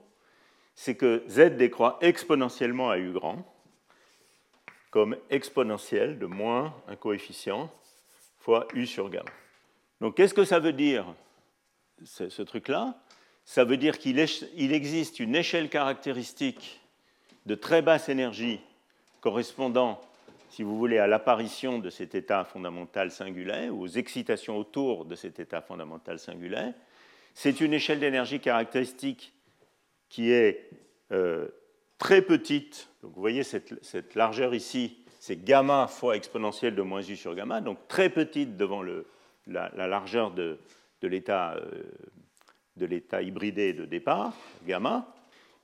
c'est que z décroît exponentiellement à u grand, comme exponentielle de moins un coefficient fois u sur gamma. Donc qu'est-ce que ça veut dire, ce, truc-là? Ça veut dire qu'il existe une échelle caractéristique de très basse énergie correspondant si vous voulez, à l'apparition de cet état fondamental singulier, ou aux excitations autour de cet état fondamental singulier. C'est une échelle d'énergie caractéristique qui est euh, très petite. Donc vous voyez cette, largeur ici, c'est gamma fois exponentielle de moins u sur gamma, donc très petite devant la, largeur de, de l'état euh, hybridé de départ, gamma.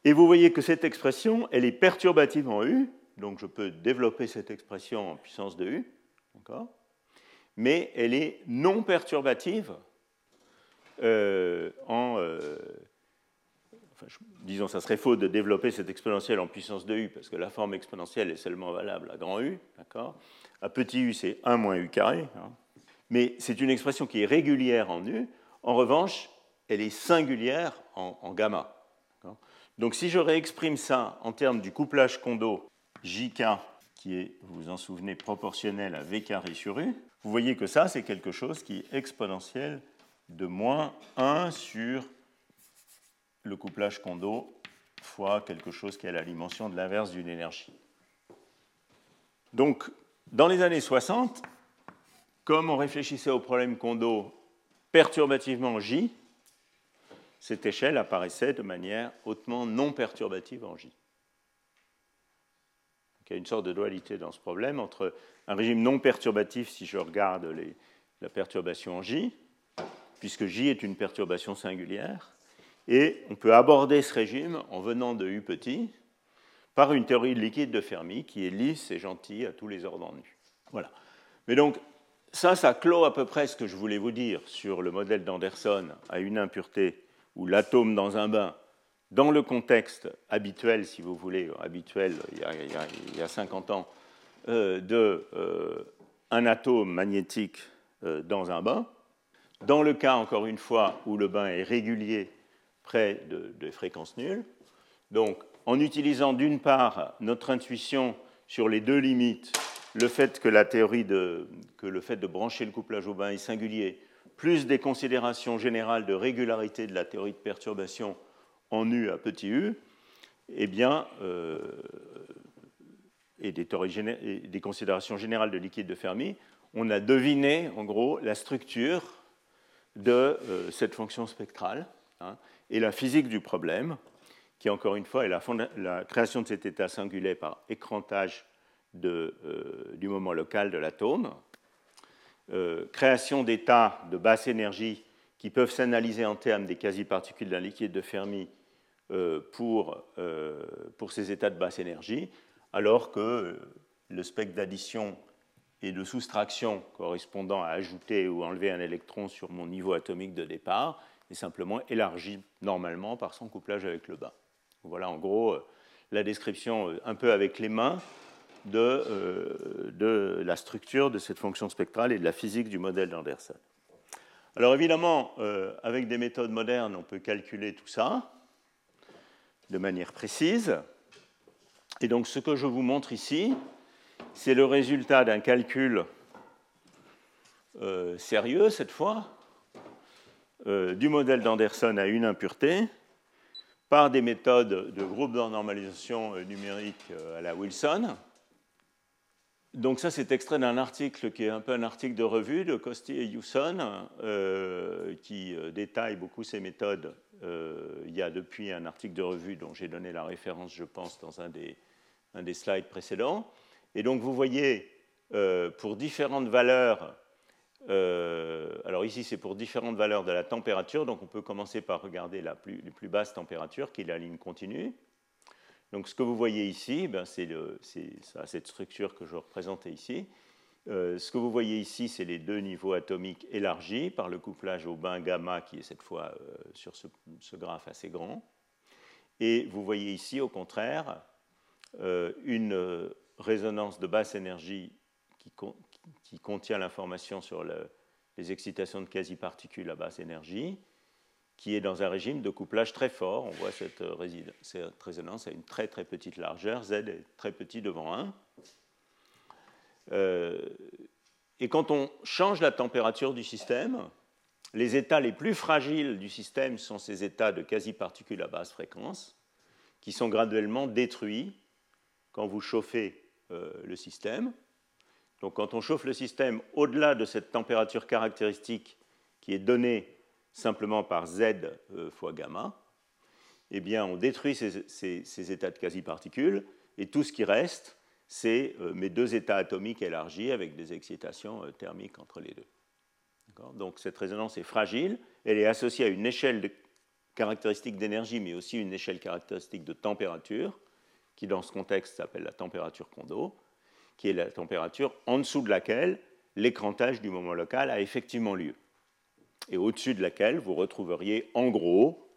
Et vous voyez que cette expression, elle est perturbative en U, donc je peux développer cette expression en puissance de U, mais elle est non perturbative euh, en... Euh, disons, ça serait faux de développer cette exponentielle en puissance de U, parce que la forme exponentielle est seulement valable à grand U, d'accord? À petit u, c'est 1 moins U carré, hein. mais c'est une expression qui est régulière en U. En revanche, elle est singulière en, en gamma. Donc si je réexprime ça en termes du couplage Kondo JK, qui est, vous vous en souvenez, proportionnel à V carré sur U, vous voyez que ça, c'est quelque chose qui est exponentiel de moins 1 sur le couplage Kondo fois quelque chose qui a la dimension de l'inverse d'une énergie. Donc, dans les années 60, comme on réfléchissait au problème Kondo perturbativement J, cette échelle apparaissait de manière hautement non perturbative en J. Il y a une sorte de dualité dans ce problème entre un régime non perturbatif, si je regarde la perturbation en J, puisque J est une perturbation singulière, et on peut aborder ce régime en venant de U petit par une théorie de liquide de Fermi qui est lisse et gentille à tous les ordres en U. Voilà. Mais donc, ça, ça clôt à peu près ce que je voulais vous dire sur le modèle d'Anderson à une impureté où l'atome dans un bain dans le contexte habituel, si vous voulez, habituel il y a, 50 ans, euh, de euh, un atome magnétique euh, dans un bain. Dans le cas, encore une fois, où le bain est régulier près de, fréquences nulles. Donc, en utilisant d'une part notre intuition sur les deux limites, le fait que la théorie de, que le fait de brancher le couplage au bain est singulier, plus des considérations générales de régularité de la théorie de perturbation en U à petit u, eh bien, euh, et, des considérations générales de liquide de Fermi, on a deviné en gros la structure de euh, cette fonction spectrale hein, et la physique du problème, qui encore une fois est la, création de cet état singulier par écrantage euh, du moment local de l'atome, création d'états de basse énergie qui peuvent s'analyser en termes des quasi-particules d'un liquide de Fermi pour, euh, pour ces états de basse énergie, alors que le spectre d'addition et de soustraction correspondant à ajouter ou enlever un électron sur mon niveau atomique de départ est simplement élargi normalement par son couplage avec le bas. Voilà en gros euh, la description un peu avec les mains de, la structure de cette fonction spectrale et de la physique du modèle d'Anderson. Alors évidemment, avec des méthodes modernes, on peut calculer tout ça de manière précise. Et donc ce que je vous montre ici, c'est le résultat d'un calcul euh, sérieux cette fois euh, du modèle d'Anderson à une impureté par des méthodes de groupe de normalisation euh, numérique à la Wilson. Donc ça, c'est extrait d'un article qui est un peu un article de revue de Costi et Hewson, qui détaille beaucoup ces méthodes. il y a depuis un article de revue dont j'ai donné la référence, je pense, dans un des, slides précédents. Et donc vous voyez, pour différentes valeurs euh, alors ici, c'est pour différentes valeurs de la température. Donc on peut commencer par regarder la plus, les plus basses températures, qui est la ligne continue. Donc ce que vous voyez ici, ben, c'est cette structure que je représentais ici. Euh, ce que vous voyez ici, c'est les deux niveaux atomiques élargis par le couplage au bain gamma, qui est cette fois euh, sur ce, graphe assez grand. Et vous voyez ici, au contraire, une résonance de basse énergie qui contient l'information sur les excitations de quasi-particules à basse énergie, qui est dans un régime de couplage très fort. On voit cette, résonance à une très très petite largeur, Z est très petit devant 1. Euh, et quand on change la température du système, les états les plus fragiles du système sont ces états de quasi-particules à basse fréquence, qui sont graduellement détruits quand vous chauffez euh, le système. Donc quand on chauffe le système au-delà de cette température caractéristique qui est donnée simplement par Z euh, fois gamma, eh on détruit ces, états de quasi-particules et tout ce qui reste, c'est euh, mes deux états atomiques élargis avec des excitations euh, thermiques entre les deux. Donc cette résonance est fragile, elle est associée à une échelle caractéristique d'énergie, mais aussi une échelle caractéristique de température, qui dans ce contexte s'appelle la température Kondo qui est la température en dessous de laquelle l'écrantage du moment local a effectivement lieu. Et au-dessus de laquelle vous retrouveriez en gros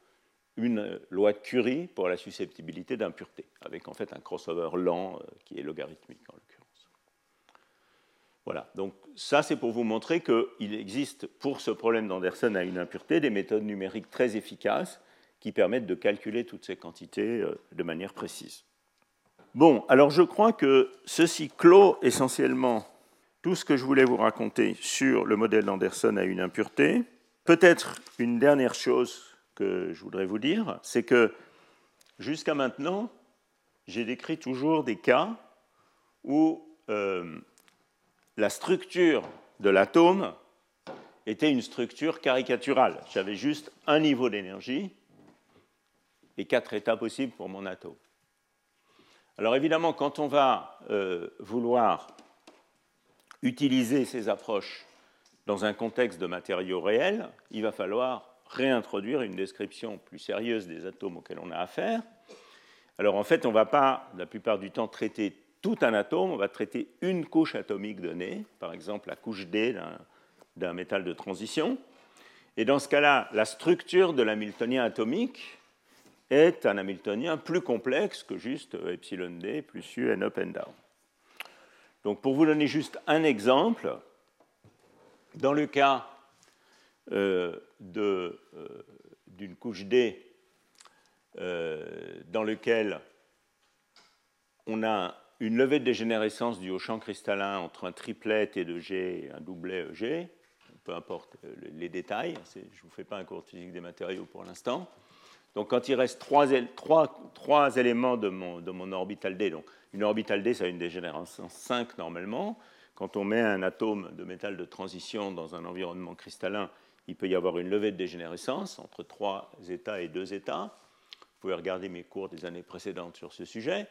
une loi de Curie pour la susceptibilité d'impureté, avec en fait un crossover lent euh, qui est logarithmique en l'occurrence. Voilà, donc ça c'est pour vous montrer qu'il existe pour ce problème d'Anderson à une impureté des méthodes numériques très efficaces qui permettent de calculer toutes ces quantités euh, de manière précise. Bon, alors je crois que ceci clôt essentiellement tout ce que je voulais vous raconter sur le modèle d'Anderson à une impureté. Peut-être une dernière chose que je voudrais vous dire, c'est que jusqu'à maintenant, j'ai décrit toujours des cas où euh, la structure de l'atome était une structure caricaturale. J'avais juste un niveau d'énergie et quatre états possibles pour mon atome. Alors évidemment, quand on va euh, vouloir utiliser ces approches dans un contexte de matériaux réels, il va falloir réintroduire une description plus sérieuse des atomes auxquels on a affaire. Alors en fait, on ne va pas, la plupart du temps, traiter tout un atome, on va traiter une couche atomique donnée, par exemple la couche D d'un métal de transition. Et dans ce cas-là, la structure de l'hamiltonien atomique est un Hamiltonien plus complexe que juste epsilon d plus u n up and down. Donc pour vous donner juste un exemple, dans le cas euh, euh, d'une couche D euh, dans lequel on a une levée de dégénérescence due au champ cristallin entre un triplet T de G et un doublet EG, peu importe les détails, je ne vous fais pas un cours de physique des matériaux pour l'instant, donc quand il reste trois, trois, éléments de mon, de mon, orbital D, donc une orbitale D, ça a une dégénérescence 5 normalement. Quand on met un atome de métal de transition dans un environnement cristallin, il peut y avoir une levée de dégénérescence entre trois états et deux états. Vous pouvez regarder mes cours des années précédentes sur ce sujet.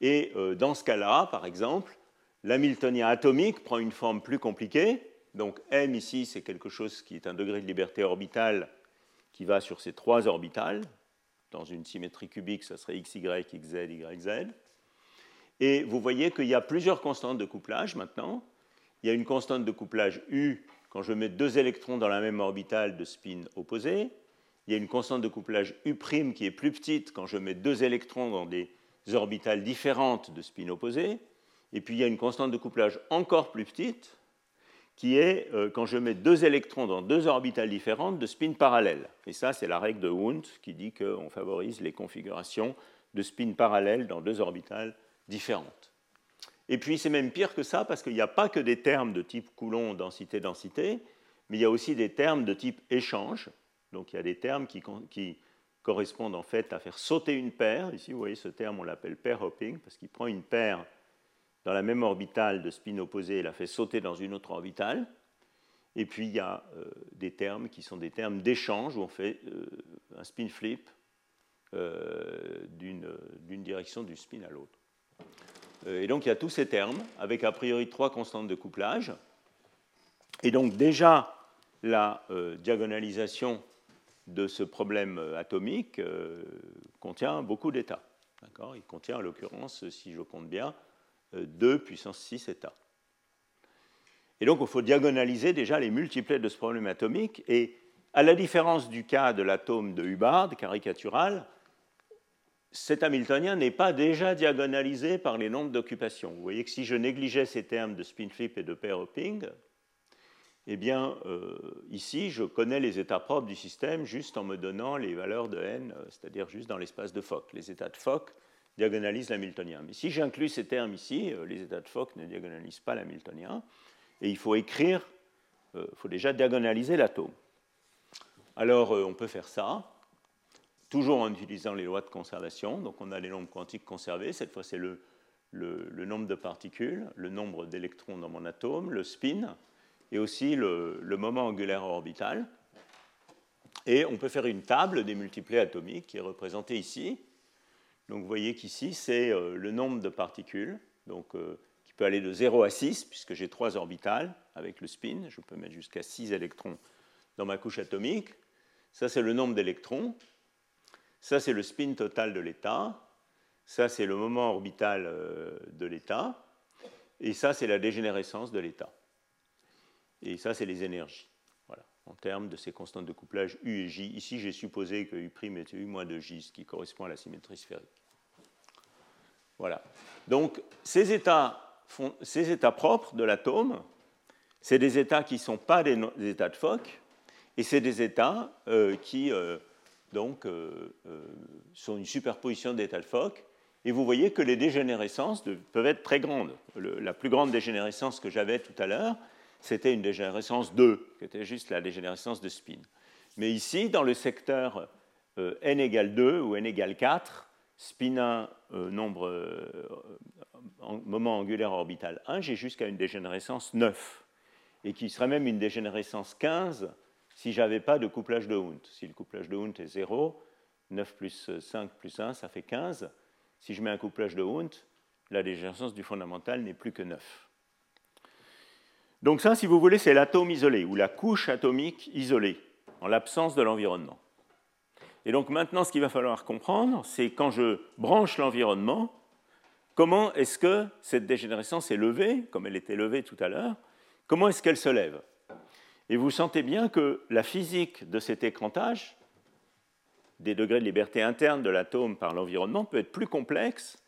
Et euh, dans ce cas-là, par exemple, l'hamiltonien atomique prend une forme plus compliquée. Donc M ici, c'est quelque chose qui est un degré de liberté orbitale qui va sur ces trois orbitales, dans une symétrie cubique, ça serait XY, XZ, YZ. Et vous voyez qu'il y a plusieurs constantes de couplage maintenant. Il y a une constante de couplage U quand je mets deux électrons dans la même orbitale de spin opposé. Il y a une constante de couplage U' qui est plus petite quand je mets deux électrons dans des orbitales différentes de spin opposés. Et puis il y a une constante de couplage encore plus petite, qui est euh, quand je mets deux électrons dans deux orbitales différentes de spin parallèles. Et ça, c'est la règle de Wundt qui dit qu'on favorise les configurations de spin parallèles dans deux orbitales différentes. Et puis c'est même pire que ça parce qu'il n'y a pas que des termes de type Coulomb, densité, densité, mais il y a aussi des termes de type échange. Donc il y a des termes qui, correspondent en fait à faire sauter une paire. Ici, vous voyez ce terme, on l'appelle pair hopping parce qu'il prend une paire dans la même orbitale de spin opposé et la fait sauter dans une autre orbitale. Et puis il y a euh, des termes qui sont des termes d'échange où on fait euh, un spin flip euh, d'une direction du spin à l'autre. Et donc il y a tous ces termes avec a priori trois constantes de couplage. Et donc déjà la diagonalisation de ce problème atomique contient beaucoup d'états. Il contient en l'occurrence, si je compte bien, 2 puissance 6 états. Et donc, il faut diagonaliser déjà les multiplets de ce problème atomique. Et à la différence du cas de l'atome de Hubbard, caricatural, cet Hamiltonien n'est pas déjà diagonalisé par les nombres d'occupation. Vous voyez que si je négligeais ces termes de spin flip et de pair hopping, eh bien, euh, ici, je connais les états propres du système juste en me donnant les valeurs de n, euh, c'est-à-dire juste dans l'espace de Fock. Les états de Fock diagonalise l'hamiltonien. Mais si j'inclus ces termes ici, euh, les états de Fock ne diagonalisent pas l'hamiltonien, et il faut écrire, il faut déjà diagonaliser l'atome. Alors on peut faire ça, toujours en utilisant les lois de conservation. Donc on a les nombres quantiques conservés, cette fois c'est le, nombre de particules, le nombre d'électrons dans mon atome, le spin, et aussi le, le moment angulaire orbital. Et on peut faire une table des multiplets atomiques qui est représentée ici. Donc vous voyez qu'ici, c'est euh, le nombre de particules, donc, euh, qui peut aller de 0 à 6, puisque j'ai trois orbitales avec le spin. Je peux mettre jusqu'à 6 électrons dans ma couche atomique. Ça, c'est le nombre d'électrons. Ça, c'est le spin total de l'état. Ça, c'est le moment orbital euh, de l'état. Et ça, c'est la dégénérescence de l'état. Et ça, c'est les énergies en termes de ces constantes de couplage U et J. Ici, j'ai supposé que U' était U moins de J, ce qui correspond à la symétrie sphérique. Voilà. Donc, ces états, ces états propres de l'atome, c'est des états qui ne sont pas des, états de Fock, et c'est des états euh, qui euh, donc, euh, sont une superposition d'états de. Et vous voyez que les dégénérescences peuvent être très grandes. la plus grande dégénérescence que j'avais tout à l'heure, c'était une dégénérescence 2, qui était juste la dégénérescence de spin. Mais ici, dans le secteur euh, n égale 2 ou n égale 4, spin 1, euh, nombre, euh, moment angulaire orbital 1, j'ai jusqu'à une dégénérescence 9, et qui serait même une dégénérescence 15 si je n'avais pas de couplage de Hund. Si le couplage de Hund est 0, 9 plus 5 plus 1, ça fait 15. Si je mets un couplage de Hund, la dégénérescence du fondamental n'est plus que 9. Donc ça, si vous voulez, c'est l'atome isolé, ou la couche atomique isolée, en l'absence de l'environnement. Et donc maintenant, ce qu'il va falloir comprendre, c'est quand je branche l'environnement, comment est-ce que cette dégénérescence est levée, comme elle était levée tout à l'heure, comment est-ce qu'elle se lève? Et vous sentez bien que la physique de cet écrantage, des degrés de liberté interne de l'atome par l'environnement, peut être plus complexe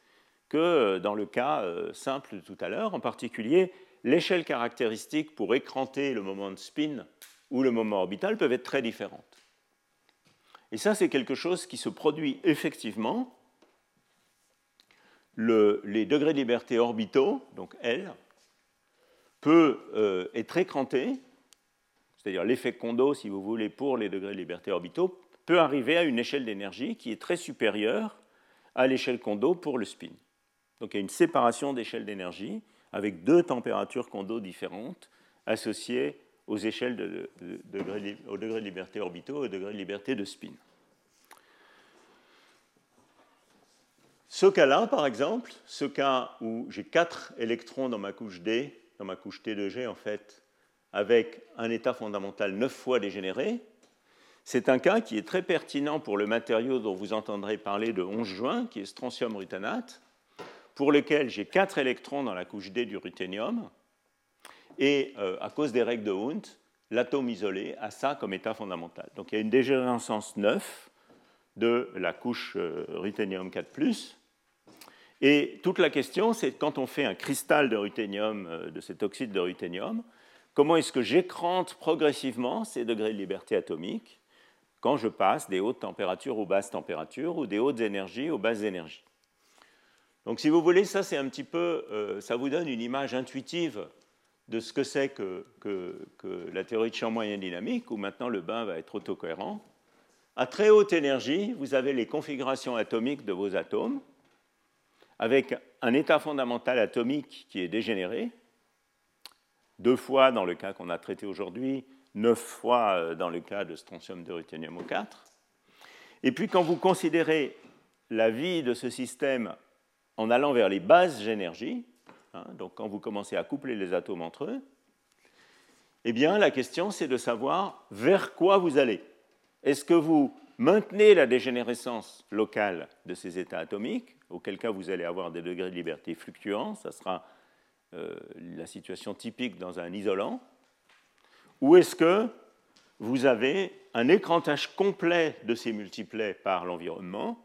que dans le cas euh, simple de tout à l'heure, en particulier l'échelle caractéristique pour écranter le moment de spin ou le moment orbital peuvent être très différentes. Et ça, c'est quelque chose qui se produit effectivement. les degrés de liberté orbitaux, donc L, peut euh, être écranté, c'est-à-dire l'effet Kondo, si vous voulez, pour les degrés de liberté orbitaux, peut arriver à une échelle d'énergie qui est très supérieure à l'échelle Kondo pour le spin. Donc il y a une séparation d'échelle d'énergie avec deux températures Kondo différentes associées aux échelles de, degré, au degré de liberté orbitaux et au degré de liberté de spin. Ce cas-là, par exemple, ce cas où j'ai quatre électrons dans ma couche D, dans ma couche T 2 G en fait, avec un état fondamental neuf fois dégénéré, c'est un cas qui est très pertinent pour le matériau dont vous entendrez parler de 11 juin, qui est strontium rutanate, pour lequel j'ai 4 électrons dans la couche D du ruthénium, et euh, à cause des règles de Hund, l'atome isolé a ça comme état fondamental. Donc il y a une dégénérescence 9 de la couche euh, ruthénium 4, Et toute la question, c'est quand on fait un cristal de ruthénium, euh, de cet oxyde de ruthénium, comment est-ce que j'écrante progressivement ces degrés de liberté atomique quand je passe des hautes températures aux basses températures ou des hautes énergies aux basses énergies? Donc, si vous voulez, ça, c'est un petit peu, euh, ça vous donne une image intuitive de ce que c'est que, la théorie de champ moyen dynamique, où maintenant le bain va être autocohérent. À très haute énergie, vous avez les configurations atomiques de vos atomes, avec un état fondamental atomique qui est dégénéré, deux fois dans le cas qu'on a traité aujourd'hui, neuf fois euh, dans le cas de strontium de ruthénium 4 Et puis quand vous considérez la vie de ce système en allant vers les bases énergies, hein, donc quand vous commencez à coupler les atomes entre eux, eh bien la question c'est de savoir vers quoi vous allez. Est-ce que vous maintenez la dégénérescence locale de ces états atomiques, auquel cas vous allez avoir des degrés de liberté fluctuants, ça sera euh, la situation typique dans un isolant, ou est-ce que vous avez un écrantage complet de ces multiplets par l'environnement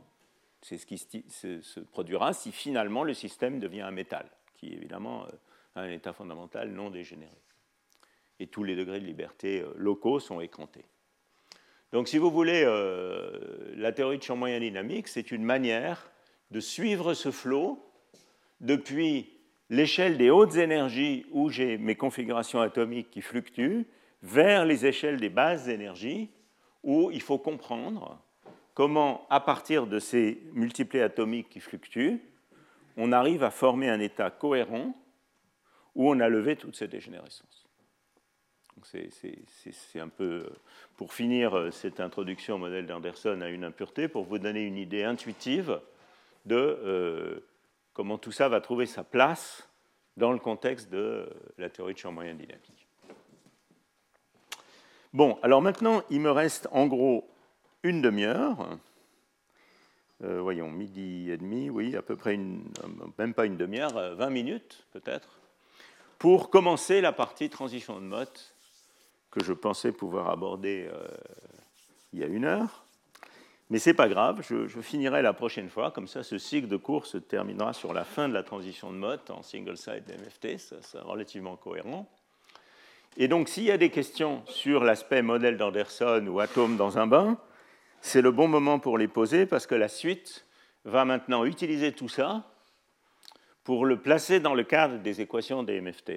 C'est ce qui se produira si finalement le système devient un métal, qui évidemment euh, un état fondamental non dégénéré. Et tous les degrés de liberté euh, locaux sont écrantés. Donc si vous voulez, la théorie de champ moyen dynamique, c'est une manière de suivre ce flot depuis l'échelle des hautes énergies où j'ai mes configurations atomiques qui fluctuent vers les échelles des bases d'énergie où il faut comprendre comment, à partir de ces multiplets atomiques qui fluctuent, on arrive à former un état cohérent où on a levé toutes ces dégénérescences. C'est un peu, pour finir cette introduction au modèle d'Anderson à une impureté, pour vous donner une idée intuitive de euh, comment tout ça va trouver sa place dans le contexte de la théorie de champ moyen dynamique. Bon, alors maintenant, il me reste en gros une demi-heure. Euh, voyons, midi et demi, oui, à peu près une, même pas une demi-heure, 20 euh, minutes peut-être, pour commencer la partie transition de mode que je pensais pouvoir aborder euh, il y a une heure. Mais ce n'est pas grave, je, finirai la prochaine fois, comme ça ce cycle de cours se terminera sur la fin de la transition de mode en single-side MFT, ça sera relativement cohérent. Et donc, s'il y a des questions sur l'aspect modèle d'Anderson ou atome dans un bain, c'est le bon moment pour les poser parce que la suite va maintenant utiliser tout ça pour le placer dans le cadre des équations des MFT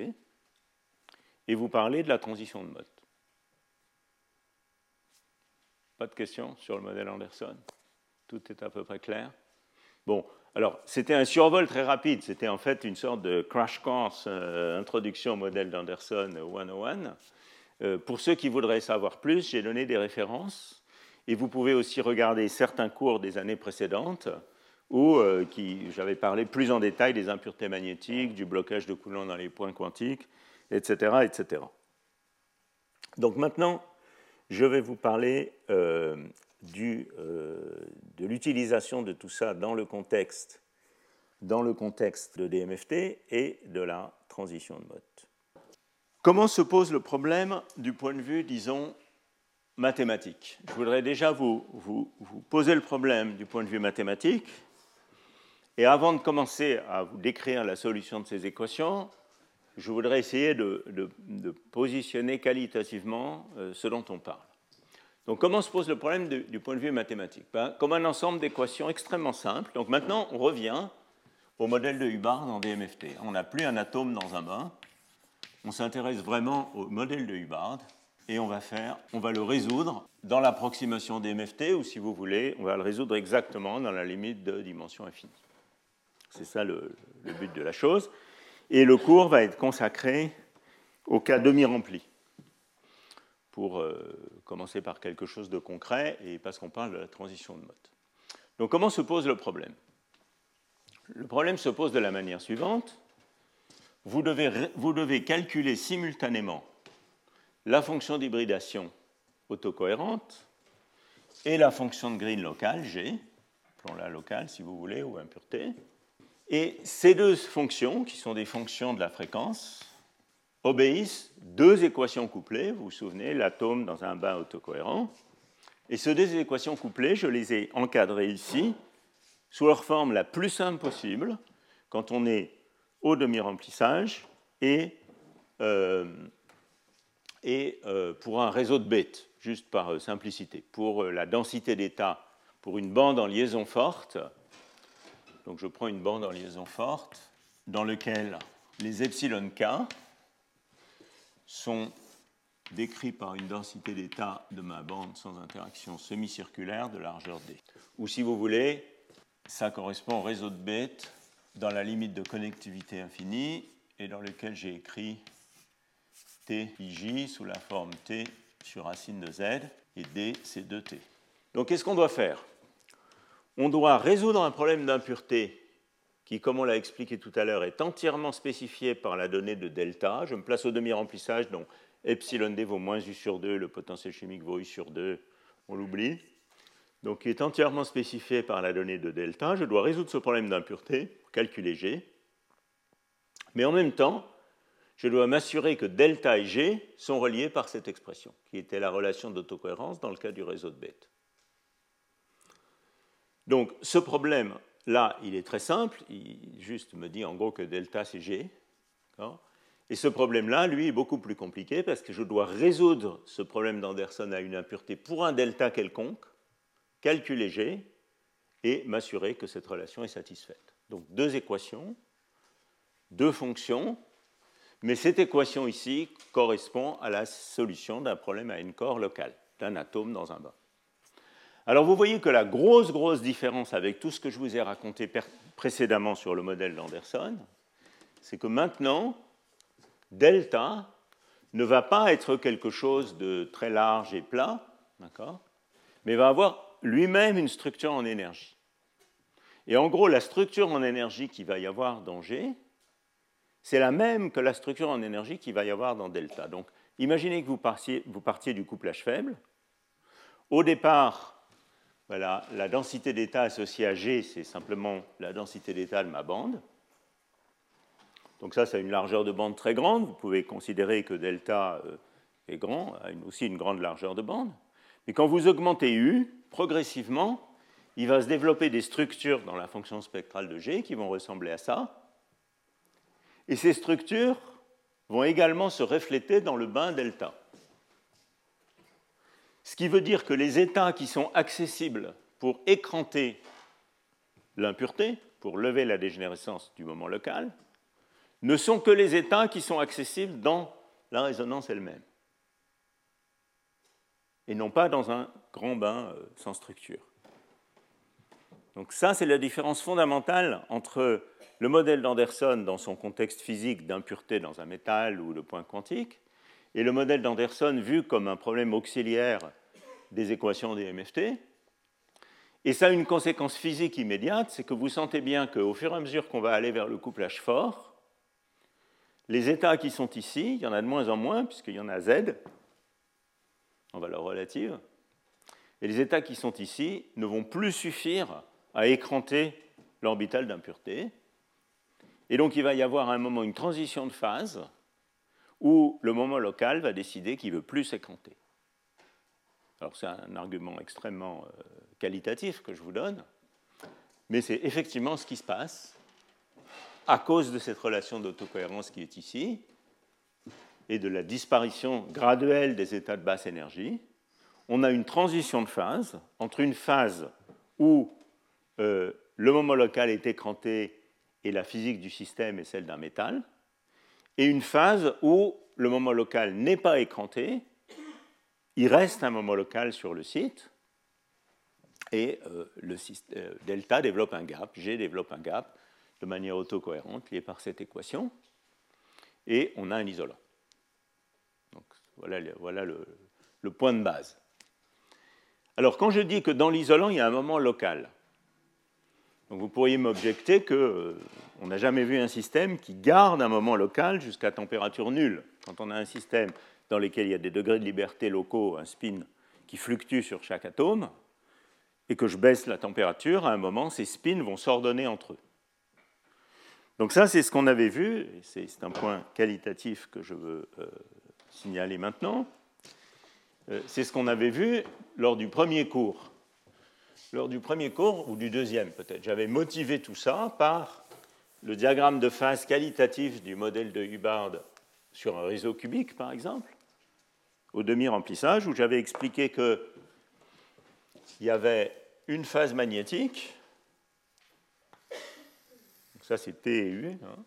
et vous parler de la transition de mode. Pas de questions sur le modèle Anderson Tout est à peu près clair Bon, alors, c'était un survol très rapide. C'était en fait une sorte de crash course, euh, introduction au modèle d'Anderson 101. Euh, pour ceux qui voudraient savoir plus, j'ai donné des références. Et vous pouvez aussi regarder certains cours des années précédentes où euh, j'avais parlé plus en détail des impuretés magnétiques, du blocage de Coulomb dans les points quantiques, etc. etc. Donc maintenant, je vais vous parler euh, de l'utilisation de tout ça dans le contexte, dans le contexte de DMFT et de la transition de mode. Comment se pose le problème du point de vue, disons, mathématique? Je voudrais déjà vous, poser le problème du point de vue mathématique. Et avant de commencer à vous décrire la solution de ces équations, je voudrais essayer de, positionner qualitativement euh, ce dont on parle. Donc comment se pose le problème du, point de vue mathématique? Ben, Comme un ensemble d'équations extrêmement simples. Donc maintenant, on revient au modèle de Hubbard en DMFT. On n'a plus un atome dans un bain. On s'intéresse vraiment au modèle de Hubbard et on va faire, on va le résoudre dans l'approximation DMFT ou si vous voulez, on va le résoudre exactement dans la limite de dimension infinie. C'est ça le but de la chose. Et le cours va être consacré au cas demi-rempli pour euh, commencer par quelque chose de concret et parce qu'on parle de la transition de mode. Donc comment se pose le problème? Le problème se pose de la manière suivante. Vous devez, vous devez calculer simultanément la fonction d'hybridation autocohérente et la fonction de Green locale, G, appelons-la locale si vous voulez, ou impureté. Et ces deux fonctions, qui sont des fonctions de la fréquence, obéissent deux équations couplées. Vous vous souvenez, l'atome dans un bain autocohérent. Et ces deux équations couplées, je les ai encadrées ici sous leur forme la plus simple possible, quand on est au demi-remplissage et, euh, euh, pour un réseau de bêtes, juste par euh, simplicité. Pour la densité d'état, pour une bande en liaison forte, donc je prends une bande en liaison forte dans laquelle les epsilon k sont décrits par une densité d'état de ma bande sans interaction semi-circulaire de largeur d. Ou si vous voulez, ça correspond au réseau de bêtes dans la limite de connectivité infinie et dans lequel j'ai écrit T sous la forme T sur racine de Z et D c'est 2T. Donc qu'est-ce qu'on doit faire? On doit résoudre un problème d'impureté qui, comme on l'a expliqué tout à l'heure, est entièrement spécifié par la donnée de delta. Je me place au demi-remplissage, donc epsilon d vaut moins u sur 2, le potentiel chimique vaut u sur 2, on l'oublie. Donc qui est entièrement spécifié par la donnée de delta. Je dois résoudre ce problème d'impureté, calculer G. Mais en même temps, je dois m'assurer que delta et G sont reliés par cette expression, qui était la relation d'autocohérence dans le cas du réseau de bêtes. Donc ce problème-là, il est très simple, il juste me dit en gros que delta c'est G. Et ce problème-là, lui, est beaucoup plus compliqué parce que je dois résoudre ce problème d'Anderson à une impureté pour un delta quelconque, calculer G et m'assurer que cette relation est satisfaite. Donc deux équations, deux fonctions, mais cette équation ici correspond à la solution d'un problème à une corps local, d'un atome dans un bain. Alors vous voyez que la grosse, grosse différence avec tout ce que je vous ai raconté précédemment sur le modèle d'Anderson, c'est que maintenant, delta ne va pas être quelque chose de très large et plat, mais va avoir lui-même une structure en énergie. Et en gros, la structure en énergie qu'il va y avoir dans G, c'est la même que la structure en énergie qu'il va y avoir dans delta. Donc, imaginez que vous partiez, vous partiez du couplage faible. Au départ, voilà, la densité d'état associée à G, c'est simplement la densité d'état de ma bande. Donc ça, c'est une largeur de bande très grande. Vous pouvez considérer que delta euh, est grand, a aussi une grande largeur de bande. Mais quand vous augmentez U, progressivement, il va se développer des structures dans la fonction spectrale de G qui vont ressembler à ça. Et ces structures vont également se refléter dans le bain delta. Ce qui veut dire que les états qui sont accessibles pour écranter l'impureté, pour lever la dégénérescence du moment local, ne sont que les états qui sont accessibles dans la résonance elle-même, et non pas dans un grand bain euh, sans structure. Donc ça, c'est la différence fondamentale entre le modèle d'Anderson dans son contexte physique d'impureté dans un métal ou le point quantique, et le modèle d'Anderson vu comme un problème auxiliaire des équations des MFT. Et ça a une conséquence physique immédiate, c'est que vous sentez bien qu'au fur et à mesure qu'on va aller vers le couplage fort, les états qui sont ici, il y en a de moins en moins, puisqu'il y en a Z, en valeur relative, et les états qui sont ici ne vont plus suffire à écranter l'orbital d'impureté, et donc il va y avoir à un moment une transition de phase où le moment local va décider qu'il veut plus s'écranter. Alors c'est un argument extrêmement euh, qualitatif que je vous donne, mais c'est effectivement ce qui se passe à cause de cette relation d'autocohérence qui est ici et de la disparition graduelle des états de basse énergie. On a une transition de phase entre une phase où euh, le moment local est écranté et la physique du système est celle d'un métal, et une phase où le moment local n'est pas écranté, il reste un moment local sur le site, et euh, le euh, delta développe un gap, G développe un gap de manière autocohérente lié par cette équation, et on a un isolant. Donc voilà, le point de base. Alors quand je dis que dans l'isolant, il y a un moment local, donc vous pourriez m'objecter qu'on euh, n'a jamais vu un système qui garde un moment local jusqu'à température nulle. Quand on a un système dans lequel il y a des degrés de liberté locaux, un spin qui fluctue sur chaque atome, et que je baisse la température, à un moment, ces spins vont s'ordonner entre eux. Donc ça, c'est ce qu'on avait vu, c'est un point qualitatif que je veux euh, signaler maintenant. Euh, c'est ce qu'on avait vu lors du premier cours lors du premier cours, ou du deuxième peut-être. J'avais motivé tout ça par le diagramme de phase qualitatif du modèle de Hubbard sur un réseau cubique, par exemple, au demi-remplissage, où j'avais expliqué qu'il y avait une phase magnétique, ça c'est T et U, hein.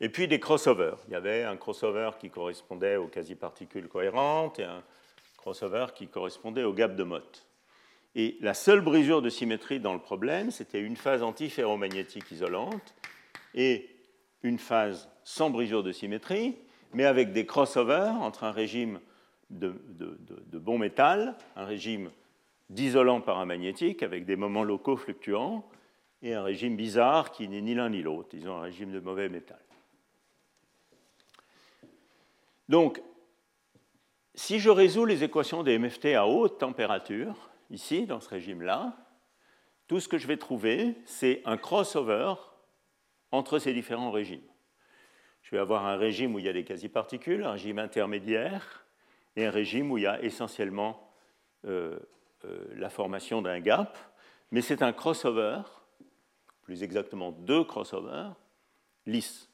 et puis des crossovers. Il y avait un crossover qui correspondait aux quasi-particules cohérentes et un crossover qui correspondait au gap de Mott. Et la seule brisure de symétrie dans le problème, c'était une phase antiferromagnétique isolante et une phase sans brisure de symétrie, mais avec des crossovers entre un régime de, de bon métal, un régime d'isolant paramagnétique avec des moments locaux fluctuants, et un régime bizarre qui n'est ni l'un ni l'autre, disons un régime de mauvais métal. Donc, si je résous les équations des MFT à haute température, ici, dans ce régime-là, tout ce que je vais trouver, c'est un crossover entre ces différents régimes. Je vais avoir un régime où il y a des quasi-particules, un régime intermédiaire, et un régime où il y a essentiellement euh, euh, la formation d'un gap, mais c'est un crossover, plus exactement deux crossovers, lisses.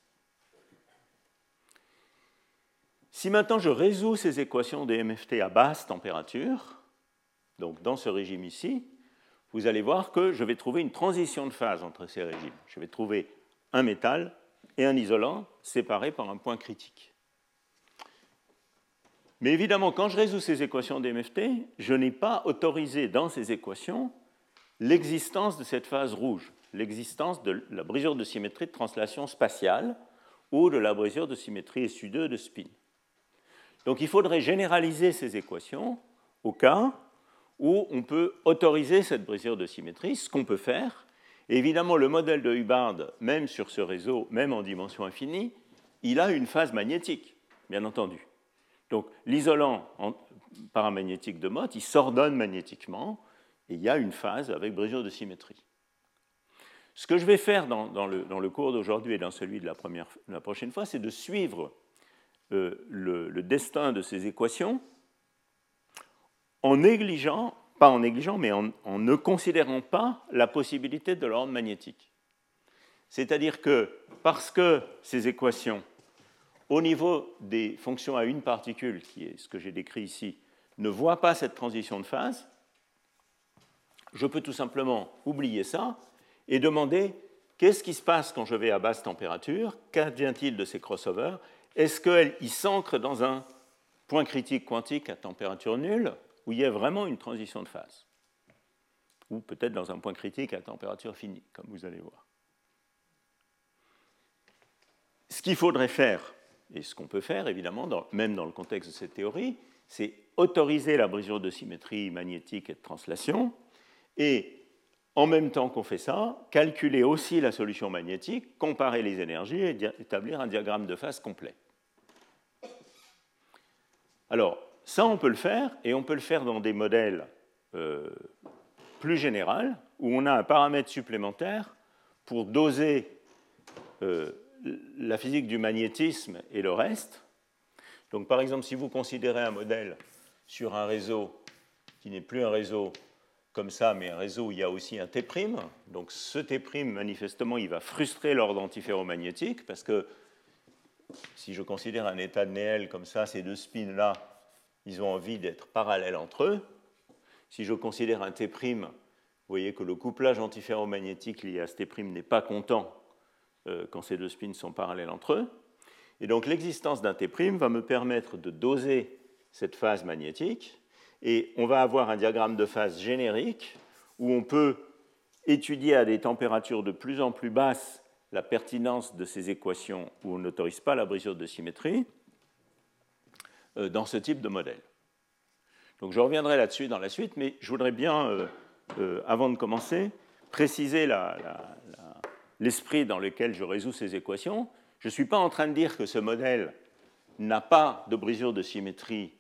Si maintenant je résous ces équations des MFT à basse température, donc dans ce régime ici, vous allez voir que je vais trouver une transition de phase entre ces régimes. Je vais trouver un métal et un isolant séparés par un point critique. Mais évidemment, quand je résous ces équations d'MFT, je n'ai pas autorisé dans ces équations l'existence de cette phase rouge, l'existence de la brisure de symétrie de translation spatiale ou de la brisure de symétrie SU2 de spin. Donc il faudrait généraliser ces équations au cas où on peut autoriser cette brisure de symétrie, ce qu'on peut faire. Et évidemment, le modèle de Hubbard, même sur ce réseau, même en dimension infinie, il a une phase magnétique, bien entendu. Donc l'isolant paramagnétique de Mott, il s'ordonne magnétiquement, et il y a une phase avec brisure de symétrie. Ce que je vais faire dans, le, cours d'aujourd'hui et dans celui de la, première, la prochaine fois, c'est de suivre euh, le, destin de ces équations en négligeant, pas en négligeant, mais en, ne considérant pas la possibilité de l'ordre magnétique. C'est-à-dire que parce que ces équations, au niveau des fonctions à une particule, qui est ce que j'ai décrit ici, ne voient pas cette transition de phase, je peux tout simplement oublier ça et demander qu'est-ce qui se passe quand je vais à basse température, qu'advient-il de ces crossovers est-ce qu'il s'ancre dans un point critique quantique à température nulle où il y a vraiment une transition de phase? Ou peut-être dans un point critique à température finie, comme vous allez voir. Ce qu'il faudrait faire, et ce qu'on peut faire évidemment, même dans le contexte de cette théorie, c'est autoriser la brisure de symétrie magnétique et de translation, et en même temps qu'on fait ça, calculer aussi la solution magnétique, comparer les énergies et établir un diagramme de phase complet. Alors, ça, on peut le faire, et on peut le faire dans des modèles euh, plus généraux, où on a un paramètre supplémentaire pour doser euh, la physique du magnétisme et le reste. Donc, par exemple, si vous considérez un modèle sur un réseau qui n'est plus un réseau comme ça, mais un réseau où il y a aussi un T', donc ce T', manifestement, il va frustrer l'ordre antiferromagnétique, parce que si je considère un état de Néel comme ça, ces deux spins-là, ils ont envie d'être parallèles entre eux. Si je considère un T', vous voyez que le couplage antiferromagnétique lié à ce T' n'est pas content euh, quand ces deux spins sont parallèles entre eux. Et donc l'existence d'un T' va me permettre de doser cette phase magnétique, et on va avoir un diagramme de phase générique où on peut étudier à des températures de plus en plus basses la pertinence de ces équations où on n'autorise pas la brisure de symétrie euh, dans ce type de modèle. Donc je reviendrai là-dessus dans la suite, mais je voudrais bien, euh, euh, avant de commencer, préciser l'esprit dans lequel je résous ces équations. Je ne suis pas en train de dire que ce modèle n'a pas de brisure de symétrie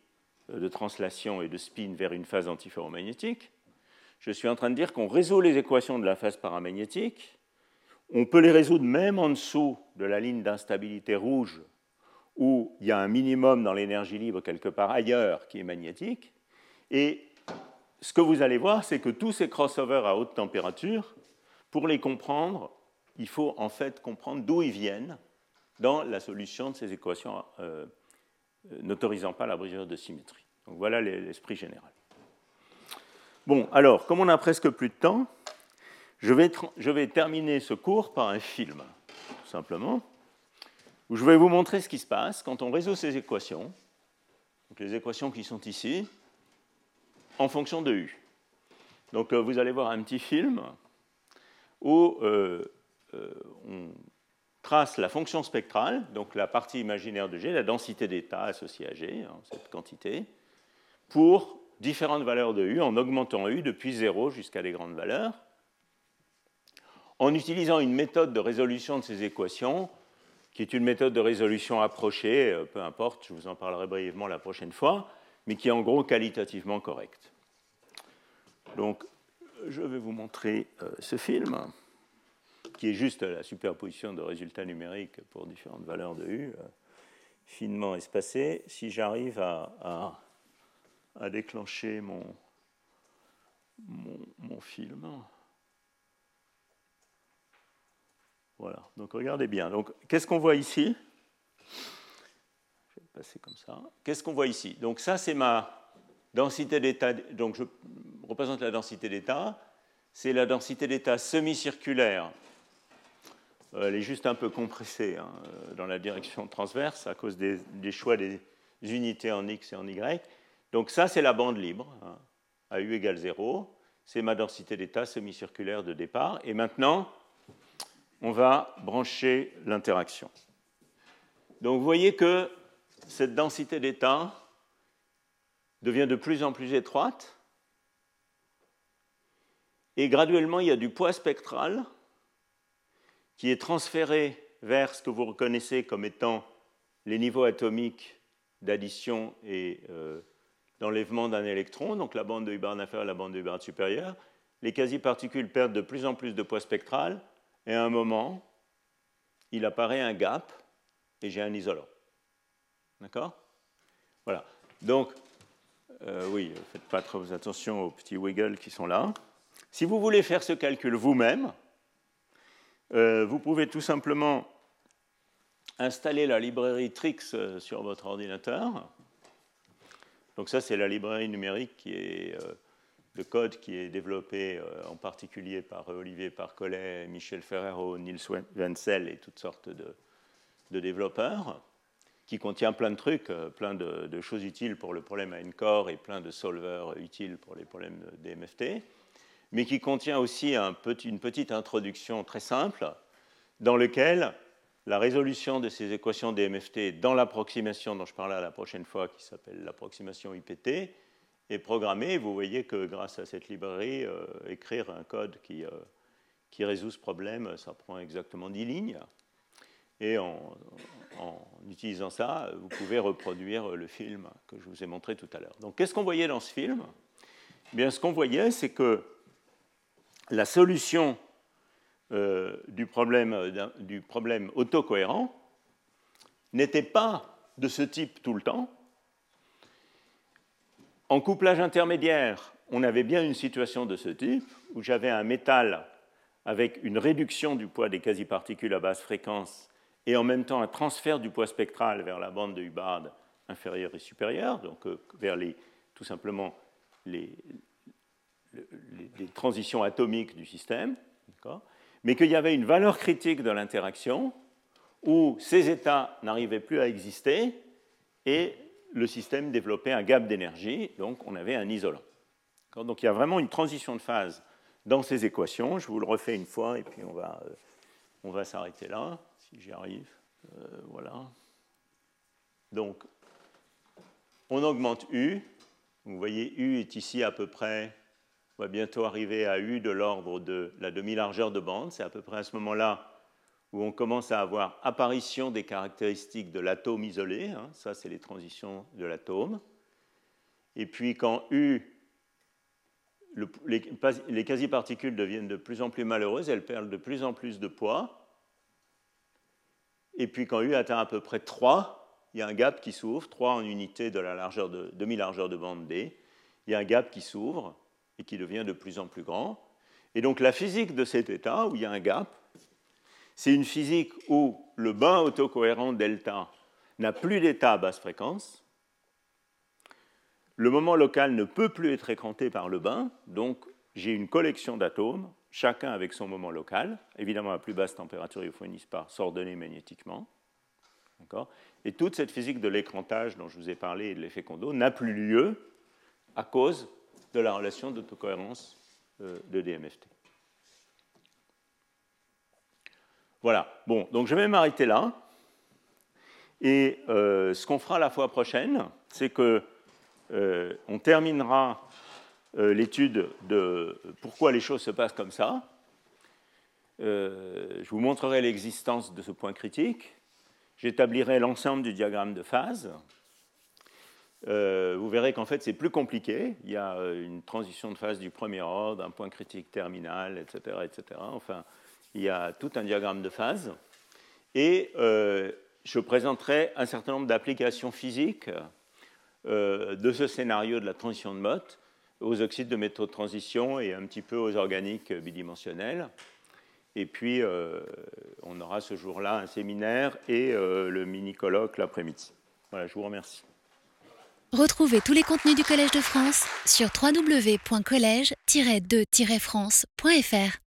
de translation et de spin vers une phase antiferromagnétique. Je suis en train de dire qu'on résout les équations de la phase paramagnétique on peut les résoudre même en dessous de la ligne d'instabilité rouge où il y a un minimum dans l'énergie libre quelque part ailleurs qui est magnétique. Et ce que vous allez voir, c'est que tous ces crossovers à haute température, pour les comprendre, il faut en fait comprendre d'où ils viennent dans la solution de ces équations euh, n'autorisant pas la brisure de symétrie. Donc voilà l'esprit général. Bon, alors, comme on n'a presque plus de temps, je vais, terminer ce cours par un film, tout simplement, où je vais vous montrer ce qui se passe quand on résout ces équations, donc les équations qui sont ici, en fonction de U. Donc euh, vous allez voir un petit film où euh, euh, on trace la fonction spectrale, donc la partie imaginaire de G, la densité d'état associée à G, hein, cette quantité, pour différentes valeurs de U en augmentant U depuis 0 jusqu'à des grandes valeurs, en utilisant une méthode de résolution de ces équations, qui est une méthode de résolution approchée, peu importe, je vous en parlerai brièvement la prochaine fois, mais qui est en gros qualitativement correcte. Donc, je vais vous montrer euh, ce film, qui est juste la superposition de résultats numériques pour différentes valeurs de U, euh, finement espacées. Si j'arrive à, déclencher mon, film. Voilà, donc regardez bien. Donc, qu'est-ce qu'on voit ici? Je vais passer comme ça. Qu'est-ce qu'on voit ici? Donc, ça, c'est ma densité d'état. Donc, je représente la densité d'état, c'est la densité d'état semi-circulaire. Euh, elle est juste un peu compressée hein, euh, dans la direction transverse à cause des, choix des unités en x et en y. Donc ça, c'est la bande libre, hein, à u égale 0. C'est ma densité d'état semi-circulaire de départ. Et maintenant, on va brancher l'interaction. Donc vous voyez que cette densité d'état devient de plus en plus étroite et graduellement, il y a du poids spectral qui est transféré vers ce que vous reconnaissez comme étant les niveaux atomiques d'addition et euh, d'enlèvement d'un électron, donc la bande de Hubbard inférieure et la bande de Hubbard supérieure. Les quasi-particules perdent de plus en plus de poids spectral, et à un moment, il apparaît un gap, et j'ai un isolant. D'accord? Voilà. Donc, euh, oui, faites pas trop attention aux petits wiggles qui sont là. Si vous voulez faire ce calcul vous-même, euh, vous pouvez tout simplement installer la librairie Trix euh, sur votre ordinateur. Donc ça, c'est la librairie numérique qui est de code qui est développée en particulier par Olivier Parcollet, Michel Ferrero, Niels Wenzel et toutes sortes de, développeurs, qui contient plein de trucs, plein de, choses utiles pour le problème à N-core et plein de solvers utiles pour les problèmes DMFT mais qui contient aussi une petite introduction très simple dans laquelle la résolution de ces équations DMFT dans l'approximation dont je parlerai la prochaine fois, qui s'appelle l'approximation IPT, est programmée. Vous voyez que grâce à cette librairie, euh, écrire un code qui, euh, qui, résout ce problème, ça prend exactement 10 lignes. Et en, utilisant ça, vous pouvez reproduire le film que je vous ai montré tout à l'heure. Donc qu'est-ce qu'on voyait dans ce film? Eh Bien, Ce qu'on voyait, c'est que la solution euh, du, problème, du problème autocohérent n'était pas de ce type tout le temps. En couplage intermédiaire, on avait bien une situation de ce type, où j'avais un métal avec une réduction du poids des quasi-particules à basse fréquence et en même temps un transfert du poids spectral vers la bande de Hubbard inférieure et supérieure, donc euh, vers les, tout simplement les, les, transitions atomiques du système, mais qu'il y avait une valeur critique de l'interaction où ces états n'arrivaient plus à exister et le système développait un gap d'énergie, donc on avait un isolant. Donc il y a vraiment une transition de phase dans ces équations. Je vous le refais une fois et puis on va, euh, on va s'arrêter là, si j'y arrive. Euh, voilà. Donc, on augmente U. Vous voyez, U est ici à peu près on va bientôt arriver à U de l'ordre de la demi-largeur de bande. C'est à peu près à ce moment-là où on commence à avoir apparition des caractéristiques de l'atome isolé. Hein. Ça, c'est les transitions de l'atome. Et puis quand U, les, quasi-particules deviennent de plus en plus malheureuses, elles perdent de plus en plus de poids. Et puis quand U atteint à peu près 3, il y a un gap qui s'ouvre, 3 en unité de la largeur de, demi-largeur de bande D. Il y a un gap qui s'ouvre et qui devient de plus en plus grand. Et donc la physique de cet état, où il y a un gap, c'est une physique où le bain autocohérent delta n'a plus d'état à basse fréquence. Le moment local ne peut plus être écranté par le bain, donc j'ai une collection d'atomes, chacun avec son moment local. Évidemment, à plus basse température, il ne finissent pas s'ordonner magnétiquement. Et toute cette physique de l'écrantage dont je vous ai parlé et de l'effet Kondo n'a plus lieu à cause de la relation d'autocohérence euh, de DMFT. Voilà. Bon, donc je vais m'arrêter là. Et euh, ce qu'on fera la fois prochaine, c'est que euh, on terminera l'étude de pourquoi les choses se passent comme ça. je vous montrerai l'existence de ce point critique. J'établirai l'ensemble du diagramme de phase. Euh, vous verrez qu'en fait, c'est plus compliqué. Il y a euh, une transition de phase du premier ordre, un point critique terminal, etc. etc. Enfin, il y a tout un diagramme de phase. Et euh, je présenterai un certain nombre d'applications physiques de ce scénario de la transition de Mott aux oxydes de métaux de transition et un petit peu aux organiques bidimensionnels. Et puis, on aura ce jour-là un séminaire et le mini-colloque l'après-midi. Voilà, je vous remercie. Retrouvez tous les contenus du Collège de France sur www.colège-2-france.fr.